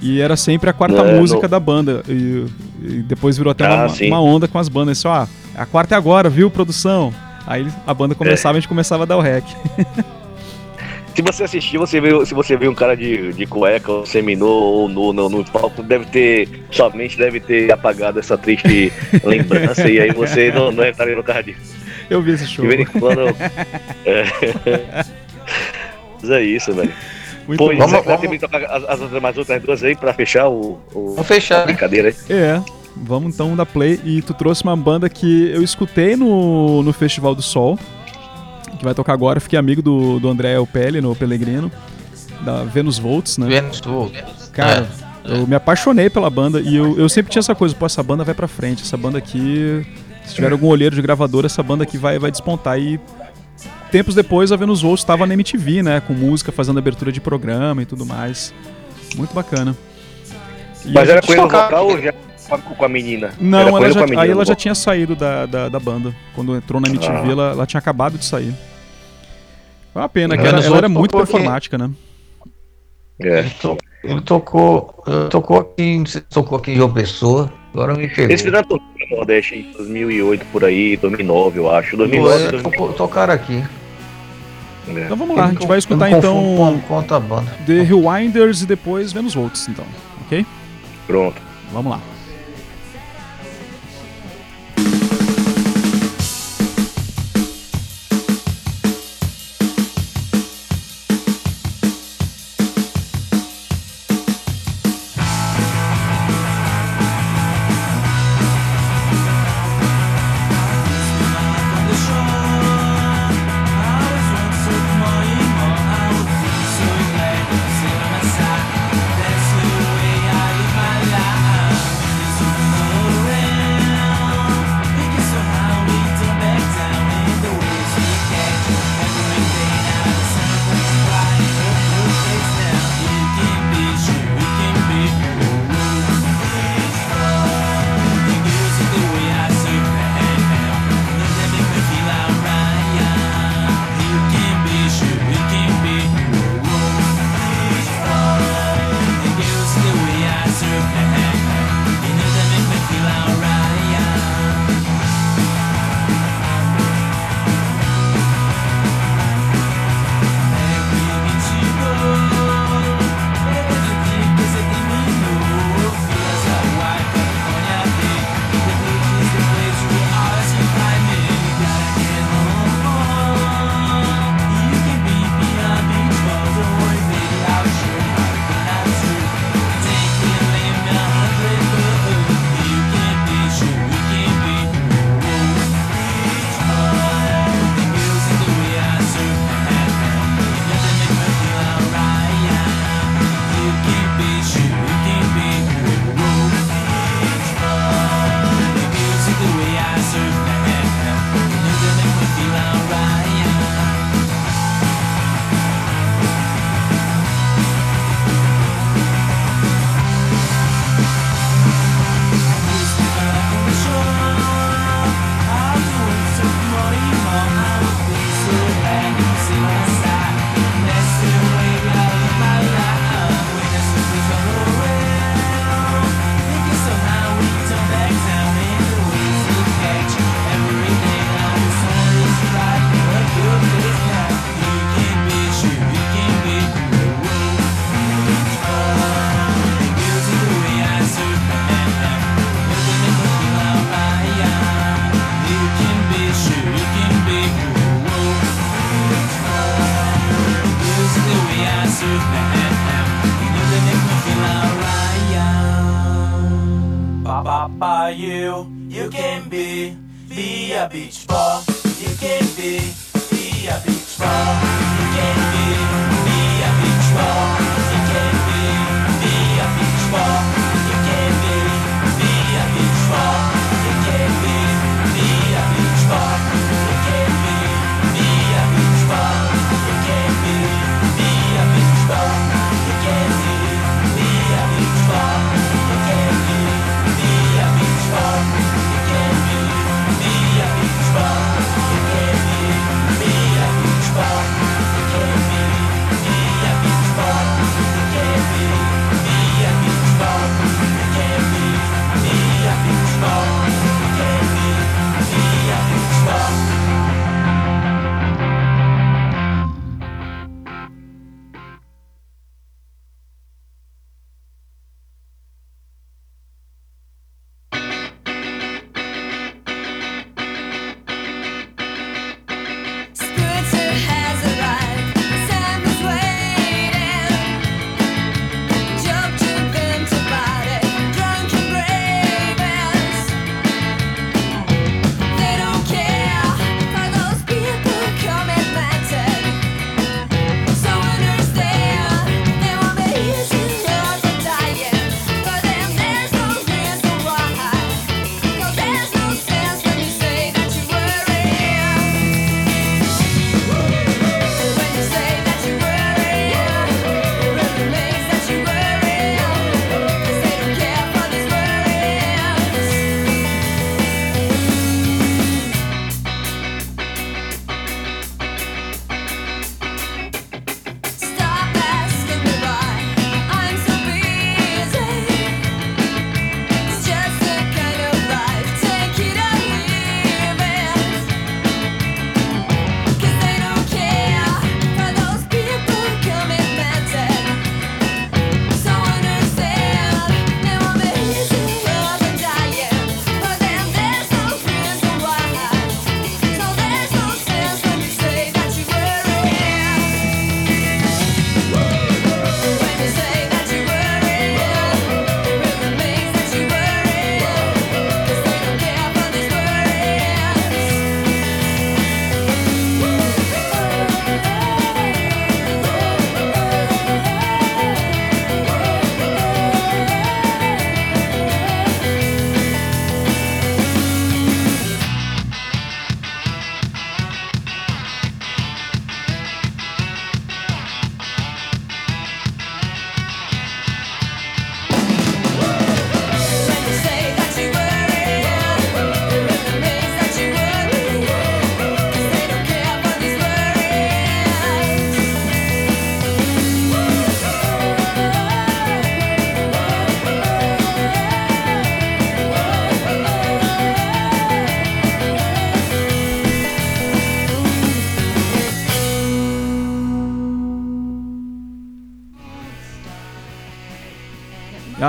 E era sempre a quarta é, música não... da banda. E, e, depois virou até ah, uma, uma, onda com as bandas. Só, ah, a quarta é agora, viu, produção? Aí a banda começava é. e a gente começava a dar o rec. [laughs] Se você assistir, você vê, se você vê um cara de, de cueca ou seminô ou no, no, no palco, deve ter, somente deve ter apagado essa triste [laughs] lembrança e aí você não, não entraria no carro disso. Eu vi esse show. De vez em quando. [laughs] é. Mas é isso, velho. Muito Pô, vamos, vamos... as, as outras, mais outras duas aí pra fechar o. o vamos fechar. A brincadeira aí. É. Vamos então dar play. E tu trouxe uma banda que eu escutei no, no Festival do Sol que vai tocar agora. Fiquei amigo do, do André Opelli no Pellegrino, da Venus Volts, né? Venus Volts. Cara, é, eu me apaixonei pela banda e eu, eu sempre tinha essa coisa, pô, essa banda vai pra frente, essa banda aqui, se tiver algum olheiro de gravador, essa banda aqui vai, vai despontar. E tempos depois a Venus Volts estava na MTV, né? Com música, fazendo abertura de programa e tudo mais. Muito bacana. E Mas era coisa vocal ou já com a menina? Não, ela já, menina, aí ela já tinha saído da, da, da, banda. Quando entrou na MTV, ah. ela, ela tinha acabado de sair. Foi uma pena, que ela, ela era muito performática, né? É. Ele, tocou. Ele tocou aqui. Tocou aqui em João Pessoa. Agora me pegou. Esse já tocou no Nordeste em 2008 por aí, 2009, eu acho. 2009, é, 2009. tocaram aqui. É. Então vamos lá, a gente vai escutar então. Conta a banda. The Rewinders e depois Venus Volts, então, ok? Pronto. Vamos lá.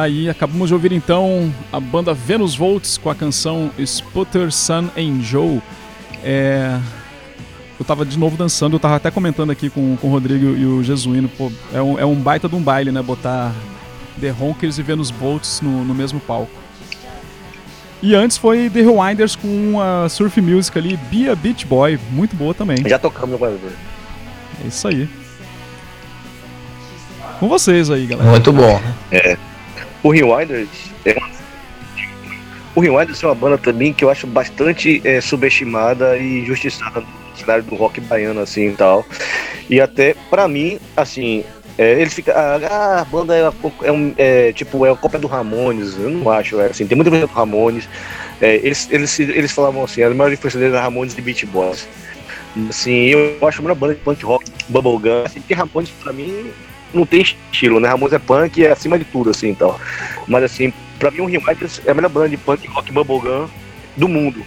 Aí acabamos de ouvir então a banda Venus Volts com a canção Sputter Sun Angel. É... Eu tava de novo dançando, eu tava até comentando aqui com, com o Rodrigo e o Jesuíno, pô, é um, é um baita de um baile, né? Botar The Honkers e Venus Volts no, no mesmo palco. E antes foi The Rewinders com a surf music ali, Be a Beach Boy, muito boa também. Já tocamos no. É isso aí. Com vocês aí, galera. Muito bom. O Rewinders é o Rewinders é uma banda também que eu acho bastante é, subestimada e injustiçada no cenário do rock baiano assim e tal. E até pra mim, assim, é, ele fica ah, a banda é, é um é, tipo é uma cópia do Ramones. Eu não acho, é, assim, tem muita coisa do Ramones. É, eles, eles eles falavam assim, a maior influência deles é Ramones e Beach Boys. Assim, eu acho a melhor banda de punk rock bubblegum, assim, porque Ramones pra mim não tem estilo, né? Ramones é punk é acima de tudo, assim, então. Mas assim, pra mim o Rewinders é a melhor banda de punk rock bubblegum do mundo.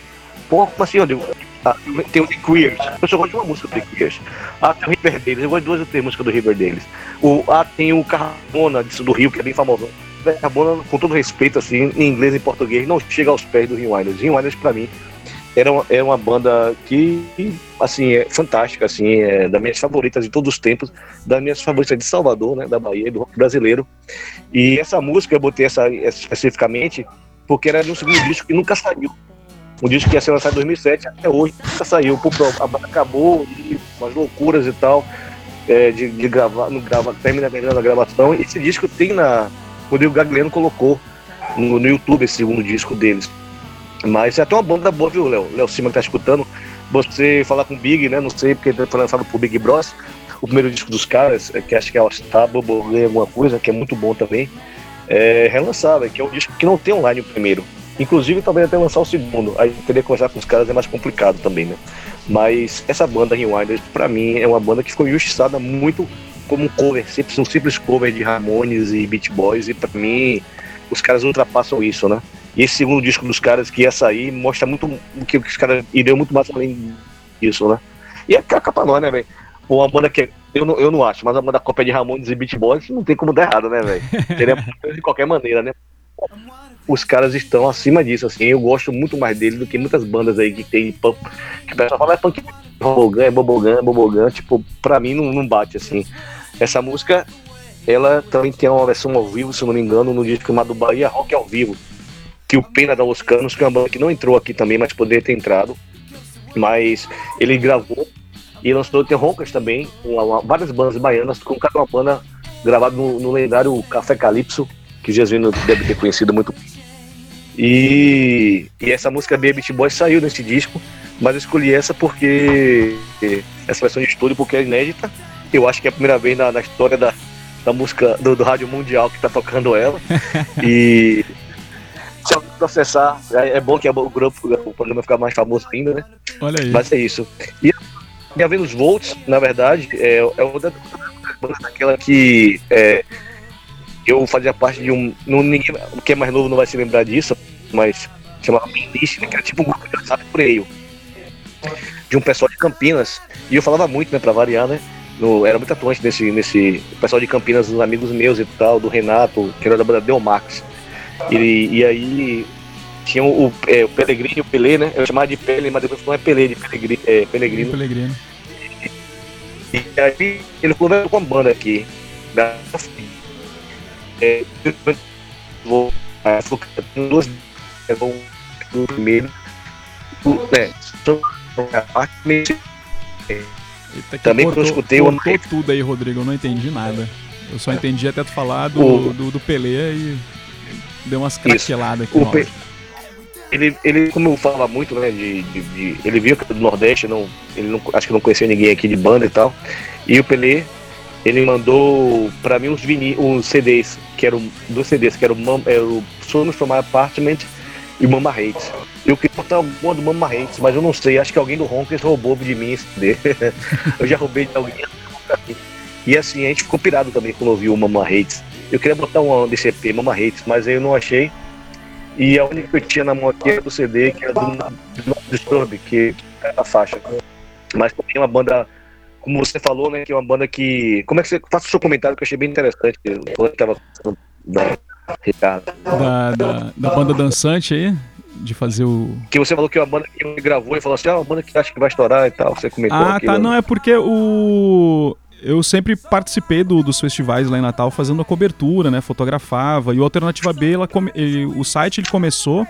Pô, como assim, eu? Ah, tem o The Queers. Eu só gosto de uma música do The Queers. Ah, tem o River Deles. Eu gosto de duas ou três músicas do River Deles. O, ah, tem o Carbona disso do Rio, que é bem famoso. Carbona, com todo respeito, assim, em inglês e português, não chega aos pés do Rewinders. Rewinders, pra mim, era uma, era uma banda que, assim, é fantástica, assim, é das minhas favoritas de todos os tempos, das minhas favoritas de Salvador, né, da Bahia, do rock brasileiro. E essa música, eu botei essa especificamente, porque era de um segundo disco que nunca saiu. Um disco que ia ser lançado em 2007, até hoje nunca saiu. Pô, a banda acabou, e umas loucuras e tal, é, de, de gravar, não grava, termina a gravação. Esse disco tem na. O Rodrigo Gagliano colocou no, no YouTube esse segundo disco deles. Mas é até uma banda boa, viu, Léo? Léo Cima que tá escutando. Você falar com o Big, né? Não sei, porque foi lançado por Big Bros. O primeiro disco dos caras, é, que acho que é o Bubble alguma coisa, que é muito bom também. É relançado, que é um disco que não tem online o primeiro. Inclusive, talvez até lançar o segundo. Aí teria que conversar com os caras, é mais complicado também, né? Mas essa banda Rewinders, pra mim, é uma banda que ficou injustiçada muito como um cover, sempre um simples cover de Ramones e Beat Boys, e pra mim, os caras ultrapassam isso, né? E esse segundo disco dos caras que ia sair mostra muito o que os caras iriam muito mais além disso, né? E é cá pra nós, né, velho? Uma banda que eu não, eu não acho, mas a banda cópia de Ramones e Beat Boys não tem como dar errado, né, velho? [laughs] Seria de qualquer maneira, né? Os caras estão acima disso, assim. Eu gosto muito mais deles do que muitas bandas aí que tem punk. Que o pessoal fala, é punk, Bobogan, é Bobogan, é Bobogan. Tipo, pra mim não, não bate, assim. Essa música, ela também tem uma versão ao vivo, se não me engano, no disco chamado Bahia Rock ao Vivo. Que o Pena da Los Canos, que é uma banda que não entrou aqui também, mas poderia ter entrado. Mas ele gravou e lançou, tem Roncas também, uma- uma- várias bandas baianas, com cada uma banda gravada no, no lendário Café Calypso, que Jesus deve ter conhecido muito. E, e essa música Beat Boy saiu nesse disco, mas eu escolhi essa porque essa versão de estúdio porque é inédita. Eu acho que é a primeira vez na, na história da, da música do, do rádio mundial que tá tocando ela. [laughs] e se alguém processar, é, é bom que o grupo, o programa ficar mais famoso ainda, né? Olha aí. Mas é isso. E a Venus Volts, na verdade, é, é uma da- banda daquela que é, eu fazia parte de um. Não, ninguém que é mais novo não vai se lembrar disso, mas chamava Playlist, né, que era tipo um grupo de WhatsApp por aí. De um pessoal de Campinas. E eu falava muito, né, pra variar, né? No, era muito atuante nesse, nesse pessoal de Campinas, os amigos meus e tal, do Renato, que era da banda Delmax. E, e aí tinha o, é, o Pellegrini e o Pelé, né? Eu chamava de Pele, mas depois não é Pelé, de Pellegrini. É, Pellegrino. Pelegrino. E aí ele conversou com a banda aqui. Da, é, vou, falou que tem duas é, vou- do primeiro. o- É, meio- Eita, Também que eu cortou, escutei o- cortou tudo aí, Rodrigo. Eu não entendi nada. Eu só entendi até tu falar do, O- do, do Pelé e deu umas craqueladas aqui. O Pe- ele, ele, como eu falava muito, né, de, de, de- ele viu que era do Nordeste, não, ele não, acho que não conhecia ninguém aqui de banda e tal. E o Pelé, ele mandou pra mim uns, vini, uns CDs, que eram dois CDs, que eram era o Songs from My Apartment e o Mama Hates. Eu queria botar alguma do Mama Hates, mas eu não sei, acho que alguém do Ronkers roubou de mim esse CD. [laughs] eu já roubei de alguém. E assim, a gente ficou pirado também quando ouviu o Mama Hates. Eu queria botar um desse EP, Mama Hates, mas aí eu não achei. E a única que eu tinha na mão aqui era do CD, que era do do Disturb, que é a faixa. Mas também é uma banda, como você falou, né, que é uma banda que... Como é que você... Faça o seu comentário que eu achei bem interessante. que Eu tava da Ricardo. Da, da, da banda dançante aí, de fazer o. Que você falou que é uma banda que gravou e falou assim, ah, uma banda que acha que vai estourar e tal. Você comentou Ah, aquilo, tá. né? Não, é porque o. Eu sempre participei do- dos festivais lá em Natal fazendo a cobertura, né? Fotografava. E o Alternativa B, ela come- ele- o site ele começou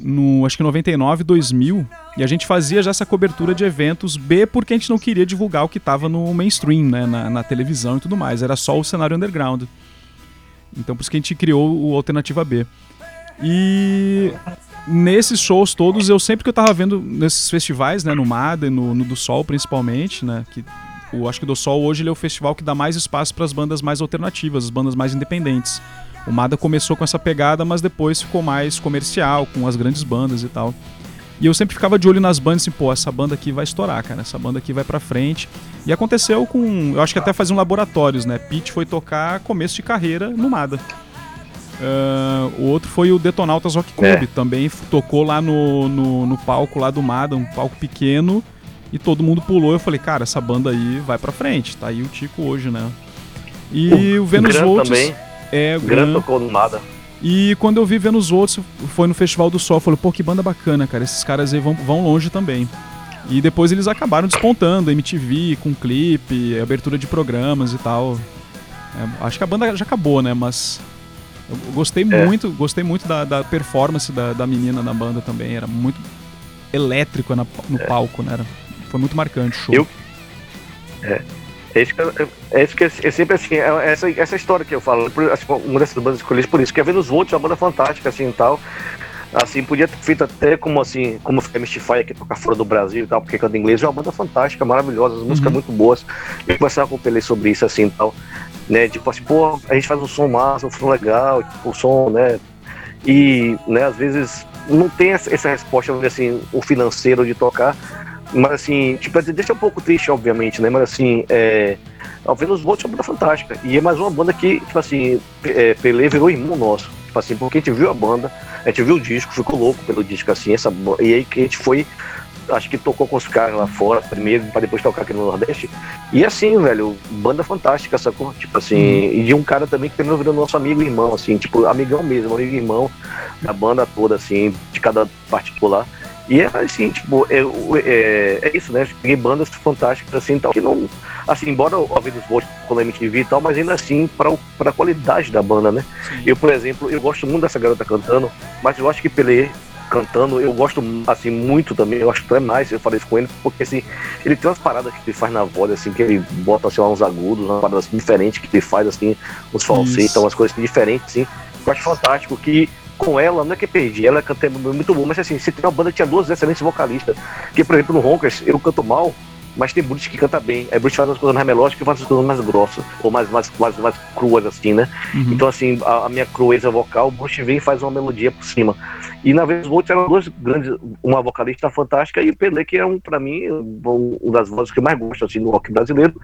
no acho que 99, 2000. E a gente fazia já essa cobertura de eventos B porque a gente não queria divulgar o que tava no mainstream, né? Na, na televisão e tudo mais. Era só o cenário underground. Então por isso que a gente criou o Alternativa B. E nesses shows todos, eu sempre que eu tava vendo nesses festivais, né, no MADA e no, no do Sol principalmente, né, que o acho que do Sol hoje ele é o festival que dá mais espaço para as bandas mais alternativas, as bandas mais independentes. O MADA começou com essa pegada, mas depois ficou mais comercial, com as grandes bandas e tal. E eu sempre ficava de olho nas bandas, assim, pô, essa banda aqui vai estourar, cara, essa banda aqui vai pra frente. E aconteceu com, eu acho que até faziam laboratórios, né? Pete foi tocar começo de carreira no MADA. Ah, o outro foi o Detonautas Rock Club, É. também tocou lá no, no, no palco lá do Mada, um palco pequeno, e todo mundo pulou. Eu falei, cara, essa banda aí vai pra frente, tá aí o Tico hoje, né? E o, Venus Gran Volts também. é o Gran Gran. tocou no nada. E quando eu vi Venus Volts, foi no Festival do Sol, eu falei, pô, que banda bacana, cara, esses caras aí vão, vão longe também. E depois eles acabaram despontando, MTV, com clipe, abertura de programas e tal. É, acho que a banda já acabou, né? Mas Eu gostei É. muito, gostei muito da, da performance da, da menina na banda também. Era muito elétrico na- no palco, né? Era- foi muito marcante o show. Eu- É isso que, eu- é, isso que é, é sempre assim, é essa, essa história que eu falo, assim, uma dessas bandas escolhidas por isso, que a Venus Volt é uma banda fantástica, assim, e tal, assim, podia ter feito até como, assim, como foi a Mystify, que toca fora do Brasil e tal, porque canta inglês, é uma banda fantástica, maravilhosa, as músicas Uhum. muito boas, eu conversava com o Pelé sobre isso, assim, e tal, né, tipo assim, pô, a gente faz um som massa, um som legal, tipo, o som, né, e, né, às vezes não tem essa, resposta, assim, o financeiro de tocar, mas assim, tipo, deixa um pouco triste, obviamente, né? Mas assim, é. A Venus Volt é uma banda fantástica. E é mais uma banda que, tipo assim, é, Pelé virou irmão nosso. Tipo assim, porque a gente viu a banda, a gente viu o disco, ficou louco pelo disco, assim, essa E aí que a gente foi. Acho que tocou com os caras lá fora primeiro, pra depois tocar aqui no Nordeste. E assim, velho, banda fantástica, sacou? Tipo assim, e de um cara também que terminou virando nosso amigo e irmão, assim, tipo, amigão mesmo, amigo e irmão da banda toda, assim, de cada particular. E é assim, tipo, é, é, é isso, né? Peguei bandas fantásticas assim tal, que não. Assim, embora o Avenus Volt com a MTV e tal, mas ainda assim, para a qualidade da banda, né? Eu, por exemplo, eu gosto muito dessa garota cantando, mas eu acho que Pelé cantando, eu gosto assim muito também, eu acho até mais, eu falei isso com ele, porque assim, ele tem umas paradas que ele faz na voz, assim, que ele bota assim, uns agudos, umas paradas assim, diferentes que ele faz, assim, uns falsetes, umas coisas assim, diferentes, assim. Eu acho fantástico que com ela, não é que perdi, ela canta muito bom, mas assim, você tem uma banda que tinha duas excelentes vocalistas, que por exemplo no Ronkers eu canto mal, mas tem Bruce que canta bem. Aí Bruce faz umas coisas mais melódicas e faz umas coisas mais grossas, ou mais, mais, mais, mais cruas, assim, né? Uhum. Então, assim, a, a minha crueza vocal, o Bruce vem e faz uma melodia por cima. E na vez Volt eram duas grandes, uma vocalista fantástica e o Pelé, que é um, pra mim, um, um das vozes que eu mais gosto, assim, no rock brasileiro.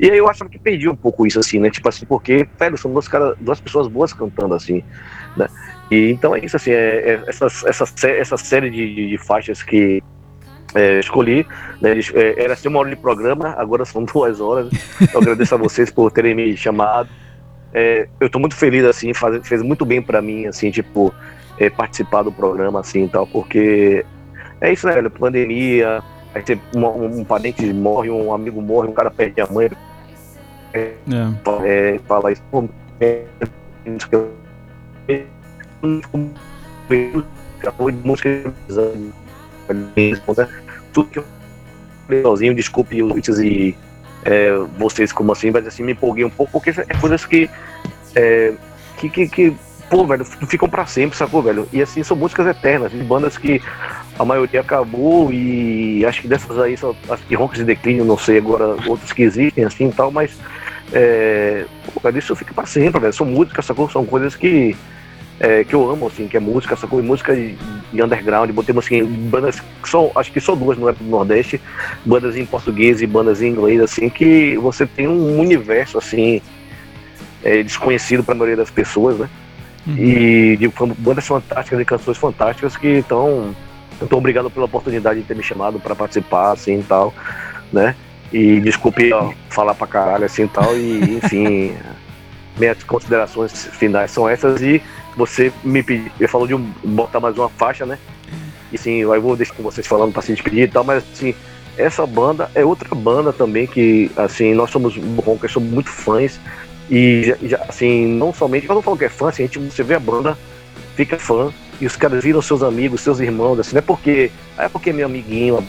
E aí eu achava que perdi um pouco isso, assim, né? Tipo assim, porque, velho, são duas, cara, duas pessoas boas cantando, assim, né? E então é isso, assim, é, é essa, essa, essa série de, de- de faixas que é, escolhi, né, é, era ser uma hora de programa, agora são duas horas. Eu agradeço a vocês por terem me chamado. É, eu tô muito feliz, assim, faz, fez muito bem pra mim, assim, tipo, é, participar do programa, assim, e tal, porque é isso, né, velho, pandemia, aí tem um, um parente morre, um amigo morre, um cara perde a mãe, É. é, fala isso, é, música né? Tudo que eu falei sozinho, desculpe os tweets e é, vocês como assim, mas assim, me empolguei um pouco, porque é coisas que é, que, que, que, pô, velho, ficam pra sempre, sacou, velho? E assim, são músicas eternas, de bandas que a maioria acabou e acho que dessas aí são as que roncas de declínio, não sei agora, outras que existem assim e tal, mas é, pô, isso fica pra sempre, velho. São músicas, sacou? São coisas que, é, que eu amo, assim, que é música, sacou? E música de, de underground, botei assim, bandas que são, acho que só duas no do Nordeste, bandas em português e bandas em inglês, assim, que você tem um universo, assim, é, desconhecido pra maioria das pessoas, né? Uhum. E de bandas fantásticas e canções fantásticas que estão. Então, obrigado pela oportunidade de ter me chamado para participar, assim e tal, né? E desculpe ó, falar pra caralho, assim e tal, e enfim, [laughs] minhas considerações finais são essas. E você me pediu, falou de um, botar mais uma faixa, né? E sim, eu vou deixar com vocês falando pra se despedir e tal, mas assim, essa banda é outra banda também que, assim, nós somos rockers, somos muito fãs. E, já- assim, não somente, eu não falo que é fã, assim, a gente, você vê a banda, fica fã, e os caras viram seus amigos, seus irmãos, assim, não é porque, é porque é meu amiguinho, a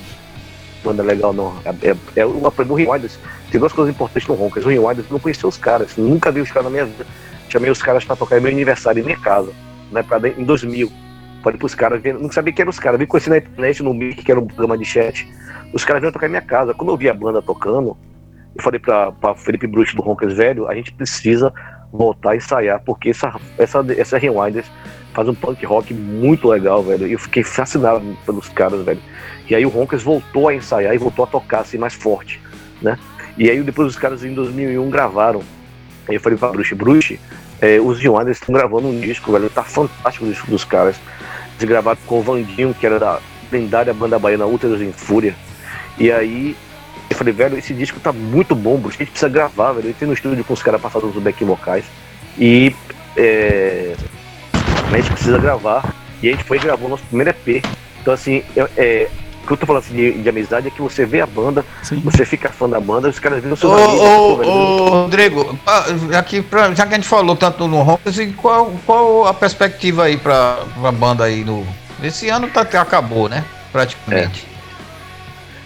banda é legal, não. É, é, é o o Rewinders, tem duas coisas importantes no Ronkers. O eu não conhecia os caras, nunca vi os caras na minha vida. Chamei os caras pra tocar em meu aniversário, em minha casa, né, dentro- em 2000. Falei pros caras, não sabia quem eram os caras, vi conheci na internet, no Mic, que era um programa de chat. Os caras vieram tocar em minha casa. Quando eu vi a banda tocando, eu falei pra, pra Felipe Bruce do Ronkers Velho, a gente precisa voltar a ensaiar, porque essa, essa, essa Rewinders faz um punk rock muito legal, velho. Eu fiquei fascinado pelos caras, velho. E aí o Ronkers voltou a ensaiar e voltou a tocar assim mais forte, né? E aí depois os caras em 2001 gravaram. Eu falei pra Bruce, Bruce, é, os Rewinders estão gravando um disco, velho. Tá fantástico o disco dos caras. Eles gravaram com o Vandinho, que era da lendária banda baiana Úteros em Fúria. E aí eu falei, velho, esse disco tá muito bom, Bruce. A gente precisa gravar, velho. Eu entrei no estúdio com os caras pra fazer os back vocais. E é, a gente precisa gravar. E a gente foi e gravou o nosso primeiro EP. Então, assim, é, que eu tô falando assim de, de amizade é que você vê a banda, Sim. você fica fã da banda, os caras viram Ô, seus amigos. ô, velho, ô, Rodrigo, aqui pra, já que a gente falou tanto no e qual, qual a perspectiva aí pra, pra banda aí no. Esse ano tá, acabou, né? Praticamente.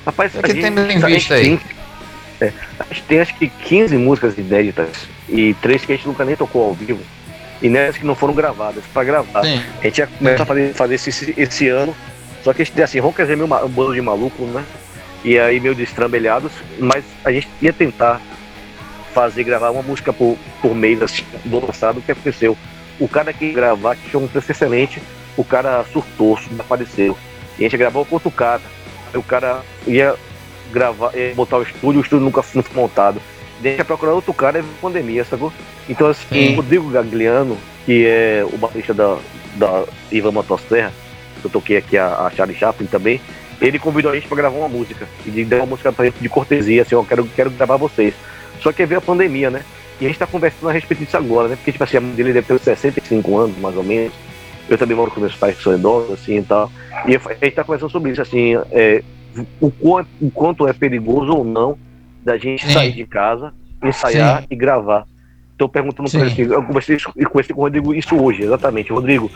Rapaz, O a que gente- temos em vista aí? tem- é, a gente tem acho que 15 músicas inéditas e três que a gente nunca nem tocou ao vivo. E nessas que não foram gravadas, pra gravar. Sim. A gente ia começar a fazer, fazer esse, esse ano. Só que a gente tem assim, Roncas é meio um bando de maluco, né? E aí meio destrambelhados, mas a gente ia tentar fazer, gravar uma música por, por mês, assim, do passado, o que aconteceu? O cara que ia gravar, que tinha um preço excelente, o cara surtou, desapareceu. E a gente gravou com outro cara. Aí o cara ia gravar, ia botar o estúdio, o estúdio nunca foi montado. Deixa procurar outro cara e a pandemia, sacou? Então assim, Sim. o Rodrigo Gagliano, que é o baterista da, da Ivan Motosserra, eu toquei aqui a, a Charlie Chaplin também, ele convidou a gente pra gravar uma música. E deu uma música pra gente de cortesia, assim, ó, quero, quero gravar vocês. Só que veio a pandemia, né? E a gente tá conversando a respeito disso agora, né? Porque, tipo assim, a mãe dele deve ter uns 65 anos, mais ou menos. Eu também moro com meus pais que são idosos, assim, e tal. E a gente tá conversando sobre isso, assim, é, o, quanto, o quanto é perigoso ou não da gente Sim. sair de casa, ensaiar Sim. e gravar. Então, perguntando pra ele assim, eu conversei, isso, eu conversei com o Rodrigo isso hoje, exatamente. Rodrigo,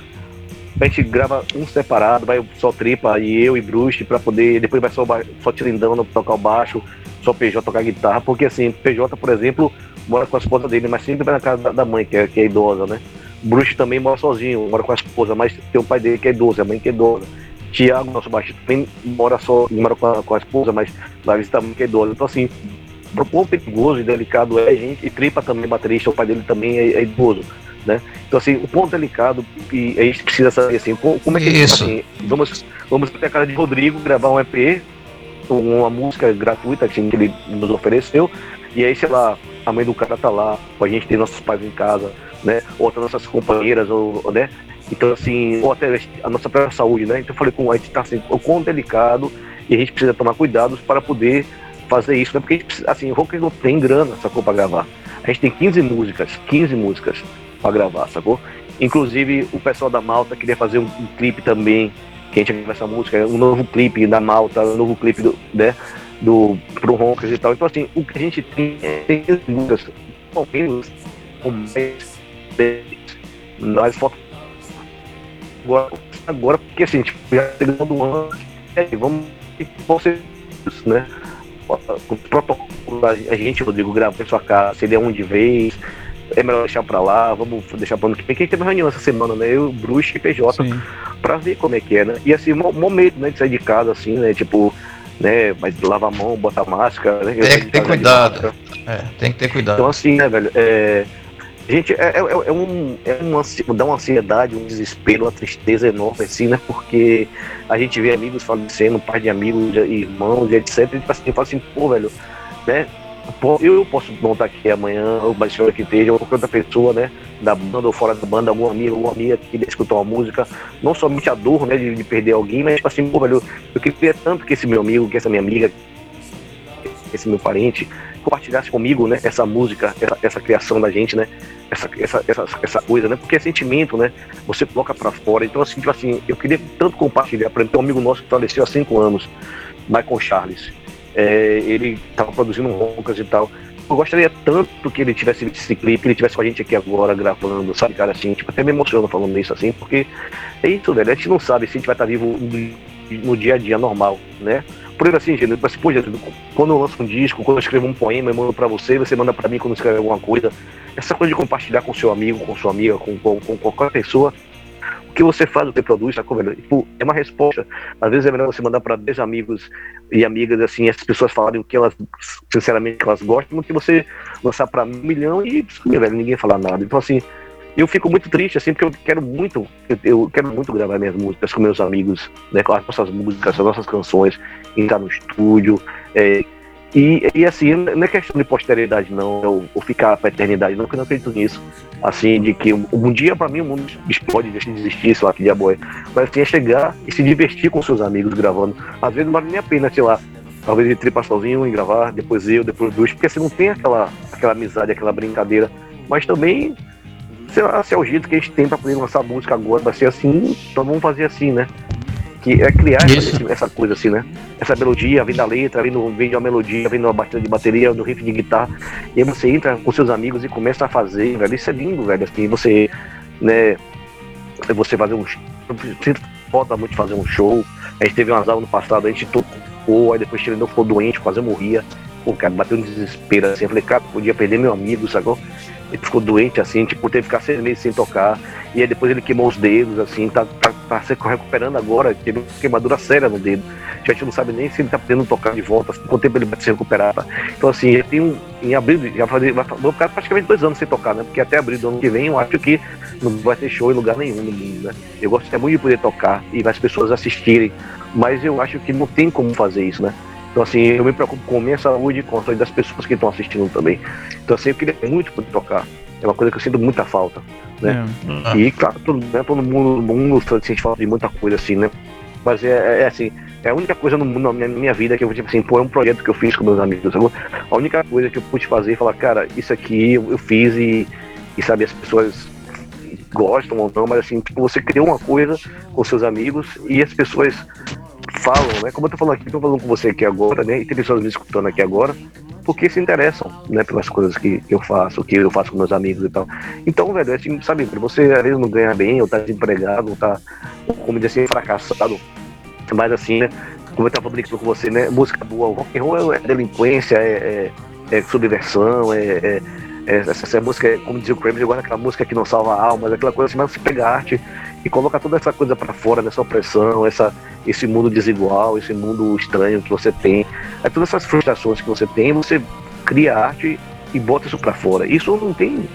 a gente grava um separado, vai só tripa e eu e Bruce pra poder. Depois vai só, só Tirindão tocar o baixo, só PJ tocar guitarra, porque assim, PJ, por exemplo, mora com a esposa dele, mas sempre vai na casa da- mãe, que é, que é idosa, né? Bruce também mora sozinho, mora com a esposa, mas tem o pai dele que é idoso, a mãe que é idosa. Tiago, nosso baixista, também mora só, mora com a, com a esposa, mas mãe que é idosa. Então assim, pro quão perigoso e delicado é a gente, e Tripa também, baterista, o pai dele também é, é idoso, né? Então assim, o ponto delicado, e a gente precisa saber assim, co- como é que Isso. assim, vamos, vamos até a casa de Rodrigo gravar um EP, uma música gratuita que ele nos ofereceu, e aí, sei lá, a mãe do cara tá lá, a gente tem nossos pais em casa, né? Ou até nossas companheiras, ou, né? Então, assim, ou até a nossa própria saúde, né? Então eu falei com a gente tá assim, o quão delicado e a gente precisa tomar cuidados para poder fazer isso, né? Porque a gente precisa, assim, o rock não tem grana, sacou, pra gravar. A gente tem 15 músicas, 15 músicas pra gravar, sacou? Inclusive, o pessoal da Malta queria fazer um, um clipe também, que a gente grava essa música, um novo clipe da Malta, um novo clipe do, né? Do, pro Roncas e tal. Então, assim, o que a gente tem é tem 15 músicas, pelo menos, nós falta agora, agora, porque assim, tipo, já chegando do ano, é, vamos você, né? Com os protocolos, a gente, Rodrigo, grava em sua casa, seria um de vez, é melhor deixar pra lá, vamos deixar pra ano que vem. Quem teve uma reunião essa semana, né? Eu, Bruce e PJ, Sim. pra ver como é que é, né? E assim, mo- momento, né, de sair de casa, assim, né? Tipo, né, mas lava a mão, bota máscara, né? Tem que ter cuidado. É, tem que ter cuidado. Então, assim, né, velho? É, gente, é, é, é um, é uma, dá uma ansiedade, um desespero, uma tristeza enorme, assim, né? Porque a gente vê amigos falecendo, pai de amigos, irmãos, e etc. E tipo assim, fala assim, pô, velho, né? Eu posso não estar aqui amanhã, ou mais senhora que esteja, ou qualquer outra pessoa, né? Da banda ou fora da banda, algum amigo, alguma amiga que escutar uma música. Não somente a dor, né? De, de perder alguém, mas tipo assim, pô, velho, eu queria tanto que esse meu amigo, que essa minha amiga, esse meu parente, compartilhasse comigo, né, essa música, essa, essa criação da gente, né, essa, essa, essa, essa coisa, né, porque é sentimento, né, você coloca pra fora. Então, assim, tipo assim, eu queria tanto compartilhar, por exemplo, um amigo nosso que faleceu há cinco anos, Michael Charles, é, ele tava produzindo roncas e tal. Eu gostaria tanto que ele tivesse visto esse clipe, que ele tivesse com a gente aqui agora gravando, sabe, cara, assim, tipo, até me emociona falando isso assim, porque é isso, velho, a gente não sabe se a gente vai estar vivo no, dia a dia normal, né? Por exemplo, assim, gente, mas, pô, Jesus, quando eu lanço um disco, quando eu escrevo um poema, eu mando pra você, você manda pra mim quando escreve alguma coisa. Essa coisa de compartilhar com seu amigo, com sua amiga, com, com, com qualquer pessoa, que você faz, o que produz, sacou, velho? Tipo, é uma resposta. Às vezes é melhor você mandar pra 10 amigos e amigas, assim, essas pessoas falarem o que elas, sinceramente, que elas gostam, do que você lançar pra um milhão e, velho, ninguém falar nada. Então, assim, eu fico muito triste, assim, porque eu quero muito, eu quero muito gravar minhas músicas com meus amigos, né, com as nossas músicas, as nossas canções, entrar no estúdio, é, e, e assim, não é questão de posteridade não, ou, ou ficar pra eternidade não, porque eu não acredito nisso, assim, de que um, um dia pra mim o mundo explode, deixa de existir, sei lá, que diabo é, mas assim, é chegar e se divertir com seus amigos gravando, às vezes não vale nem a pena, sei lá, talvez ele tripa sozinho e gravar, depois eu, depois dois, porque assim, não tem aquela, aquela amizade, aquela brincadeira, mas também sei lá, se é o jeito que a gente tem pra poder lançar música agora, vai ser assim, então vamos fazer assim, né? Que é criar essa, essa coisa assim, né? Essa melodia, vem da letra, vem, no, vem de uma melodia, vem de uma batida de bateria, do riff de guitarra, e aí você entra com seus amigos e começa a fazer, velho, isso é lindo, velho, assim, você, né, você fazer um show, sinto falta muito fazer um show, a gente teve umas aulas no passado, a gente tocou, aí depois ele não ficou doente, quase morria, pô, cara, bateu um desespero, assim, eu falei, cara, podia perder meu amigo, sacou? Ele ficou doente, assim, tipo, teve que ficar seis meses sem tocar, e aí depois ele queimou os dedos, assim, tá, tá, tá se recuperando agora, teve queimadura séria no dedo. A gente não sabe nem se ele tá podendo tocar de volta, quanto tempo ele vai se recuperar. Tá? Então, assim, ele tem um. Em abril, já fazer, vai, vou ficar praticamente dois anos sem tocar, né? Porque até abril do ano que vem eu acho que não vai ter show em lugar nenhum no mundo, né? Eu gostaria muito de poder tocar e as pessoas assistirem, mas eu acho que não tem como fazer isso, né? Então, assim, eu me preocupo com a minha saúde e com a saúde das pessoas que estão assistindo também. Então, assim, eu queria muito poder tocar. É uma coisa que eu sinto muita falta. Né? É. E, claro, todo, né, todo mundo, mundo sente falta de muita coisa assim, né? Mas é, é assim, é a única coisa no mundo, na minha, minha vida que eu, tipo assim, pô, é um projeto que eu fiz com meus amigos. sacou? A única coisa que eu pude fazer é falar, cara, isso aqui eu, eu fiz e, e, sabe, as pessoas gostam ou não, mas assim, tipo, você criou uma coisa com seus amigos e as pessoas falam, né? Como eu tô falando aqui, tô falando com você aqui agora, né? E tem pessoas me escutando aqui agora, porque se interessam, né, pelas coisas que, eu faço, que eu faço com meus amigos e tal. Então, velho, é assim, sabe, você às vezes não ganha bem, ou tá desempregado, ou tá, como dizer assim, fracassado, mas assim, né, como eu tava falando com você, né, música boa, rock and roll é delinquência, é, é, é subversão, é, é, é- essa, essa música, como dizia o Kramer, agora aquela música que não salva almas, aquela coisa assim, mas você pega arte e coloca toda essa coisa pra fora, dessa opressão, essa, esse mundo desigual, esse mundo estranho que você tem, é todas essas frustrações que você tem, você cria arte e bota isso pra fora. Isso não tem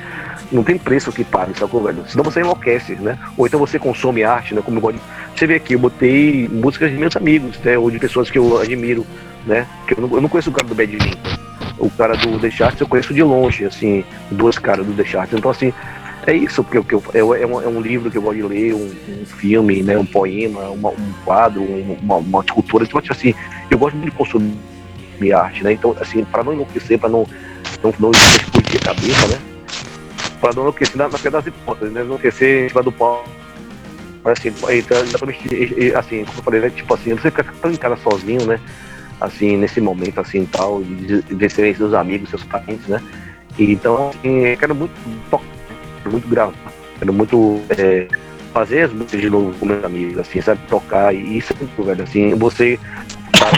não tem preço que pague, sacou, velho? Senão você enlouquece, né? Ou então você consome arte, né? Como eu gosto. Você vê aqui, eu botei músicas de meus amigos, né? Ou de pessoas que eu admiro, né? Que eu não, eu não conheço o cara do Bad Link. O cara do The Charts eu conheço de longe, assim, duas caras do The Charts. Então, assim, é isso, porque, eu, é, um, é um livro que eu gosto de ler, um, um filme, né? Um poema, uma- um quadro, um- uma, uma escultura. Então, tipo assim, eu gosto muito de consumir arte, né? Então, assim, para não enlouquecer, para não, não, não explodir a cabeça, né? Para não enlouquecer na, na pedra das hipóteses, né? Não enlouquecer em cima do pau. Mas assim, então, assim, como eu falei, né? Tipo assim, você fica em casa sozinho, né? Assim, nesse momento, assim, tal, de, de seus amigos, seus parentes, né? Então, assim, eu quero muito tocar, muito gravar, quero muito é, fazer as músicas de novo com meus amigos, assim, sabe? Tocar, e isso é muito, velho, assim, você,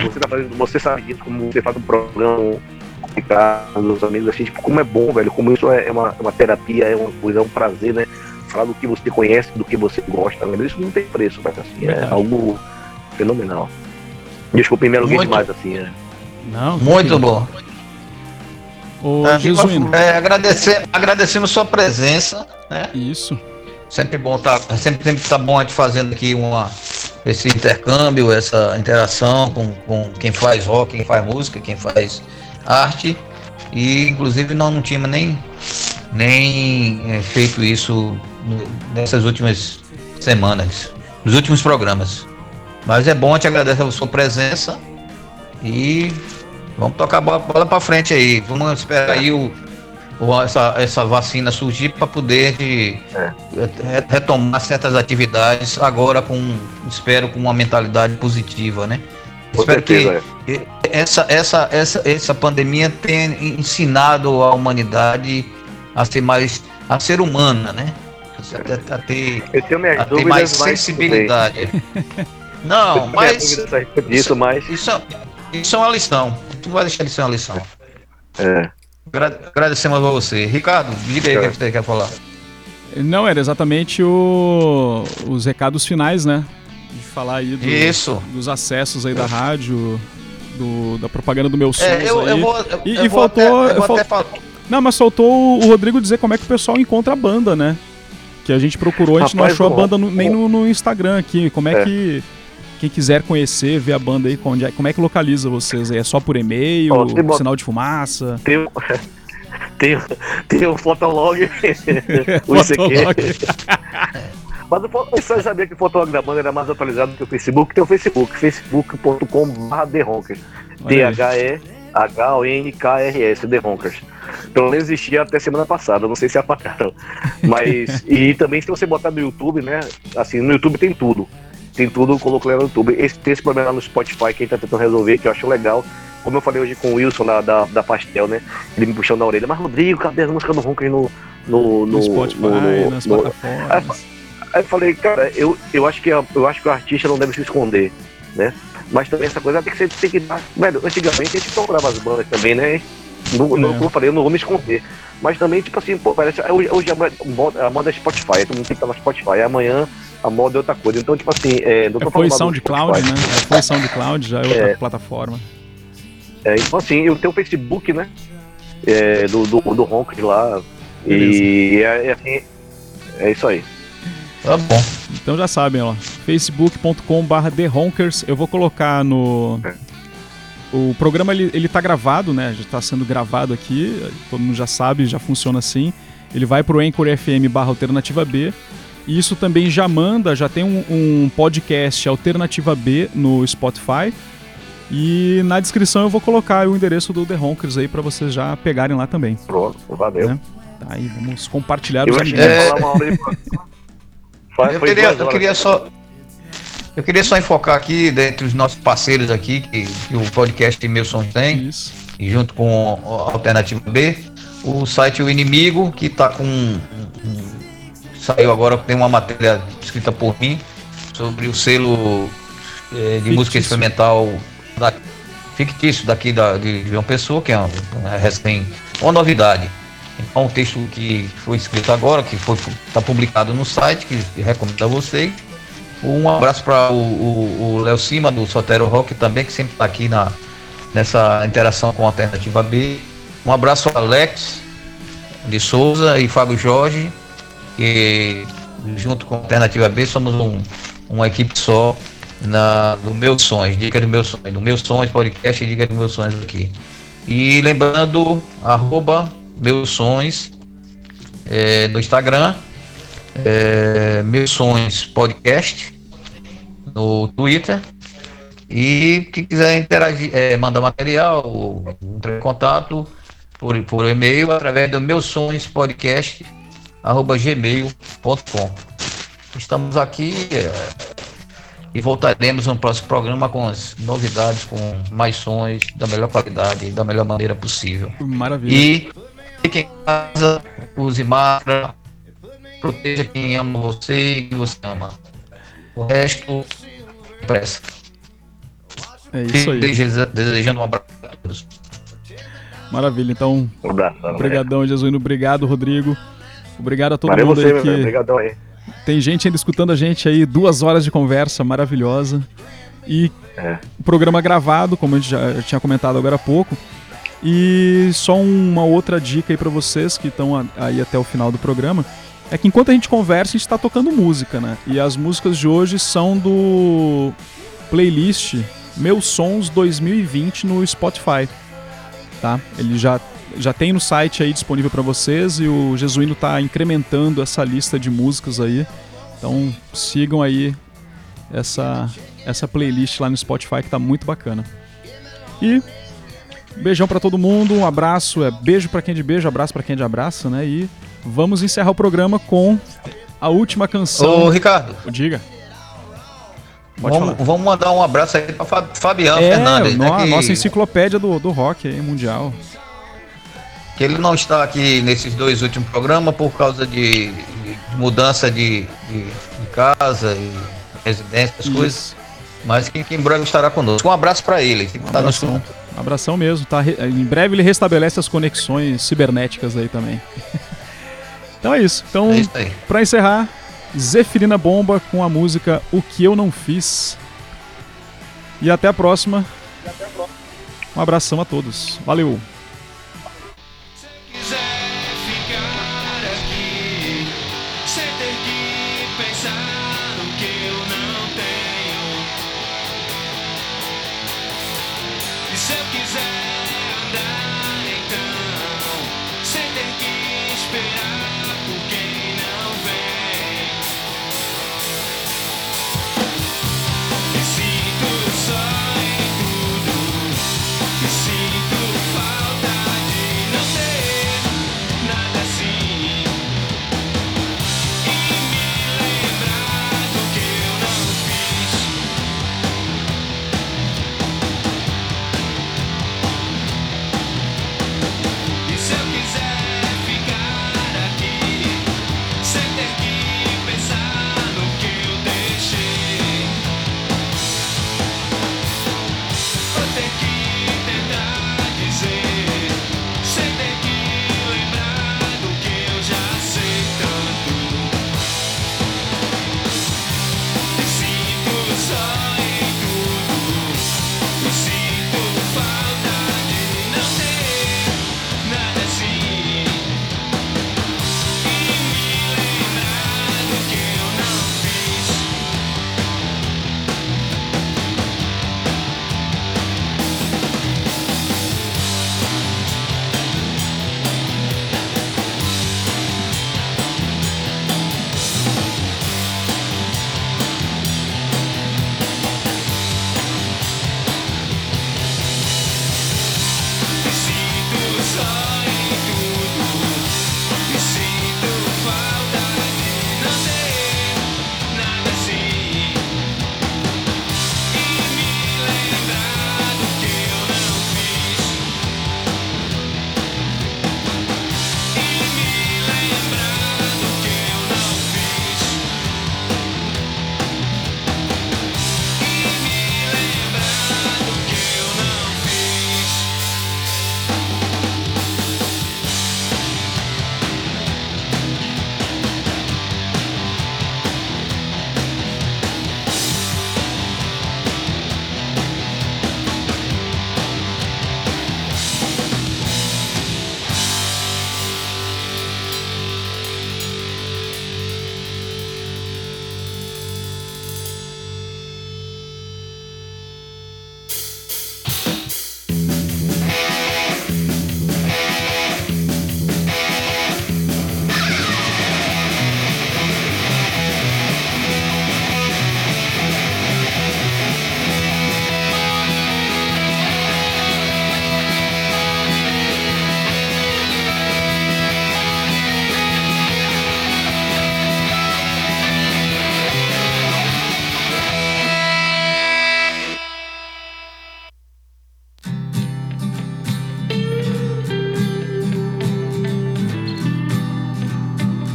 você, tá fazendo, você sabe disso, como você faz um programa, ficar com meus amigos, assim, tipo, como é bom, velho, como isso é uma, uma terapia, é uma coisa, é um prazer, né? Falar do que você conhece, do que você gosta, velho, isso não tem preço, velho, assim, é algo fenomenal. Desculpa, me Muito. demais, assim, né? Não, Muito bom. Ô, É, Jesuíno. é, agradecer, agradecemos sua presença, né? Isso. Sempre bom tá, sempre, sempre tá bom a gente fazendo aqui uma, esse intercâmbio, essa interação com, com quem faz rock, quem faz música, quem faz arte. E inclusive nós não tínhamos nem, nem eh, feito isso nessas últimas semanas, nos últimos programas. Mas é bom, a gente agradece a sua presença e vamos tocar a bola, bola para frente aí. Vamos esperar aí o, o- essa, essa vacina surgir para poder de, re- retomar certas atividades agora com, espero, com uma mentalidade positiva, né? Com espero que certeza, é. e- essa, essa, essa, essa pandemia tenha ensinado a humanidade a ser mais, a ser humana, né? A, a ter, Eu tenho minhas a ter mais sensibilidade. [laughs] Não, mas disso, mas isso, é- isso é uma lição. Tu não vai deixar de ser uma lição. é, Agra- Agradecemos a você. Ricardo, diga aí o que você quer falar. Não, era exatamente o- os recados finais, né? De falar aí do- Isso. dos acessos aí da rádio, do- da propaganda do meu som. É, eu, eu vou. eu- E- eu e vou faltou- até- eu vou fal- até falar- Não, mas faltou o Rodrigo dizer como é que o pessoal encontra a banda, né? Que a gente procurou, a gente não Rapaz, achou a o- banda no- nem no, no Instagram aqui. Como é, É. que. Quem quiser conhecer, ver a banda aí, onde é- como é que localiza vocês aí? É só por e-mail, Ó, tem bot- sinal de fumaça? tem, [laughs] tem, tem um fotolog, [laughs] o ICQ. [laughs] Mas o você sabia que o fotolog da banda era mais atualizado que o Facebook? Tem o Facebook, facebook.com.br TheRonkers. Olha aí. D-H-E-H-O-N-K-R-S, The Ronkers. Pelo menos existia até semana passada, não sei se apagaram. Mas, e também se você botar no YouTube, né? Assim, no YouTube tem tudo. Tem tudo, colocou lá no YouTube. Esse, tem esse problema lá no Spotify que a gente tá tentando resolver, que eu acho legal. Como eu falei hoje com o Wilson da, da, da Pastel, né? Ele me puxando na orelha, mas Rodrigo, cadê as músicas do Ronca aí no, no, No, Spotify, no- no- nas no- plataformas. Aí eu falei, cara, eu, eu, acho que, a- eu acho que o artista não deve se esconder, né? Mas também essa coisa tem que ser, tem que dar. Velho, antigamente a gente procurava as bandas também, né? Não, não, É. como eu falei, eu não vou me esconder. Mas também, tipo assim, pô, parece. Hoje, hoje a, moda, a moda é Spotify, todo mundo tem que estar no Spotify. Amanhã a moda é outra coisa. Então, tipo assim, é, não tô É, falando foi SoundCloud, né? É, foi SoundCloud, já é outra plataforma. É, então assim, eu tenho o Facebook, né? É, do, do, do Honk lá. E é, é assim. É isso aí. Tá bom. Então já sabem, ó. facebook.com.br TheHonkers. Eu vou colocar no. O programa ele, ele tá gravado, né? Já tá sendo gravado aqui. Todo mundo já sabe, já funciona assim. Ele vai pro Anchor FM barra Alternativa B. E isso também já manda, já tem um, um podcast Alternativa B no Spotify. E na descrição eu vou colocar o endereço do The Honkers aí pra vocês já pegarem lá também. Pronto, valeu. Né? Tá aí, vamos compartilhar Eu os amigos. [laughs] Faz- Eu queria, eu queria só. Eu queria só enfocar aqui, dentre os nossos parceiros aqui, que, que o podcast Meu Som tem, Isso. e junto com a Alternativa B, o site O Inimigo, que tá com. um- um- saiu agora, tem uma matéria escrita por mim sobre o selo eh, de música Fictício. experimental da- fictício daqui da, de João Pessoa, que é uma, uma recém, uma novidade. Então, um texto que foi escrito agora, que está publicado no site, que recomendo a vocês. Um abraço para o, Léo Cima, do Sotero Rock, também, que sempre está aqui na, nessa interação com a Alternativa B. Um abraço ao Alex de Souza e Fábio Jorge, que junto com a Alternativa B somos um, uma equipe só na, no Meus Sonhos, Dica dos Meus Sonhos, no Meus Sonhos Podcast Dica dos Meus Sonhos aqui. E lembrando, arroba Meus Sonhos é, no Instagram, é, Meus Sonhos Podcast no Twitter. E quem quiser interagir, é, mandar material, entrar em contato por, por e-mail através do meus sonhos podcast arroba gmail.com. Estamos aqui é, e voltaremos no próximo programa com as novidades, com mais sons da melhor qualidade e da melhor maneira possível. Maravilha. E fique em casa, use máscara, proteja quem ama você e que você ama. O resto, pressa. É isso aí. Deseja- Desejando um abraço a todos. Maravilha. Então, Um abraço. obrigadão, Jesuíno. Obrigado, Rodrigo. Obrigado a todo Valeu mundo você, aí que Obrigadão aí. tem gente ainda escutando a gente aí, duas horas de conversa maravilhosa. E É. o programa gravado, como a gente já tinha comentado agora há pouco. E só uma outra dica aí pra vocês que estão aí até o final do programa. É que enquanto a gente conversa, a gente tá tocando música, né? E as músicas de hoje são do playlist Meus Sons 2020 no Spotify. Tá? Ele já, já tem no site aí disponível pra vocês e o Jesuíno tá incrementando essa lista de músicas aí. Então sigam aí essa, essa playlist lá no Spotify que tá muito bacana. E beijão pra todo mundo, um abraço, é beijo pra quem é de beijo, abraço pra quem é de abraço, né? E vamos encerrar o programa com a última Ô, canção. Ricardo, Diga. Vamos, vamos mandar um abraço aí para Fabiano É, Fernandes, no- né, a que, nossa enciclopédia do, do rock aí, mundial. Que ele não está aqui nesses dois últimos programas por causa de, de mudança de, de- de casa e residência, as coisas, mas que, que em breve estará conosco. Um abraço para ele, está no Abração. Abração mesmo, tá? Re- Em breve ele restabelece as conexões cibernéticas aí também. [laughs] então é isso. Então, É pra encerrar, Zefirina Bomba com a música O Que Eu Não Fiz. E até a próxima. Um abração a todos. Valeu!